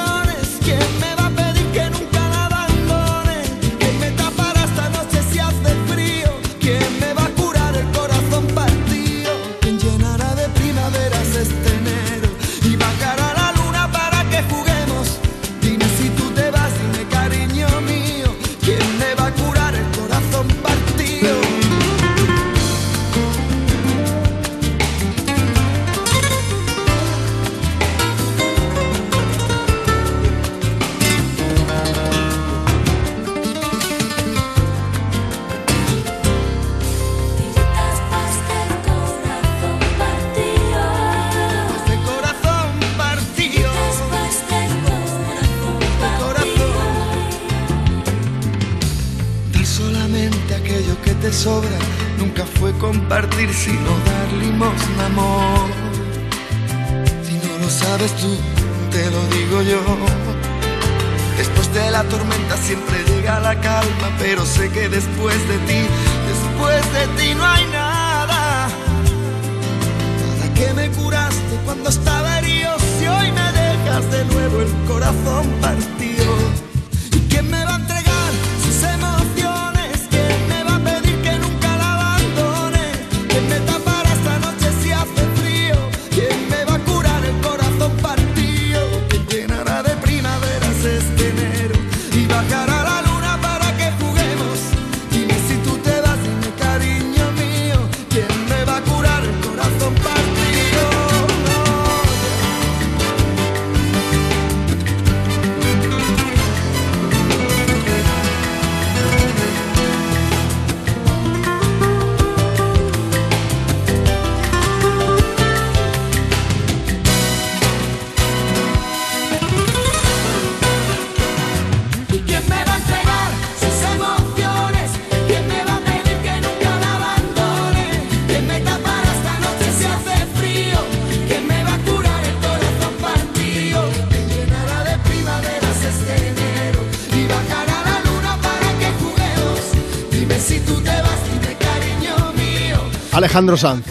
Alejandro Sanz.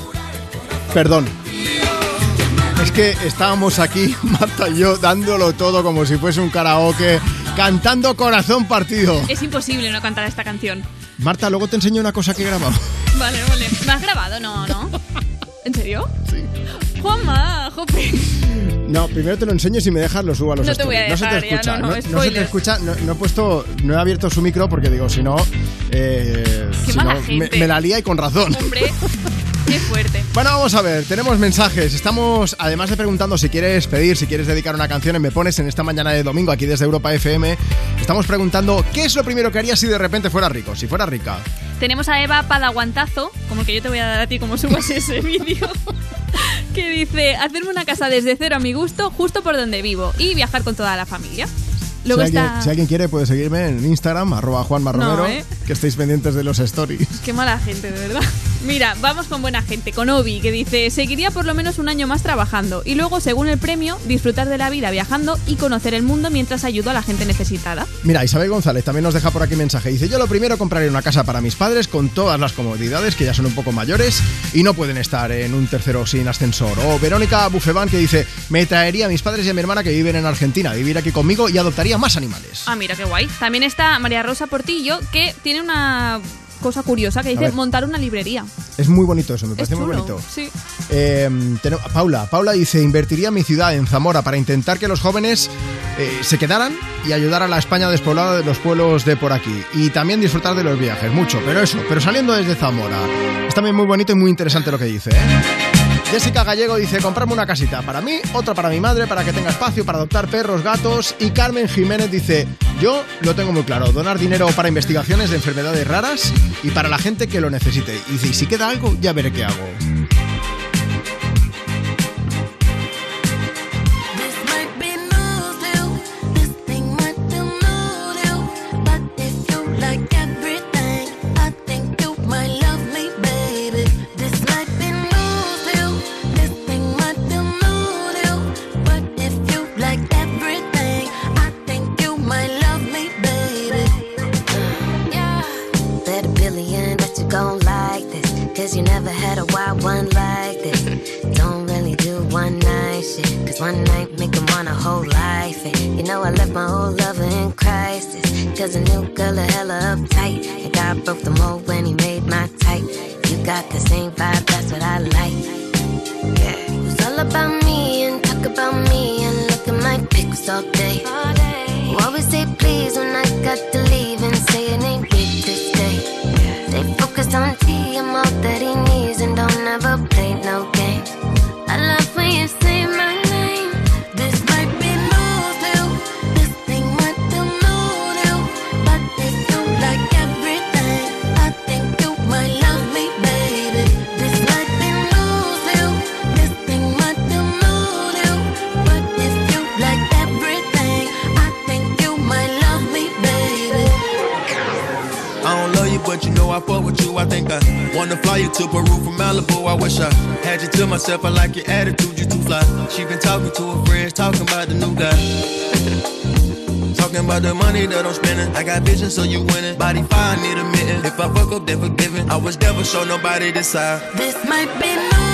Perdón. Es que estábamos aquí, *laughs* Marta y yo, dándolo todo como si fuese un karaoke, cantando corazón partido. Es imposible no cantar esta canción. Marta, luego te enseño una cosa que he grabado. Vale, vale. ¿Me has grabado? No, ¿no? ¿En serio? Sí. Juanma, jope. No, primero te lo enseño y si me dejas lo subo a los No te voy a stories. No se te dejar ya, escucha, no, no, se te escucha. No, he puesto, no he abierto su micro porque digo, si no, eh, si me, la lía y con razón. Hombre, qué fuerte. Bueno, vamos a ver, tenemos mensajes. Estamos, además de preguntando si quieres pedir, si quieres dedicar una canción en Me Pones en esta mañana de domingo aquí desde Europa FM, estamos preguntando qué es lo primero que harías si de repente fuera rico, si fuera rica. Tenemos a Eva Padaguantazo, como que yo te voy a dar a ti como subas *laughs* ese vídeo, que dice, hacerme una casa desde cero a mi gusto, justo por donde vivo, y viajar con toda la familia. Si, alguien, está... si alguien quiere puede seguirme en Instagram, arroba Juan Romero, ¿eh? que estéis pendientes de los stories. Qué mala gente, de verdad. Mira, vamos con buena gente, con Obi, que dice, seguiría por lo menos un año más trabajando y luego, según el premio, disfrutar de la vida viajando y conocer el mundo mientras ayudo a la gente necesitada. Mira, Isabel González también nos deja por aquí mensaje. Dice, yo lo primero compraré una casa para mis padres con todas las comodidades, que ya son un poco mayores y no pueden estar en un tercero sin ascensor. O Verónica Bufebán que dice, me traería a mis padres y a mi hermana que viven en Argentina a vivir aquí conmigo y adoptaría más animales. Ah, mira, qué guay. También está María Rosa Portillo, que tiene una cosa curiosa que dice montar una librería. Es muy bonito eso, me parece muy bonito. Em, Paula, Paula dice, invertiría mi ciudad en Zamora para intentar que los jóvenes eh, se quedaran y ayudar a la España despoblada de los pueblos de por aquí. Y también disfrutar de los viajes, mucho, pero eso, pero saliendo desde Zamora. Es también muy bonito y muy interesante lo que dice. ¿eh? Jessica Gallego dice, comprarme una casita para mí, otra para mi madre, para que tenga espacio para adoptar perros, gatos. Y Carmen Jiménez dice, yo lo tengo muy claro, donar dinero para investigaciones de enfermedades raras y para la gente que lo necesite. Y si queda algo, ya veré qué hago. winning, so you winning. Body fine, need a mitten. If I fuck up, then forgiven. I was never show nobody this side. This might be new.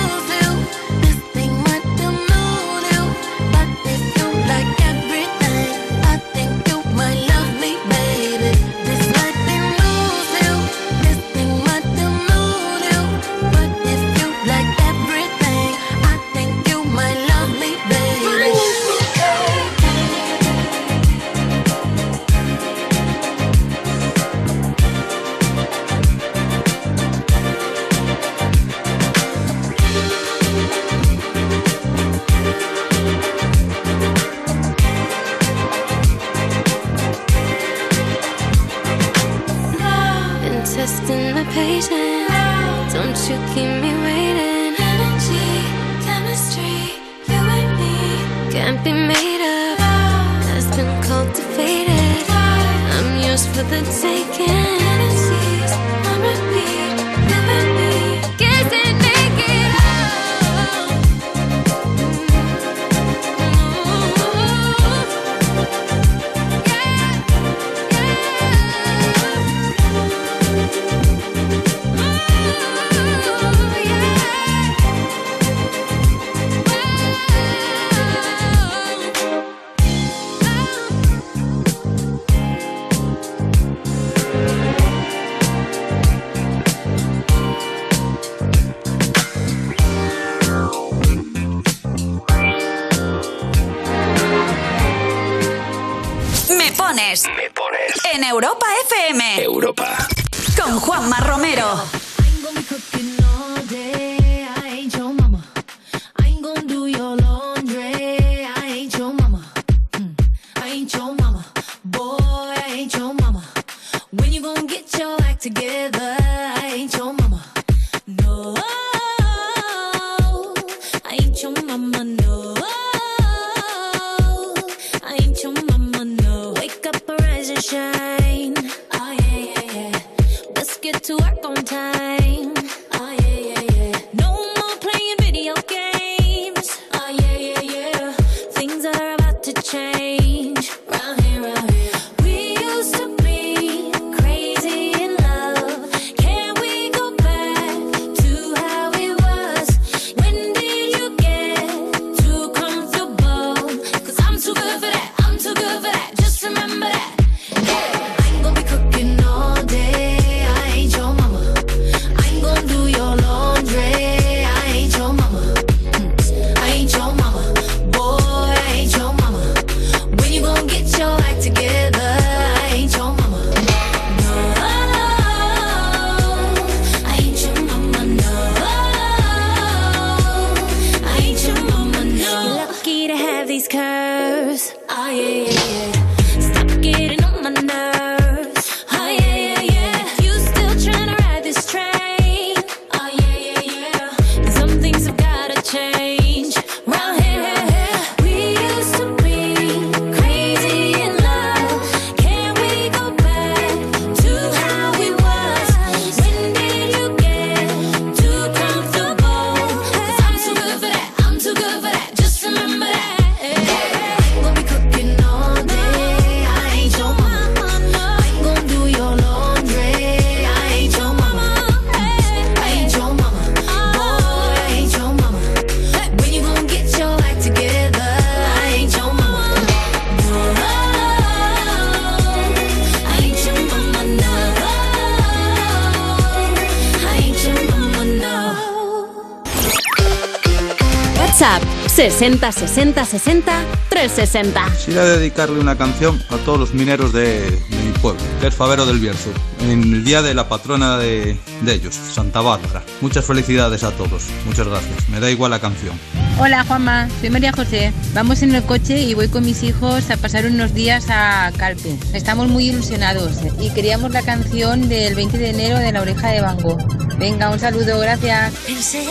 60 60 60 360. Quisiera dedicarle una canción a todos los mineros de, de mi pueblo, que es Favero del Bierzo, en el día de la patrona de, de ellos, Santa Bárbara. Muchas felicidades a todos, muchas gracias. Me da igual la canción. Hola Juanma, soy María José. Vamos en el coche y voy con mis hijos a pasar unos días a Calpe. Estamos muy ilusionados y queríamos la canción del 20 de enero de La Oreja de Van Gogh. Venga, un saludo, gracias. Pensé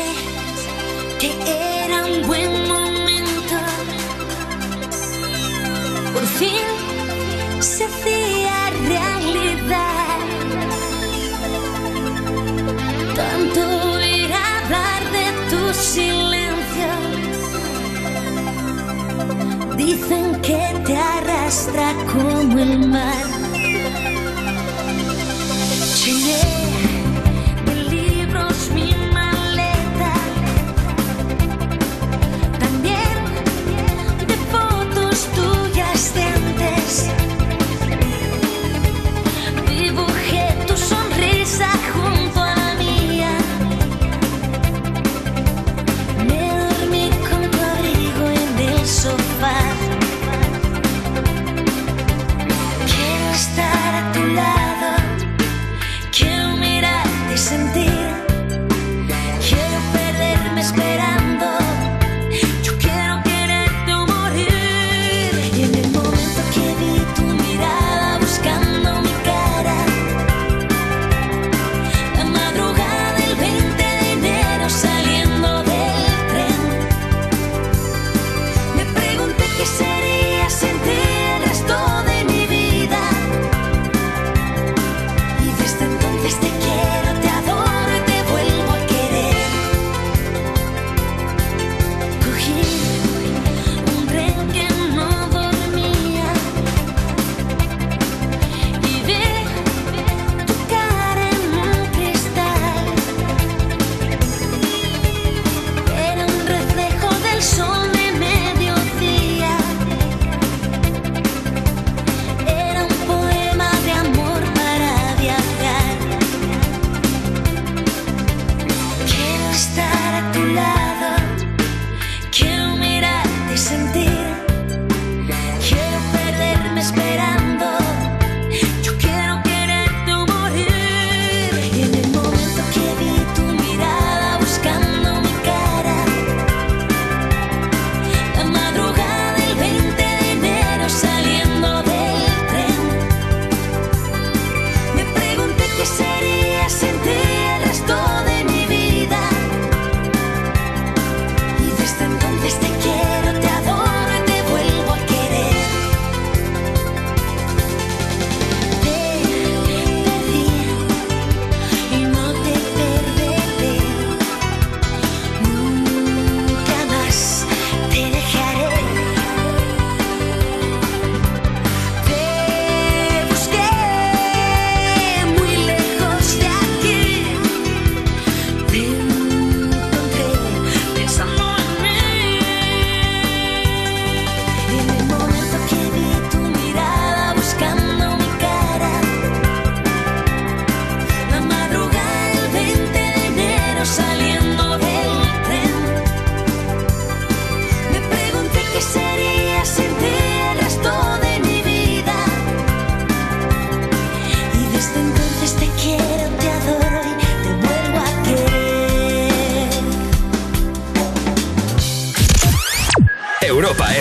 que era un buen momento. Fin se hacía realidad. Tanto oír hablar de tu silencio. Dicen que te arrastra como el mar.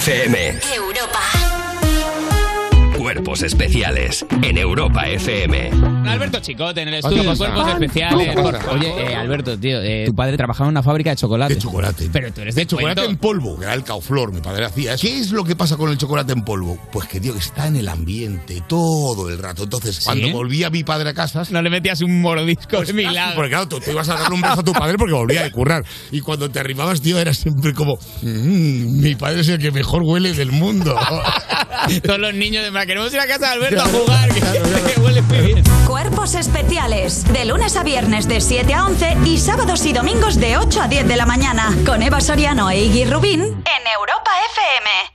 FM. Europa. Cuerpos especiales en Europa FM. Alberto Chicote en el estudio de pasa? Cuerpos Especiales. Oye, eh, Alberto, tío, eh, tu padre trabajaba en una fábrica de chocolate. De chocolate. Pero tú eres de, De chocolate cuento. en polvo, que era el cauflor, mi padre hacía. ¿Qué es lo que pasa con el chocolate en polvo? Pues que, tío, que está en el ambiente todo el rato. Entonces, cuando volvía mi padre a casa... No le metías un mordisco de Casi, milagro. Porque claro, tú te ibas a darle un beso a tu padre porque volvía de currar. Y cuando te arribabas, tío, era siempre como... "Mm, mi padre es el que mejor huele del mundo. *laughs* Todos los niños de queremos ir a casa de Alberto a jugar, que. Cuerpos especiales. De lunes a viernes de 7 a 11 y sábados y domingos de 8 a 10 de la mañana. Con Eva Soriano e Iggy Rubín.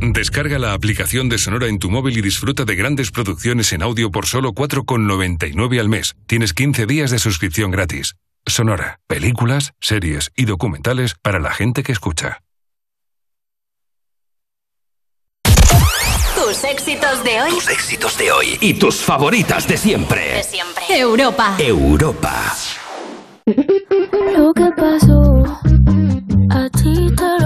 Descarga la aplicación de Sonora en tu móvil y disfruta de grandes producciones en audio por solo 4,99 al mes. Tienes 15 días de suscripción gratis. Sonora, películas, series y documentales para la gente que escucha. Tus éxitos de hoy. Tus éxitos de hoy y tus favoritas de siempre. De siempre. Europa. Europa. Lo que pasó, a ti te lo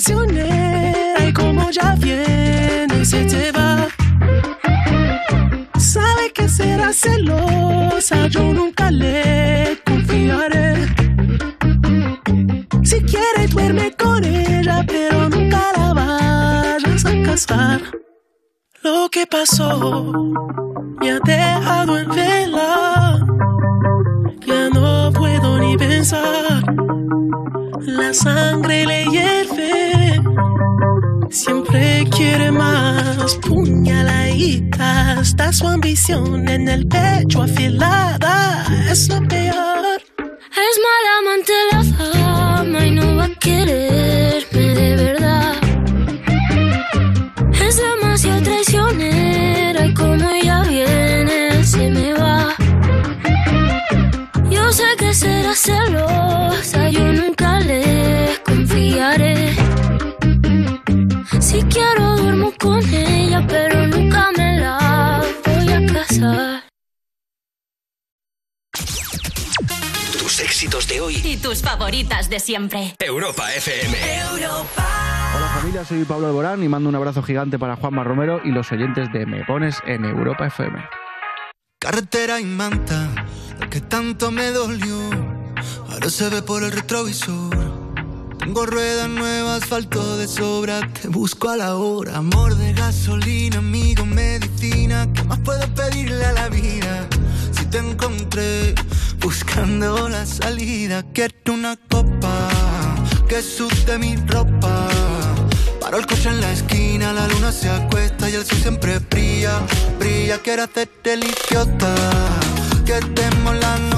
Y como ya viene se te va. Sabe que será celosa, yo nunca le confiaré. Si quiere duerme con ella, pero nunca la vayas a casar. Lo que pasó me ha dejado en vela. Ya no puedo ni pensar. La sangre le hierve. Siempre quiere más. Puñaladita. Está su ambición en el pecho afilada. Es lo peor. Es mala amante la fama y no va a quererme de verdad. Es demasiado traicionera y como ella viene se me va. Yo sé que será celosa, yo nunca Si quiero duermo con ella, pero nunca me la voy a casar. Tus éxitos de hoy. Y tus favoritas de siempre. Europa FM. Hola familia, soy Pablo Alborán y mando un abrazo gigante para Juanma Romero y los oyentes de Me Pones en Europa FM. Carretera y manta, lo que tanto me dolió, ahora se ve por el retrovisor. Tengo ruedas nuevas, asfalto de sobra, te busco a la hora. Amor de gasolina, amigo, medicina, ¿qué más puedo pedirle a la vida? Si te encontré buscando la salida, quiero una copa que sude mi ropa. Paro el coche en la esquina, la luna se acuesta y el sol siempre brilla, brilla. Quiero hacerte el idiota, que demos la nota.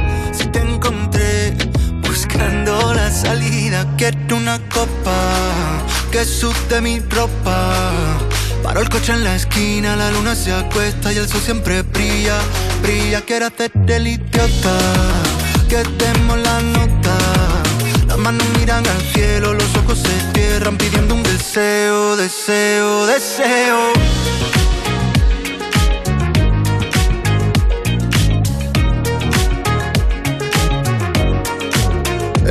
Salida, quiero una copa que sude mi ropa. Paro el coche en la esquina, la luna se acuesta y el sol siempre brilla, brilla. Quiero hacerte el idiota, que demos la nota. Las manos miran al cielo, los ojos se cierran pidiendo un deseo, deseo, deseo.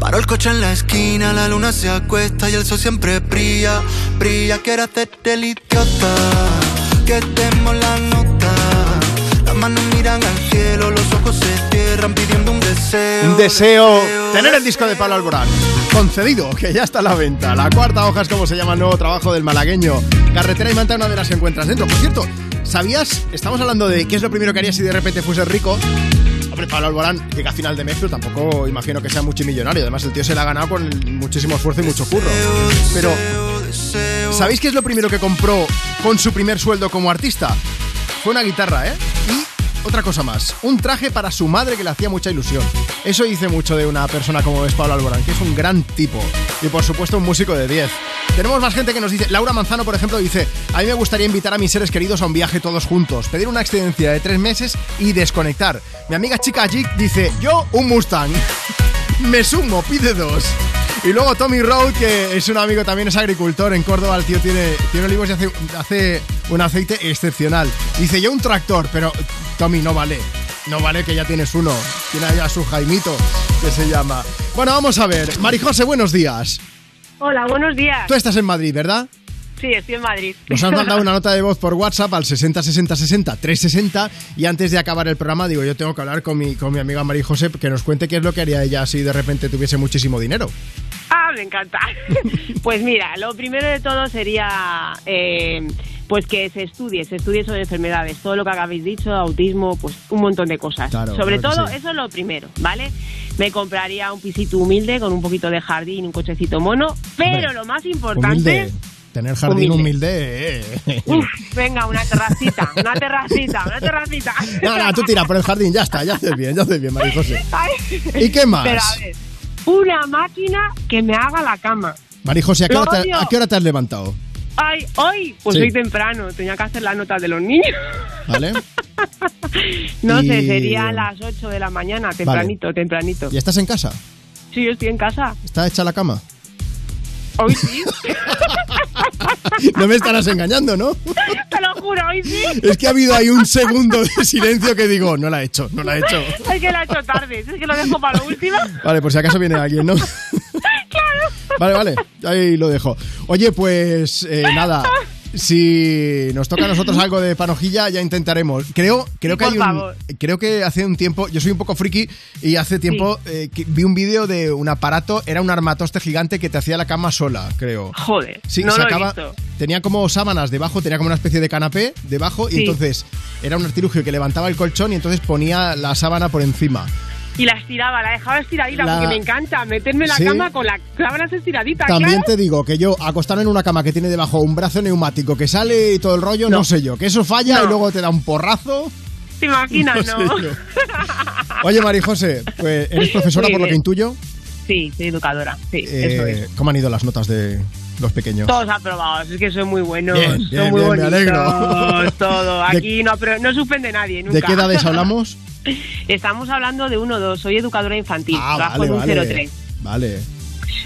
Paro el coche en la esquina, la luna se acuesta y el sol siempre brilla, brilla. Quiero hacer el idiota, que demos la nota. Las manos miran al cielo, los ojos se cierran pidiendo un deseo. Un deseo tener el disco de Pablo Alborán. Concedido, que ya está a la venta. La cuarta hoja es como se llama el nuevo trabajo del malagueño. Carretera y manta, una de las encuentras dentro. Por cierto, ¿sabías? Estamos hablando de qué es lo primero que harías si de repente fuese rico. Hombre, Pablo Alborán llega a final de mes, pero tampoco imagino que sea multimillonario. Además, el tío se la ha ganado con muchísimo esfuerzo y mucho curro. Pero, ¿sabéis qué es lo primero que compró con su primer sueldo como artista? Fue una guitarra, ¿eh? Y otra cosa más, un traje para su madre que le hacía mucha ilusión. Eso dice mucho de una persona como es Pablo Alborán, que es un gran tipo. Y por supuesto un músico de 10. Tenemos más gente que nos dice, Laura Manzano por ejemplo dice, a mí me gustaría invitar a mis seres queridos a un viaje todos juntos, pedir una excedencia de tres meses y desconectar. Mi amiga chica Jig dice, yo un Mustang. *laughs* me sumo, pide dos. Y luego Tommy Road, que es un amigo también, es agricultor en Córdoba. El tío tiene, tiene olivos y hace, hace un aceite excepcional. Dice yo un tractor, pero Tommy no vale. No vale que ya tienes uno. Tiene allá su Jaimito, que se llama. Bueno, vamos a ver. Marijose, buenos días. Hola, buenos días. Tú estás en Madrid, ¿verdad? Sí, estoy en Madrid. Nos has mandado *laughs* una nota de voz por WhatsApp al 60 60 60 360 y antes de acabar el programa digo, yo tengo que hablar con mi, con mi amiga María José que nos cuente qué es lo que haría ella si de repente tuviese muchísimo dinero. Ah, me encanta. *laughs* pues mira, lo primero de todo sería eh, pues que se estudie, se estudie sobre enfermedades, todo lo que habéis dicho, autismo, pues un montón de cosas. Claro, sobre claro todo, sí. eso es lo primero, ¿vale? Me compraría un pisito humilde con un poquito de jardín, un cochecito mono, pero Hombre, lo más importante... Humilde. Tener jardín Humilde. humilde. eh. Uf, venga, una terracita, una terracita, una terracita. No, no, tú tira por el jardín, ya está, ya haces bien, ya haces bien, María José. ¿Y qué más? Pero a ver, una máquina que me haga la cama. María José, ¿a qué, hora te, odio. a qué hora te has levantado? Ay, hoy, pues Sí. hoy temprano, tenía que hacer las notas de los niños. ¿Vale? *laughs* No sé, sería a las 8 de la mañana, tempranito, tempranito. ¿Y estás en casa? Sí, yo estoy en casa. ¿Está hecha la cama? Hoy sí. *laughs* No me estarás engañando, ¿no? *laughs* Te lo juro, hoy sí. Es que ha habido ahí un segundo de silencio que digo, no la he hecho, no la he hecho. *laughs* Es que la he hecho tarde, es que lo dejo para lo último. Vale, por si acaso viene alguien, ¿no? *laughs* Vale, vale, ahí lo dejo. Oye, pues eh, nada, si nos toca a nosotros *laughs* algo de panojilla, ya intentaremos. Creo, creo Sí, que hay un, favor. creo que hace un tiempo, yo soy un poco friki y hace tiempo eh, que vi un vídeo de un aparato, era un armatoste gigante que te hacía la cama sola, creo. Joder, Sí, no lo he visto. tenía como sábanas debajo, tenía como una especie de canapé debajo y entonces era un artilugio que levantaba el colchón y entonces ponía la sábana por encima. Y la estiraba, la dejaba estiradita La- porque me encanta meterme en la Sí. cama con la sábanas estiraditas. También claro. te digo que yo acostarme en una cama que tiene debajo un brazo neumático que sale y todo el rollo, no, sé yo, que eso falla No. y luego te da un porrazo. ¿Te imaginas, No no? sé. Oye, María José, pues eres profesora Muy por lo que intuyo. Sí, soy educadora, sí, Eh, eso es. ¿Cómo han ido las notas de los pequeños? Todos aprobados, es que son muy buenos, Bien, son bien, muy bien, me bonitos, alegro. todo. *laughs* ¿De- Aquí no, apro- no suspende nadie, nunca. ¿De qué edades *laughs* hablamos? *laughs* Estamos hablando de 1-2, soy educadora infantil, Ah, trabajo vale, en un vale. 03. Vale.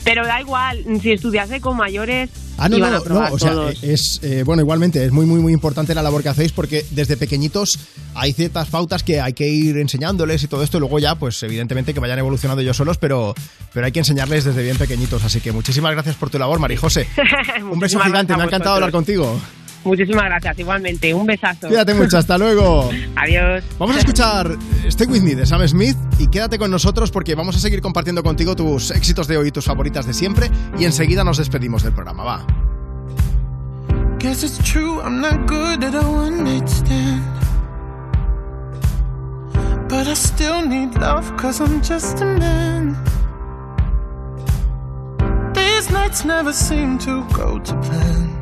Pero da igual, si estudiase con mayores, Ah, no, no, a no, aprobar o sea, es, eh, bueno, igualmente, es muy, muy, muy importante la labor que hacéis porque desde pequeñitos hay ciertas pautas que hay que ir enseñándoles y todo esto, y luego ya, pues evidentemente que vayan evolucionando ellos solos, pero, pero hay que enseñarles desde bien pequeñitos, así que muchísimas gracias por tu labor, Marijose. *laughs* Un beso gigante, me ha encantado hablar contigo. Muchísimas gracias, igualmente, un besazo. Cuídate mucho, hasta luego. *laughs* Adiós. Vamos a escuchar Stay With Me de Sam Smith y quédate con nosotros porque vamos a seguir compartiendo contigo tus éxitos de hoy y tus favoritas de siempre y enseguida nos despedimos del programa, va. Guess it's true, I'm not good at a one night stand. But I still need love, cause I'm just a man. These nights never seem to go to plan.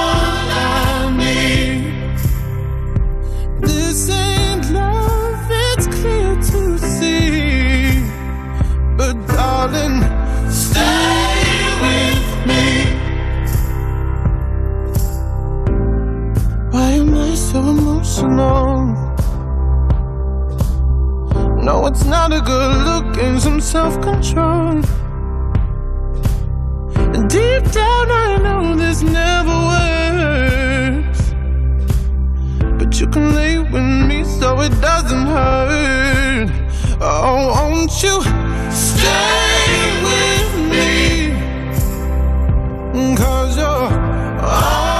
so emotional. No, it's not a good look and some self control. Deep down, I know this never works. But you can lay with me so it doesn't hurt. Oh, won't you stay with me? Cause you're all.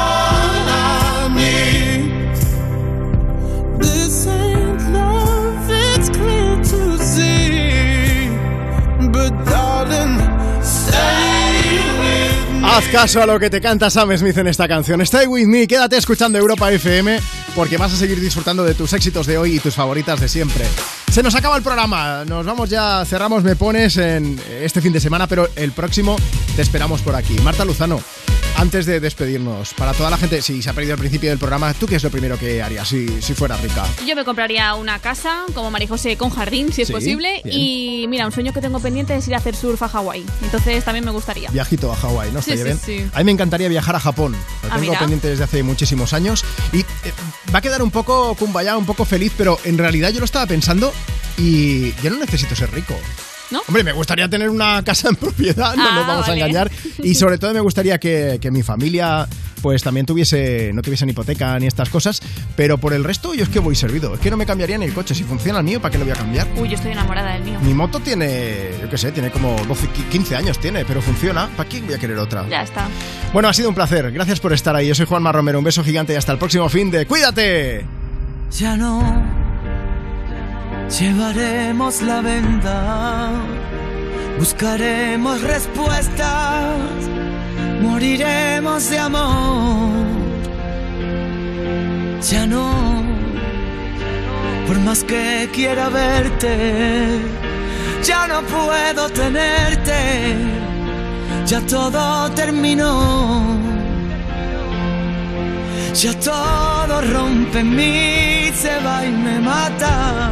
Haz caso a lo que te canta Sam Smith en esta canción. Stay with me, quédate escuchando Europa FM porque vas a seguir disfrutando de tus éxitos de hoy y tus favoritas de siempre. Se nos acaba el programa, nos vamos ya, cerramos Me Pones en este fin de semana, pero el próximo te esperamos por aquí. Marta Luzano, antes de despedirnos, para toda la gente, si se ha perdido el principio del programa, ¿tú qué es lo primero que harías si, si fueras rica? Yo me compraría una casa, como María José, con jardín, si es Sí, posible. bien. Y mira, un sueño que tengo pendiente es ir a hacer surf a Hawái. Entonces también me gustaría. Viajito a Hawái, ¿no? Sí, sí, bien. sí. A mí me encantaría viajar a Japón. Lo Ah, tengo mira. pendiente desde hace muchísimos años. Y eh, va a quedar un poco kumbaya, un poco feliz, pero en realidad yo lo estaba pensando y yo no necesito ser rico. ¿No? Hombre, me gustaría tener una casa en propiedad, no Ah, nos vamos vale. a engañar. *laughs* Y sobre todo me gustaría que, que mi familia pues también tuviese, no tuviesen hipoteca ni estas cosas, pero por el resto yo es que voy servido. Es que no me cambiaría ni el coche. Si funciona el mío, ¿para qué lo voy a cambiar? Uy, yo estoy enamorada del mío. Mi moto tiene, yo qué sé, tiene como 12, 15 años tiene, pero funciona. ¿Para qué voy a querer otra? Ya está. Bueno, ha sido un placer. Gracias por estar ahí. Yo soy Juanma Romero. Un beso gigante y hasta el próximo fin de ¡Cuídate! Ya no llevaremos la venda, buscaremos respuestas, moriremos de amor. Ya no, por más que quiera verte, ya no puedo tenerte, ya todo terminó. Ya todo rompe en mí, se va y me mata.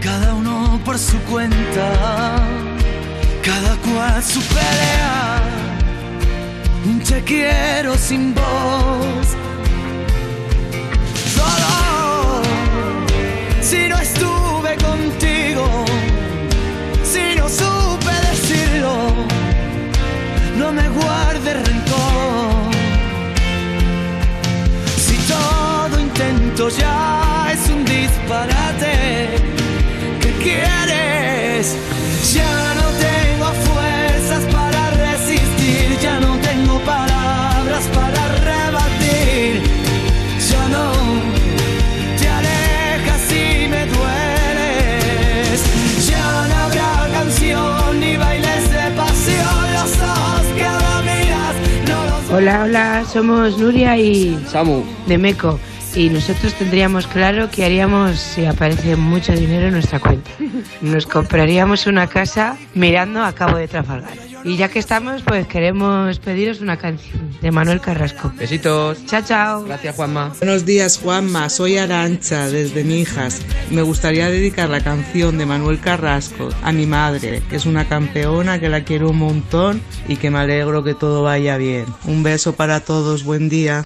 Cada uno por su cuenta, cada cual su pelea. Te quiero sin voz. Solo Hola, hola, somos Nuria y Samu de Meco. Y nosotros tendríamos claro que haríamos si aparece mucho dinero en nuestra cuenta. Nos compraríamos una casa mirando a Cabo de Trafalgar. Y ya que estamos, pues queremos pediros una canción de Manuel Carrasco. Besitos. Chao, chao. Gracias, Juanma. Buenos días, Juanma. Soy Arancha, desde Mijas. Me gustaría dedicar la canción de Manuel Carrasco a mi madre, que es una campeona, que la quiero un montón y que me alegro que todo vaya bien. Un beso para todos, buen día.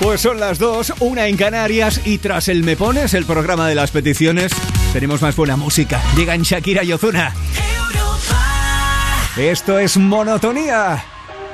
Pues son las dos, una en Canarias y tras el Me Pones, el programa de las peticiones, tenemos más buena música. Llegan Shakira y Ozuna. Esto es monotonía.